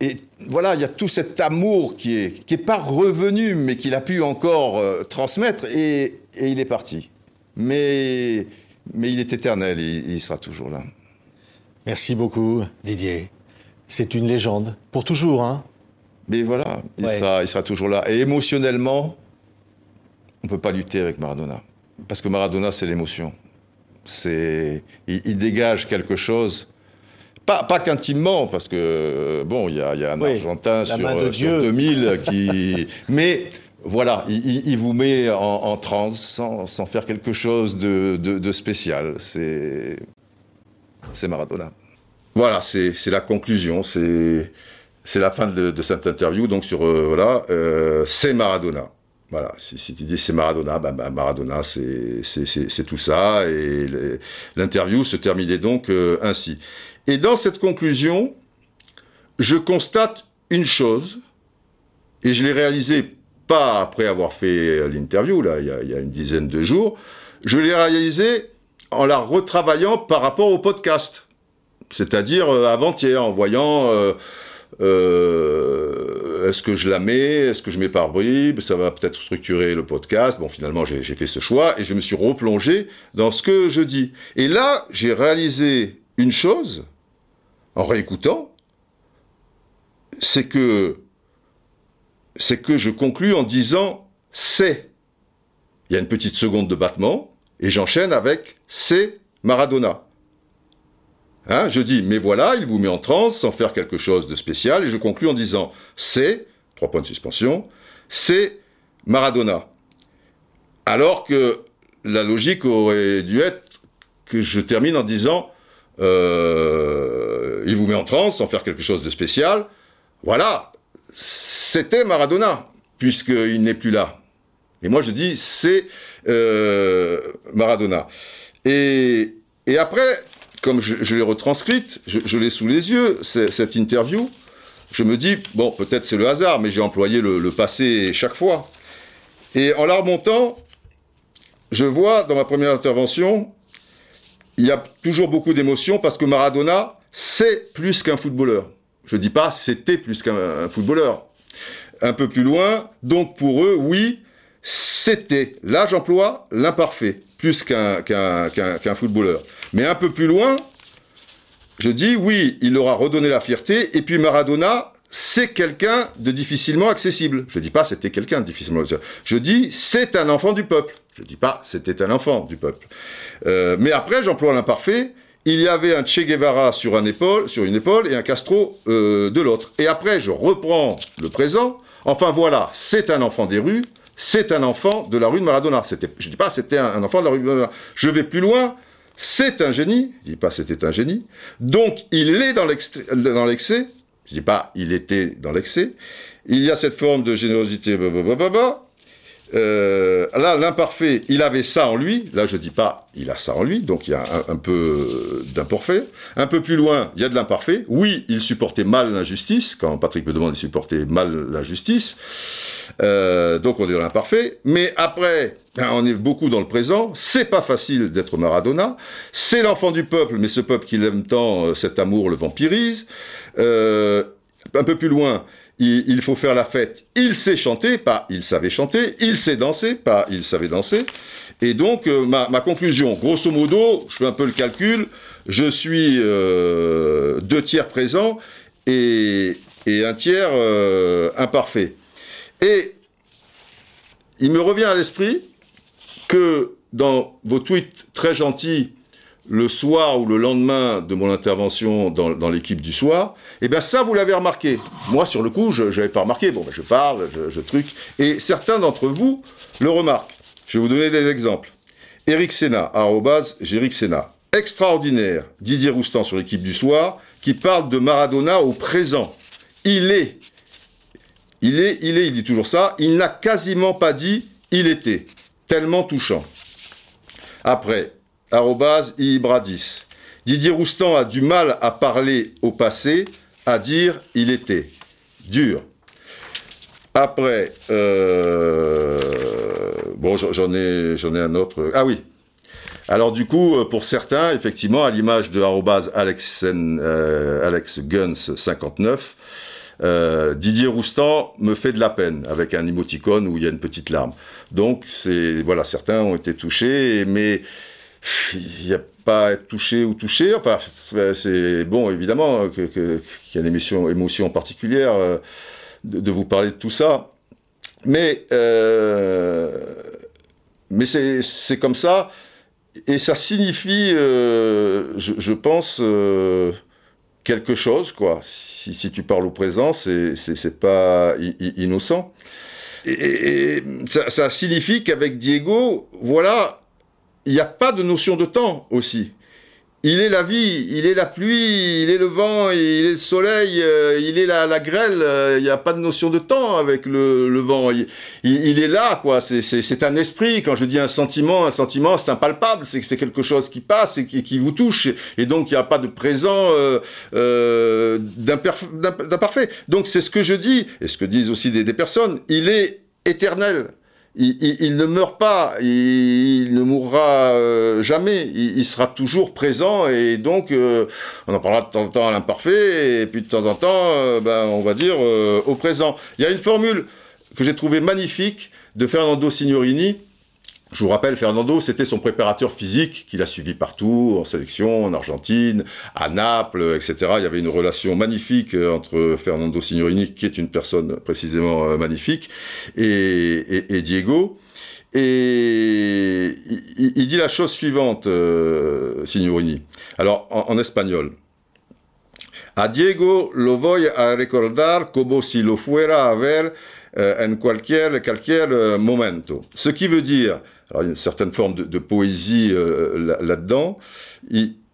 et voilà, il y a tout cet amour qui est, qui est pas revenu, mais qu'il a pu encore transmettre, et, et il est parti. Mais mais il est éternel et il sera toujours là. Merci beaucoup, Didier. C'est une légende. Pour toujours, hein Mais voilà, il, sera, il sera toujours là. Et émotionnellement, on ne peut pas lutter avec Maradona. Parce que Maradona, c'est l'émotion. C'est, il, dégage quelque chose. Pas, pas qu'intimement, parce que, bon, il y a, un Argentin sur, sur 2000 qui. Mais voilà, il, vous met en, transe sans, faire quelque chose de, spécial. C'est Maradona. Voilà, c'est la conclusion. C'est la fin de, cette interview. Donc sur euh, voilà, euh, c'est Maradona. Voilà, si, tu dis c'est Maradona, ben, ben Maradona, c'est tout ça. Et l'interview se terminait donc euh, ainsi. Et dans cette conclusion, je constate une chose, et je l'ai réalisée pas après avoir fait l'interview, là, il y, a, une dizaine de jours, je l'ai réalisé en la retravaillant par rapport au podcast. C'est-à-dire euh, avant-hier, en voyant euh, euh, est-ce que je la mets, est-ce que je mets par bribes, ça va peut-être structurer le podcast. Bon, finalement, j'ai fait ce choix et je me suis replongé dans ce que je dis. Et là, j'ai réalisé une chose, en réécoutant, c'est que je conclus en disant c'est. Il y a une petite seconde de battement, et j'enchaîne avec c'est Maradona. Hein, je dis, mais voilà, il vous met en transe sans faire quelque chose de spécial, et je conclus en disant c'est, trois points de suspension, c'est Maradona. Alors que la logique aurait dû être que je termine en disant euh, il vous met en transe sans faire quelque chose de spécial. Voilà, c'était Maradona, puisqu'il n'est plus là. Et moi, je dis, c'est euh, Maradona. Et, après, comme je, l'ai retranscrite, je, l'ai sous les yeux, cette interview, je me dis, bon, peut-être c'est le hasard, mais j'ai employé le, passé chaque fois. Et en la remontant, je vois dans ma première intervention, il y a toujours beaucoup d'émotions parce que Maradona, c'est plus qu'un footballeur. Je ne dis pas c'était plus qu'un footballeur. Un peu plus loin, donc pour eux, oui, c'était. Là, j'emploie l'imparfait, plus qu'un footballeur. Mais un peu plus loin, je dis oui, il aura redonné la fierté, et puis Maradona, c'est quelqu'un de difficilement accessible. Je ne dis pas c'était quelqu'un de difficilement accessible. Je dis c'est un enfant du peuple. Je ne dis pas c'était un enfant du peuple. Euh, mais après, j'emploie l'imparfait, il y avait un Che Guevara sur, une épaule et un Castro euh, de l'autre. Et après, je reprends le présent. Enfin voilà, c'est un enfant des rues, c'est un enfant de la rue de Maradona. je ne dis pas c'était un, enfant de la rue de Maradona. Je vais plus loin, c'est un génie. Je dis pas c'était un génie. Donc il est dans l'excès. Je dis pas il était dans l'excès. Il y a cette forme de générosité. Euh, là, l'imparfait, il avait ça en lui. Là, je dis pas, il a ça en lui, donc il y a un, peu d'imparfait. Un peu plus loin, il y a de l'imparfait. Oui, il supportait mal l'injustice. Quand Patrick me demande, il supportait mal l'injustice. Euh, donc on est dans l'imparfait. Mais après, ben, on est beaucoup dans le présent. C'est pas facile d'être Maradona. C'est l'enfant du peuple, mais ce peuple qu'il aime tant, euh, cet amour le vampirise. un peu plus loin, il, faut faire la fête. Il sait chanter, pas il savait chanter. Il sait danser, pas il savait danser. Et donc, euh, ma, conclusion, grosso modo, je fais un peu le calcul, je suis euh, deux tiers présents et, un tiers euh, imparfait. Et il me revient à l'esprit que dans vos tweets très gentils, le soir ou le lendemain de mon intervention dans, l'équipe du soir, eh bien ça, vous l'avez remarqué. Moi, sur le coup, je n'avais pas remarqué. Bon, ben, je parle, je, truc. Et certains d'entre vous le remarquent. Je vais vous donner des exemples. Eric Sena, arrobase, Jéric Sena. Extraordinaire, Didier Roustan sur l'équipe du soir, qui parle de Maradona au présent. Il est, il est, il est, il dit toujours ça, il n'a quasiment pas dit il était. Tellement touchant. Après, Ibradis. Didier Roustan a du mal à parler au passé, à dire il était. Dur. Après, euh, bon, j'en ai, un autre. Ah oui. Alors du coup, euh, pour certains, effectivement, à l'image de Alex, euh, Alex Guns 59, Didier Roustan me fait de la peine avec un émoticône où il y a une petite larme. Donc voilà, certains ont été touchés, mais il n'y a pas à être touché ou touché. Enfin, c'est bon évidemment qu'il y a une émotion, émotion particulière de, vous parler de tout ça. Mais, euh, mais c'est comme ça. Et ça signifie, euh, je, pense, euh, quelque chose, quoi. Si, tu parles au présent, c'est pas innocent. Et, ça, signifie qu'avec Diego, voilà, il n'y a pas de notion de temps aussi. Il est la vie, il est la pluie, il est le vent, il est le soleil, euh, il est la, grêle. Euh, il n'y a pas de notion de temps avec le, vent. Il, est là, quoi. C'est un esprit. Quand je dis un sentiment, un sentiment, c'est impalpable. C'est c'est quelque chose qui passe et qui, vous touche. Et donc il n'y a pas de présent euh, d'imparfait. Donc c'est ce que je dis et ce que disent aussi des personnes. Il est éternel il, ne meurt pas, il, ne mourra euh, jamais, il, sera toujours présent et donc euh, on en parlera de temps en temps à l'imparfait et puis de temps en temps, euh, ben, on va dire au présent. Il y a une formule que j'ai trouvée magnifique de Fernando Signorini je vous rappelle, Fernando, c'était son préparateur physique qu'il a suivi partout, en sélection, en Argentine, à Naples, etc. Il y avait une relation magnifique euh, entre Fernando Signorini, qui est une personne précisément euh, magnifique, et, Diego. Et il, dit la chose suivante, euh, Signorini. Alors, en, espagnol. A Diego lo voy a recordar como si lo fuera a ver en cualquier, cualquier momento. Ce qui veut dire, alors il y a une certaine forme de, poésie euh, là-dedans.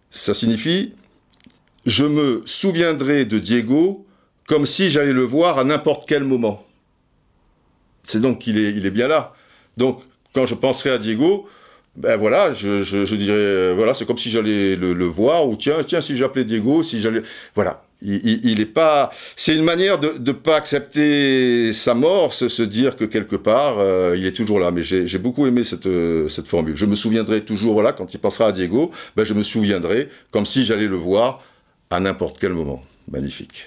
ça signifie je me souviendrai de Diego comme si j'allais le voir à n'importe quel moment. C'est donc qu'il est, bien là. Donc quand je penserai à Diego, ben voilà, je, je, dirais, euh, voilà, c'est comme si j'allais le, le, voir, ou tiens, tiens, si j'appelais Diego, si j'allais, voilà. Il, est pas. C'est une manière de ne pas accepter sa mort, se, dire que quelque part euh, il est toujours là. Mais j'ai beaucoup aimé cette, euh, cette formule. Je me souviendrai toujours, voilà, quand il passera à Diego, ben je me souviendrai comme si j'allais le voir à n'importe quel moment. Magnifique.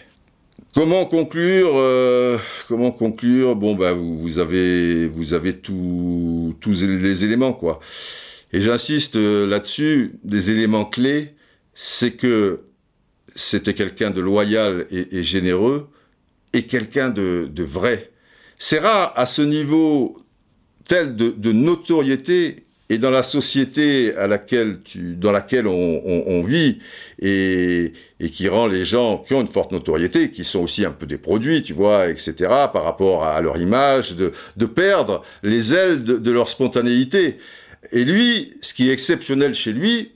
Comment conclure euh, Comment conclure? Bon, ben vous, vous, avez vous avez tous les éléments quoi. Et j'insiste là-dessus. Des éléments clés, c'est que c'était quelqu'un de loyal et, généreux et quelqu'un de, vrai. C'est rare à ce niveau tel de, notoriété et dans la société à laquelle tu, dans laquelle on, vit et, qui rend les gens qui ont une forte notoriété, qui sont aussi un peu des produits, tu vois, etc., par rapport à, leur image, de, perdre les ailes de leur spontanéité. Et lui, ce qui est exceptionnel chez lui,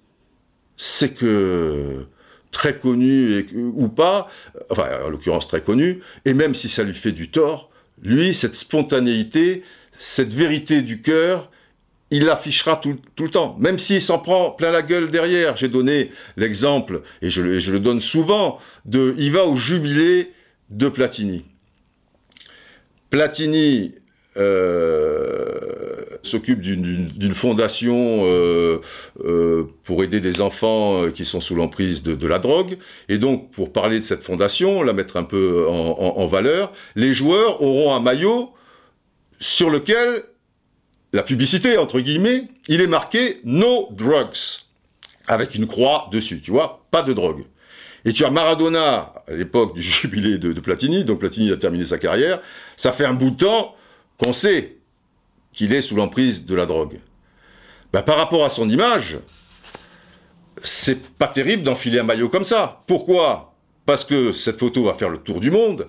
c'est que très connu ou pas, enfin en l'occurrence très connu, et même si ça lui fait du tort, lui, cette spontanéité, cette vérité du cœur, il l'affichera tout, le temps, même s'il s'en prend plein la gueule derrière. J'ai donné l'exemple, et je, le donne souvent, de il va au jubilé de Platini. Platini euh, s'occupe d'une fondation euh, euh, pour aider des enfants qui sont sous l'emprise de, la drogue. Et donc, pour parler de cette fondation, la mettre un peu en, valeur, les joueurs auront un maillot sur lequel la publicité, entre guillemets, il est marqué No Drugs, avec une croix dessus, tu vois, pas de drogue. Et tu as Maradona, à l'époque du jubilé de, de Platini, donc Platini a terminé sa carrière, ça fait un bout de temps qu'on sait qu'il est sous l'emprise de la drogue. Ben, par rapport à son image, c'est pas terrible d'enfiler un maillot comme ça. Pourquoi? Parce que cette photo va faire le tour du monde.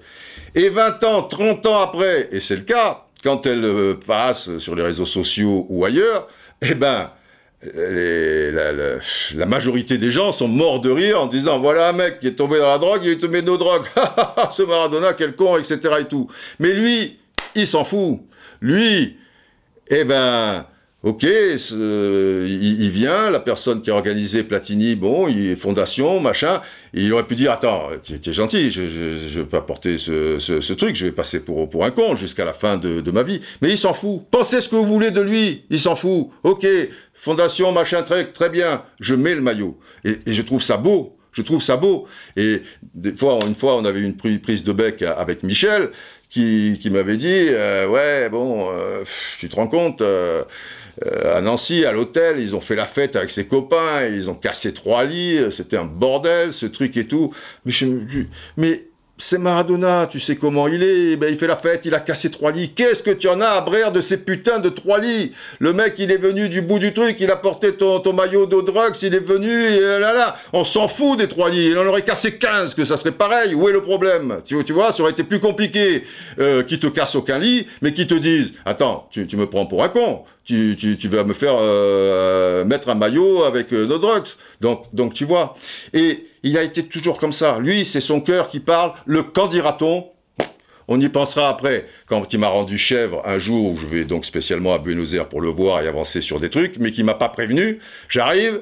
Et 20 ans, 30 ans après, et c'est le cas, quand elle euh, passe sur les réseaux sociaux ou ailleurs, eh ben, la, majorité des gens sont morts de rire en disant voilà un mec qui est tombé dans la drogue, il est tombé de nos drogues, ce Maradona, quel con, etc. et tout. Mais lui, il s'en fout. Lui, eh ben, Ok, il, vient, la personne qui a organisé Platini, bon, il fondation, machin, il aurait pu dire, attends, tu es gentil, je ne vais pas porter ce, truc, je vais passer pour, pour un con jusqu'à la fin de, ma vie. Mais il s'en fout. Pensez ce que vous voulez de lui, il s'en fout. Ok, fondation, machin, très, très bien, je mets le maillot. Et, je trouve ça beau, je trouve ça beau. Et des fois, une fois, on avait une prise de bec avec Michel, qui, m'avait dit, euh, ouais, bon, euh, tu te rends compte euh, euh, à Nancy, à l'hôtel, ils ont fait la fête avec ses copains, ils ont cassé trois lits, c'était un bordel, ce truc et tout. Mais, je, mais c'est Maradona, tu sais comment il est, ben, il fait la fête, il a cassé trois lits. Qu'est-ce que tu en as à brère de ces putains de trois lits? Le mec, il est venu du bout du truc, il a porté ton, ton maillot de drugs, il est venu, et là là, on s'en fout des trois lits, il en aurait cassé 15, que ça serait pareil, où est le problème? Tu, tu vois, ça aurait été plus compliqué euh, qu'ils te cassent aucun lit, mais qu'ils te disent, attends, tu, tu me prends pour un con, tu, tu, tu vas me faire euh, mettre un maillot avec euh, drugs. Donc, donc tu vois. Et il a été toujours comme ça. Lui, c'est son cœur qui parle. Le quand dira-t-on? On y pensera après, quand il m'a rendu chèvre un jour où je vais donc spécialement à Buenos Aires pour le voir et avancer sur des trucs, mais qui m'a pas prévenu. J'arrive,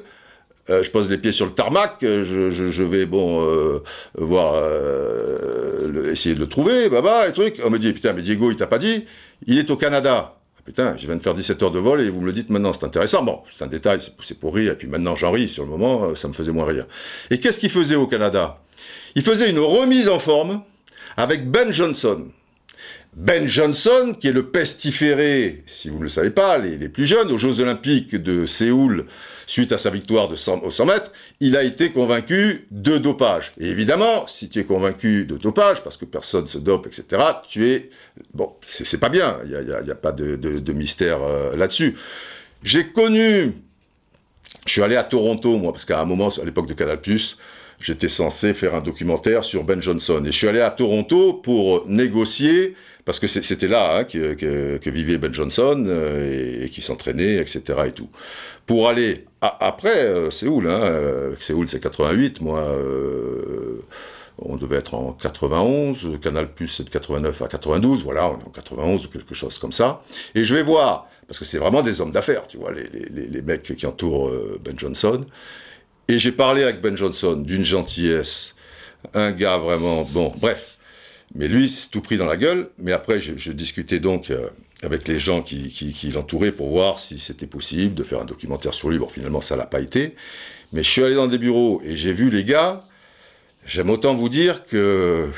euh, je pose les pieds sur le tarmac, je, je, vais bon euh, voir, euh, essayer de le trouver, baba, et truc. On me dit putain, mais Diego, il t'a pas dit, il est au Canada. Putain, je viens de faire 17 heures de vol et vous me le dites maintenant, c'est intéressant. Bon, c'est un détail, c'est pour rire, et puis maintenant j'en ris. Sur le moment, euh, ça me faisait moins rire. Et qu'est-ce qu'il faisait au Canada? Il faisait une remise en forme avec Ben Johnson. Ben Johnson, qui est le pestiféré, si vous ne le savez pas, les, plus jeunes, aux Jeux Olympiques de Séoul, suite à sa victoire de 100, au 100 mètres, il a été convaincu de dopage. Et évidemment, si tu es convaincu de dopage, parce que personne se dope, etc., tu es... Bon, c'est pas bien, il n'y a, pas de, mystère euh, là-dessus. J'ai connu... Je suis allé à Toronto, moi, parce qu'à un moment, à l'époque de Canal+, j'étais censé faire un documentaire sur Ben Johnson. Et je suis allé à Toronto pour négocier parce que c'était là hein, que, vivait Ben Johnson euh, et, qui s'entraînait, etc. et tout. Pour aller après euh, Séoul, hein, euh, Séoul c'est 88, moi on devait être en 91, Canal Plus c'est de 89 à 92, voilà, on est en 91 ou quelque chose comme ça. Et je vais voir, parce que c'est vraiment des hommes d'affaires, tu vois, les, mecs qui entourent Ben Johnson. Et j'ai parlé avec Ben Johnson d'une gentillesse, un gars vraiment, bon, bref. Mais lui, c'est tout pris dans la gueule. Mais après, je, discutais donc euh, avec les gens qui, qui, l'entouraient pour voir si c'était possible de faire un documentaire sur lui. Bon, finalement, ça l'a pas été. Mais je suis allé dans des bureaux et j'ai vu les gars. J'aime autant vous dire que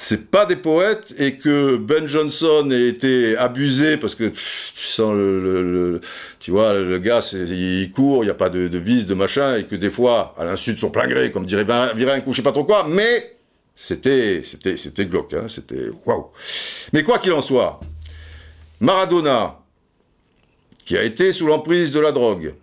c'est pas des poètes et que Ben Johnson ait été abusé parce que tu sens le, vois le gars il court il n'y a pas de, de vis de machin et que des fois à l'insu de son plein gré comme dirait Virin je sais pas trop quoi mais c'était, c'était, c'était glauque, hein, c'était waouh. Mais quoi qu'il en soit, Maradona, qui a été sous l'emprise de la drogue,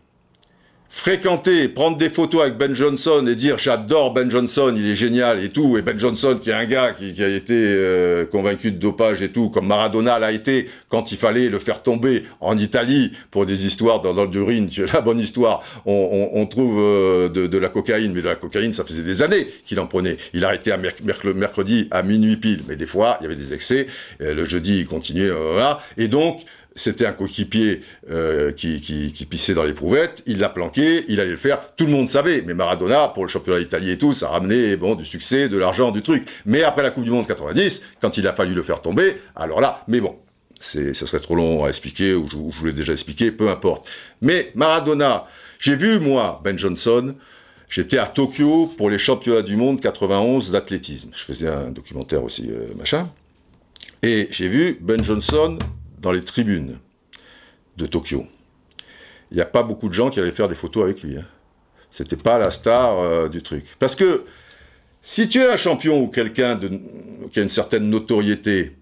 fréquenter, prendre des photos avec Ben Johnson et dire j'adore Ben Johnson, il est génial et tout, et Ben Johnson qui est un gars qui, a été euh, convaincu de dopage et tout, comme Maradona l'a été quand il fallait le faire tomber en Italie pour des histoires dans, dans l'urine, la bonne histoire, on, trouve euh, de, la cocaïne, mais de la cocaïne ça faisait des années qu'il en prenait. Il a arrêté à mercredi à minuit pile, mais des fois il y avait des excès, le jeudi il continuait, voilà, et donc c'était un coéquipier euh, qui, pissait dans les prouvettes, il l'a planqué, il allait le faire, tout le monde savait, mais Maradona, pour le championnat d'Italie et tout, ça ramenait bon, du succès, de l'argent, du truc. Mais après la Coupe du Monde 90, quand il a fallu le faire tomber, alors là, mais bon, ce serait trop long à expliquer, ou je, vous l'ai déjà expliqué, peu importe. Mais Maradona, j'ai vu, moi, Ben Johnson, j'étais à Tokyo pour les championnats du monde 91 d'athlétisme. Je faisais un documentaire aussi, euh, machin. Et j'ai vu Ben Johnson dans les tribunes de Tokyo. Il n'y a pas beaucoup de gens qui allaient faire des photos avec lui. Hein. C'était pas la star euh, du truc. Parce que si tu es un champion ou quelqu'un qui a une certaine notoriété,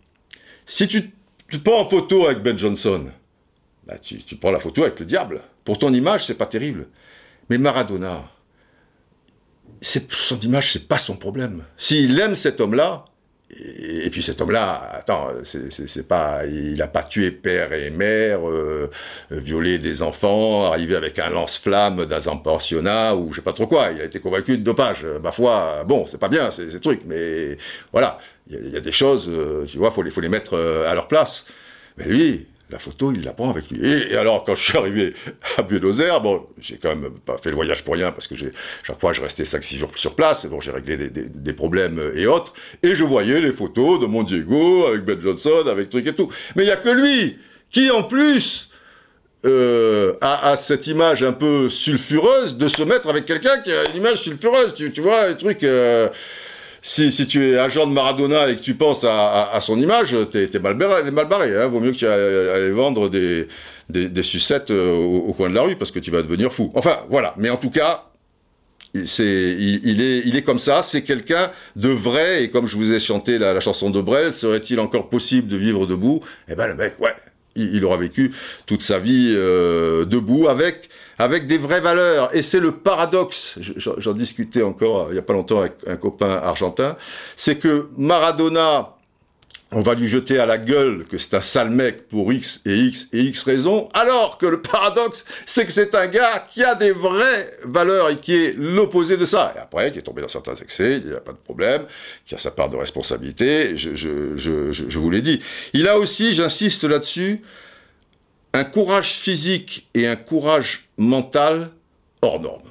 si tu te prends en photo avec Ben Johnson, bah, tu, prends la photo avec le diable. Pour ton image, c'est pas terrible. Mais Maradona, son image, c'est pas son problème. S'il aime cet homme-là, et, puis cet homme-là, attends, c'est pas, il n'a pas tué père et mère, euh, violé des enfants, arrivé avec un lance-flamme dans un pensionnat ou je sais pas trop quoi. Il a été convaincu de dopage. Ma foi, bon, c'est pas bien ces, trucs, mais voilà, il y, a des choses, euh, tu vois, faut les, faut les mettre euh, à leur place. Mais lui, la photo, il la prend avec lui. Et, alors, quand je suis arrivé à Buenos Aires, bon, j'ai quand même pas fait le voyage pour rien, parce que chaque fois, je restais 5-6 jours sur place, bon, j'ai réglé des, problèmes et autres, et je voyais les photos de mon Diego, avec Ben Johnson, avec truc et tout. Mais il n'y a que lui, qui en plus, euh, a, cette image un peu sulfureuse de se mettre avec quelqu'un qui a une image sulfureuse, tu, vois, un truc... Euh, si, tu es agent de Maradona et que tu penses à, son image, t'es es mal, mal barré. Hein. Vaut mieux que tu ailles vendre des, des, sucettes euh, au, coin de la rue parce que tu vas devenir fou. Enfin, voilà. Mais en tout cas, il, est, il est comme ça. C'est quelqu'un de vrai. Et comme je vous ai chanté la, chanson de Brel, serait-il encore possible de vivre debout? Eh ben, le mec, ouais, il, aura vécu toute sa vie euh, debout avec avec des vraies valeurs. Et c'est le paradoxe, j'en discutais encore euh, il n'y a pas longtemps avec un copain argentin, c'est que Maradona, on va lui jeter à la gueule que c'est un sale mec pour X et X et X raisons, alors que le paradoxe, c'est que c'est un gars qui a des vraies valeurs et qui est l'opposé de ça. Et après, qui est tombé dans certains excès, il n'y a pas de problème, qui a sa part de responsabilité, je, vous l'ai dit. Il a aussi, j'insiste là-dessus, un courage physique et un courage mental hors norme.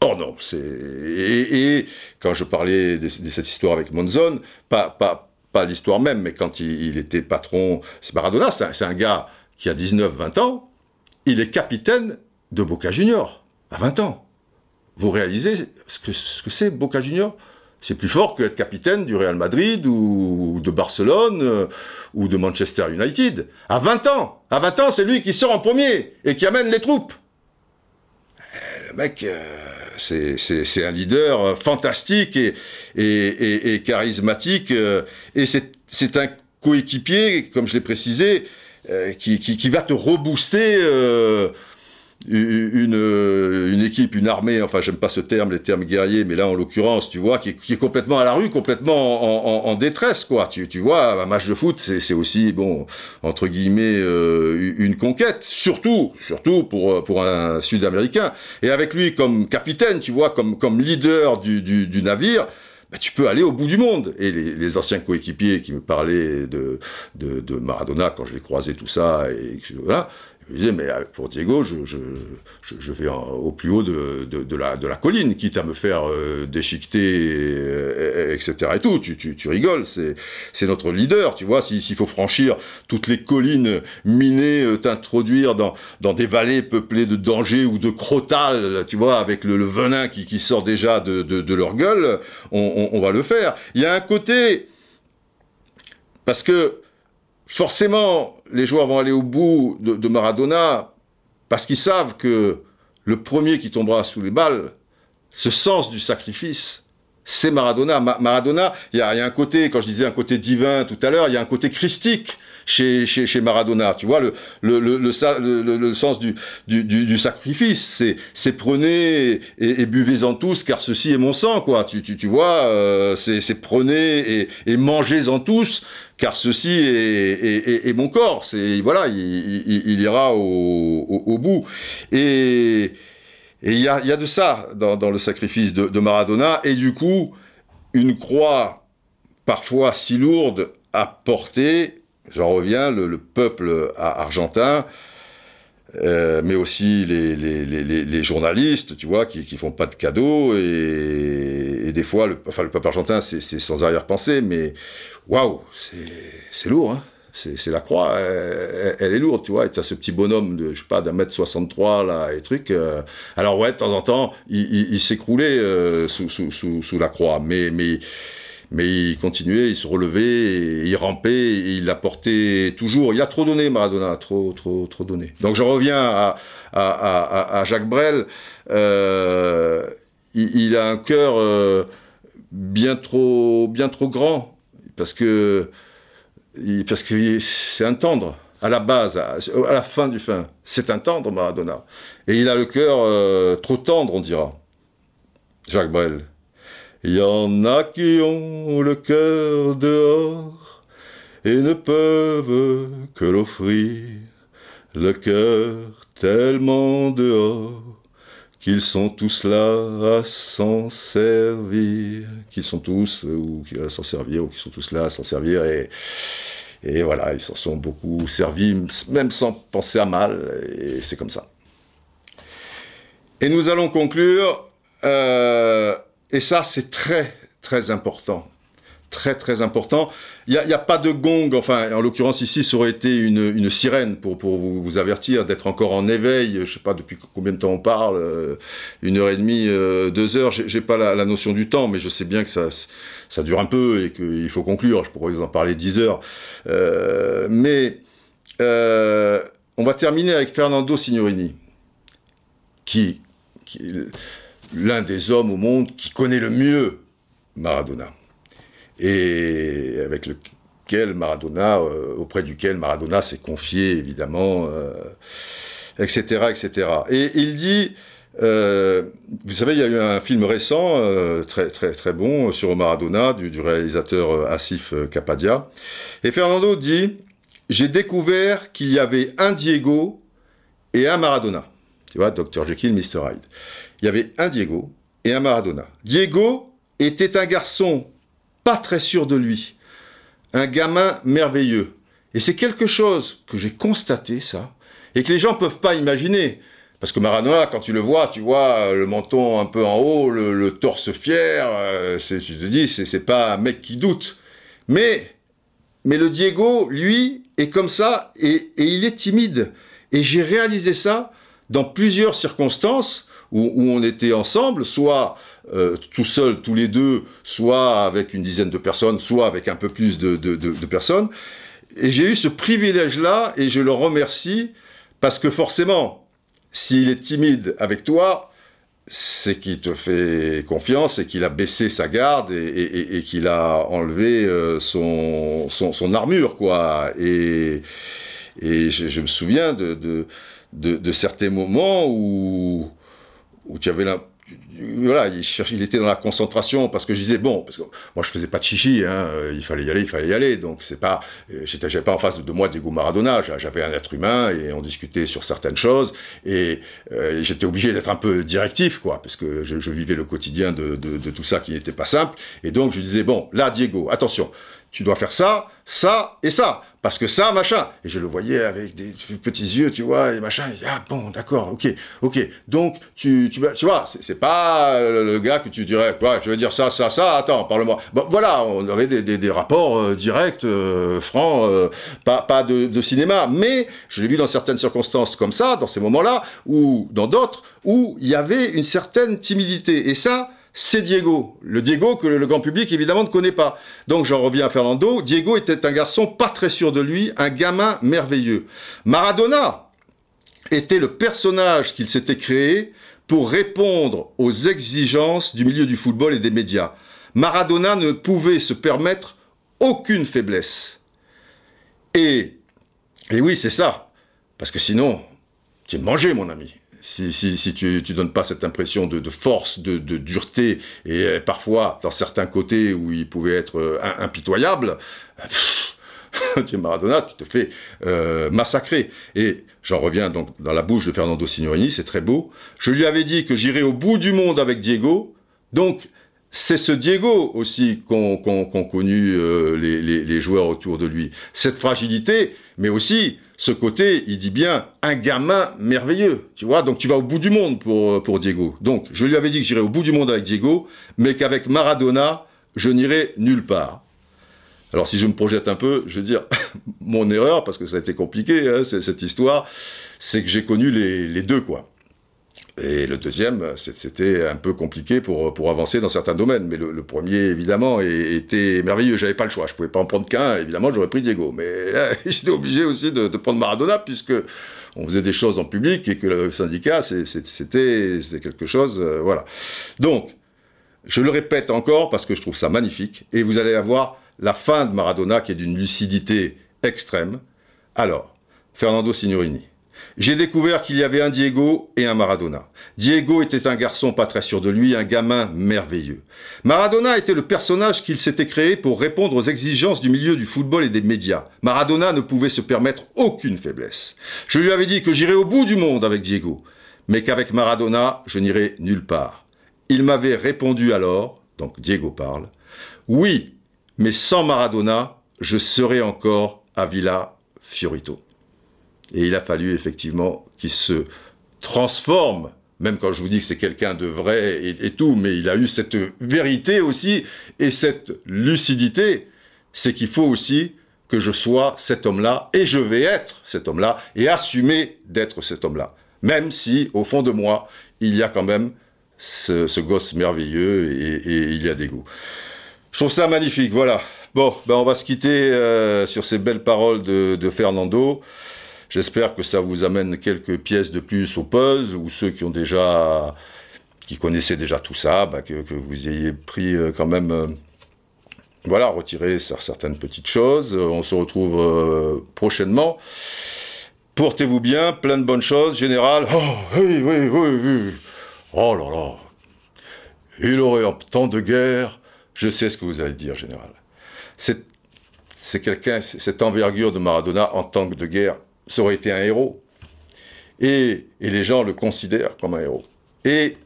Hors norme. Et, quand je parlais de, cette histoire avec Monzon, pas, pas, l'histoire même, mais quand il, était patron, c'est c'est un, gars qui a 19-20 ans, il est capitaine de Boca Junior, à 20 ans. Vous réalisez ce que c'est ce que Boca Junior c'est plus fort que être capitaine du Real Madrid ou de Barcelone euh, ou de Manchester United. À 20 ans, à 20 ans, c'est lui qui sort en premier et qui amène les troupes. Eh, le mec, euh, c'est un leader fantastique et, charismatique. Euh, et c'est un coéquipier, comme je l'ai précisé, qui, qui, va te rebooster une, euh, une équipe, une armée, enfin j'aime pas ce terme, les termes guerriers, mais là en l'occurrence, tu vois, qui est, complètement à la rue, complètement en, détresse, quoi. Tu, tu, vois, un match de foot, c'est aussi, bon, entre guillemets, euh, une conquête, surtout, surtout pour, euh, pour un Sud-Américain. Et avec lui comme capitaine, tu vois, comme, comme leader du, du, navire, bah, tu peux aller au bout du monde. Et les, anciens coéquipiers qui me parlaient de, de, Maradona quand je l'ai croisé tout ça, et voilà, je disais, mais euh, pour Diego, je, je, je, vais au plus haut de, de, la, de la colline, quitte à me faire euh, déchiqueter, etc. et tout. Tu, tu, tu rigoles, c'est notre leader, tu vois. S'il faut franchir toutes les collines minées, euh, t'introduire dans, dans des vallées peuplées de dangers ou de crotales, tu vois, avec le, venin qui, qui, sort déjà de, de, de leur gueule, on, on, on va le faire. Il y a un côté... Parce que forcément, les joueurs vont aller au bout de, Maradona parce qu'ils savent que le premier qui tombera sous les balles, ce sens du sacrifice, c'est Maradona. Maradona, il y, a un côté, quand je disais un côté divin tout à l'heure, il y a un côté christique chez, chez, chez Maradona. Tu vois, le, le, le, le, le sens du, du, du, sacrifice, c'est prenez et, buvez-en tous, car ceci est mon sang, quoi. Tu, tu, tu vois, euh, c'est prenez et, et mangez-en tous, car ceci est, est, est, mon corps. C'est voilà, il, il, il ira au, au, bout. Et il y a, y a, de ça dans, dans le sacrifice de Maradona. Et du coup, une croix parfois si lourde à porter j'en reviens, le, peuple argentin, euh, mais aussi les, journalistes, tu vois, qui, qui font pas de cadeaux, et, des fois, le, enfin, le peuple argentin, c'est sans arrière-pensée, mais waouh, c'est lourd, hein c'est la croix, elle, est lourde, tu vois, et as ce petit bonhomme de, je sais pas, d'un mètre 63, là, et truc. Euh, alors ouais, de temps en temps, il, s'écroulait euh, sous, sous, la croix, mais, mais mais il continuait, il se relevait, il rampait, il apportait toujours. Il a trop donné, Maradona, trop, trop, trop donné. Donc je reviens à, Jacques Brel. Euh, il, a un cœur euh, bien trop, bien trop grand parce que parce que c'est un tendre. à la base, à, la fin du fin, c'est un tendre Maradona. Et il a le cœur euh, trop tendre, on dira. Jacques Brel. Y en a qui ont le cœur dehors et ne peuvent que l'offrir, le cœur tellement dehors qu'ils sont tous là à s'en servir, qu'ils sont tous, ou à s'en servir, ou qu'ils sont tous là à s'en servir, et, et voilà, ils s'en sont beaucoup servis, même sans penser à mal, et c'est comme ça. Et nous allons conclure, euh, et ça c'est très très important, très très important. Il n'y a, pas de gong, enfin en l'occurrence ici ça aurait été une, sirène pour, vous, avertir d'être encore en éveil, je ne sais pas depuis combien de temps on parle, euh, une heure et demie, euh, deux heures, j'ai pas la, notion du temps, mais je sais bien que ça, dure un peu et qu'il faut conclure, je pourrais vous en parler dix heures. Euh, mais on va terminer avec Fernando Signorini, qui, l'un des hommes au monde qui connaît le mieux Maradona et avec lequel Maradona, euh, auprès duquel Maradona s'est confié évidemment, etc., euh, etc. Et il dit, euh, vous savez, il y a eu un film récent, très très très bon, sur Maradona, du, réalisateur Asif Kapadia. Et Fernando dit, j'ai découvert qu'il y avait un Diego et un Maradona. Tu vois, Dr. Jekyll, Mr. Hyde. Il y avait un Diego et un Maradona. Diego était un garçon pas très sûr de lui. Un gamin merveilleux. Et c'est quelque chose que j'ai constaté, ça, et que les gens ne peuvent pas imaginer. Parce que Maradona, quand tu le vois, tu vois le menton un peu en haut, le, torse fier, euh, tu te dis, c'est pas un mec qui doute. Mais, mais le Diego, lui, est comme ça, et il est timide. Et j'ai réalisé ça dans plusieurs circonstances où, on était ensemble, soit euh, tout seul, tous les deux, soit avec une dizaine de personnes, soit avec un peu plus de, personnes. Et j'ai eu ce privilège-là, et je le remercie, parce que forcément, s'il est timide avec toi, c'est qu'il te fait confiance et qu'il a baissé sa garde et, qu'il a enlevé euh, son, armure, quoi. Et, je, me souviens de, certains moments où, où tu avais l'impression voilà, il, était dans la concentration parce que je disais bon, parce que moi je faisais pas de chichi, hein, il fallait y aller, il fallait y aller, donc c'est pas, euh, j'étais, j'avais pas en face de moi Diego Maradona, j'avais un être humain et on discutait sur certaines choses. Et, euh, j'étais obligé d'être un peu directif quoi, parce que je, vivais le quotidien de, tout ça qui n'était pas simple. Et donc je disais bon, là Diego, attention, tu dois faire ça, ça et ça parce que ça, machin. Et je le voyais avec des petits yeux, tu vois, et machin. Dit, ah bon, d'accord, ok, ok. Donc, tu, tu, tu vois, c'est pas le gars que tu dirais, quoi, je veux dire ça, ça, ça, attends, parle-moi. Bon, voilà, on avait des, des, des rapports euh, directs, euh, francs, euh, pas, pas de, de, cinéma. Mais je l'ai vu dans certaines circonstances comme ça, dans ces moments-là, ou dans d'autres, où il y avait une certaine timidité. Et ça, c'est Diego. Le Diego que le grand public évidemment ne connaît pas. Donc j'en reviens à Fernando. Diego était un garçon pas très sûr de lui, un gamin merveilleux. Maradona était le personnage qu'il s'était créé pour répondre aux exigences du milieu du football et des médias. Maradona ne pouvait se permettre aucune faiblesse. Et, et oui, c'est ça. Parce que sinon, tu es mangé, mon ami si, tu ne donnes pas cette impression de, force, de, dureté, et euh, parfois, dans certains côtés où il pouvait être euh, impitoyable, tu es Maradona, tu te fais euh, massacrer. Et j'en reviens donc dans la bouche de Fernando Signorini, c'est très beau. Je lui avais dit que j'irais au bout du monde avec Diego, donc c'est ce Diego aussi qu'ont connu les, joueurs autour de lui. Cette fragilité, mais aussi ce côté, il dit bien, un gamin merveilleux, tu vois, donc tu vas au bout du monde pour, euh, pour Diego. Donc, je lui avais dit que j'irais au bout du monde avec Diego, mais qu'avec Maradona, je n'irai nulle part. Alors, si je me projette un peu, je veux dire, mon erreur, parce que ça a été compliqué, hein, cette histoire, c'est que j'ai connu les, les deux, quoi. Et le deuxième, c'était un peu compliqué pour, pour avancer dans certains domaines. Mais le, premier, évidemment, était merveilleux. J'avais pas le choix. Je pouvais pas en prendre qu'un. Évidemment, j'aurais pris Diego. Mais là, j'étais obligé aussi de, de, prendre Maradona, puisque on faisait des choses en public et que le syndicat, c'était quelque chose. Euh, voilà. Donc, je le répète encore parce que je trouve ça magnifique. Et vous allez avoir la fin de Maradona qui est d'une lucidité extrême. Alors, Fernando Signorini. J'ai découvert qu'il y avait un Diego et un Maradona. Diego était un garçon pas très sûr de lui, un gamin merveilleux. Maradona était le personnage qu'il s'était créé pour répondre aux exigences du milieu du football et des médias. Maradona ne pouvait se permettre aucune faiblesse. Je lui avais dit que j'irais au bout du monde avec Diego, mais qu'avec Maradona, je n'irais nulle part. Il m'avait répondu alors, donc Diego parle, oui, mais sans Maradona, je serais encore à Villa Fiorito. Et il a fallu effectivement qu'il se transforme, même quand je vous dis que c'est quelqu'un de vrai et, tout, mais il a eu cette vérité aussi et cette lucidité, c'est qu'il faut aussi que je sois cet homme-là, et je vais être cet homme-là, et assumer d'être cet homme-là. Même si, au fond de moi, il y a quand même ce, gosse merveilleux et, il y a des goûts. Je trouve ça magnifique, voilà. Bon, ben on va se quitter euh, sur ces belles paroles de Fernando. J'espère que ça vous amène quelques pièces de plus au puzzle, ou ceux qui ont déjà, qui connaissaient déjà tout ça, bah, que, vous ayez pris euh, quand même, euh, voilà, retiré certaines petites choses. On se retrouve euh, prochainement. Portez-vous bien, plein de bonnes choses, général. Oh, oui, oui, oui, oui. Oh là là. Il aurait un temps de guerre. Je sais ce que vous allez dire, général. C'est, quelqu'un, cette envergure de Maradona en que de guerre, ça aurait été un héros. Et, les gens le considèrent comme un héros. Et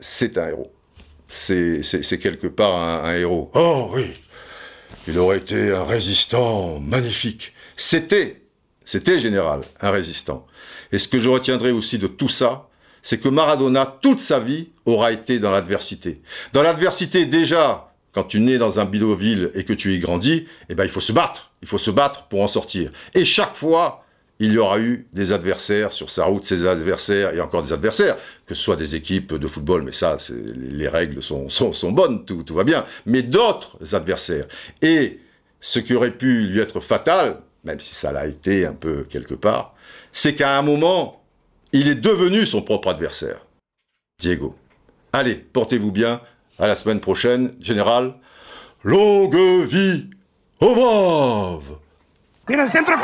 c'est un héros. C'est quelque part un, héros. Oh oui, il aurait été un résistant magnifique. C'était, c'était général, un résistant. Et ce que je retiendrai aussi de tout ça, c'est que Maradona, toute sa vie, aura été dans l'adversité. Dans l'adversité, déjà, quand tu nais dans un bidonville et que tu y grandis, eh ben, il faut se battre. Il faut se battre pour en sortir. Et chaque fois, il y aura eu des adversaires sur sa route, ces adversaires et encore des adversaires, que ce soit des équipes de football, mais ça, les règles sont, bonnes, tout, va bien, mais d'autres adversaires. Et ce qui aurait pu lui être fatal, même si ça l'a été un peu quelque part, c'est qu'à un moment, il est devenu son propre adversaire. Diego. Allez, portez-vous bien, à la semaine prochaine, général. Longue vie braves! centro,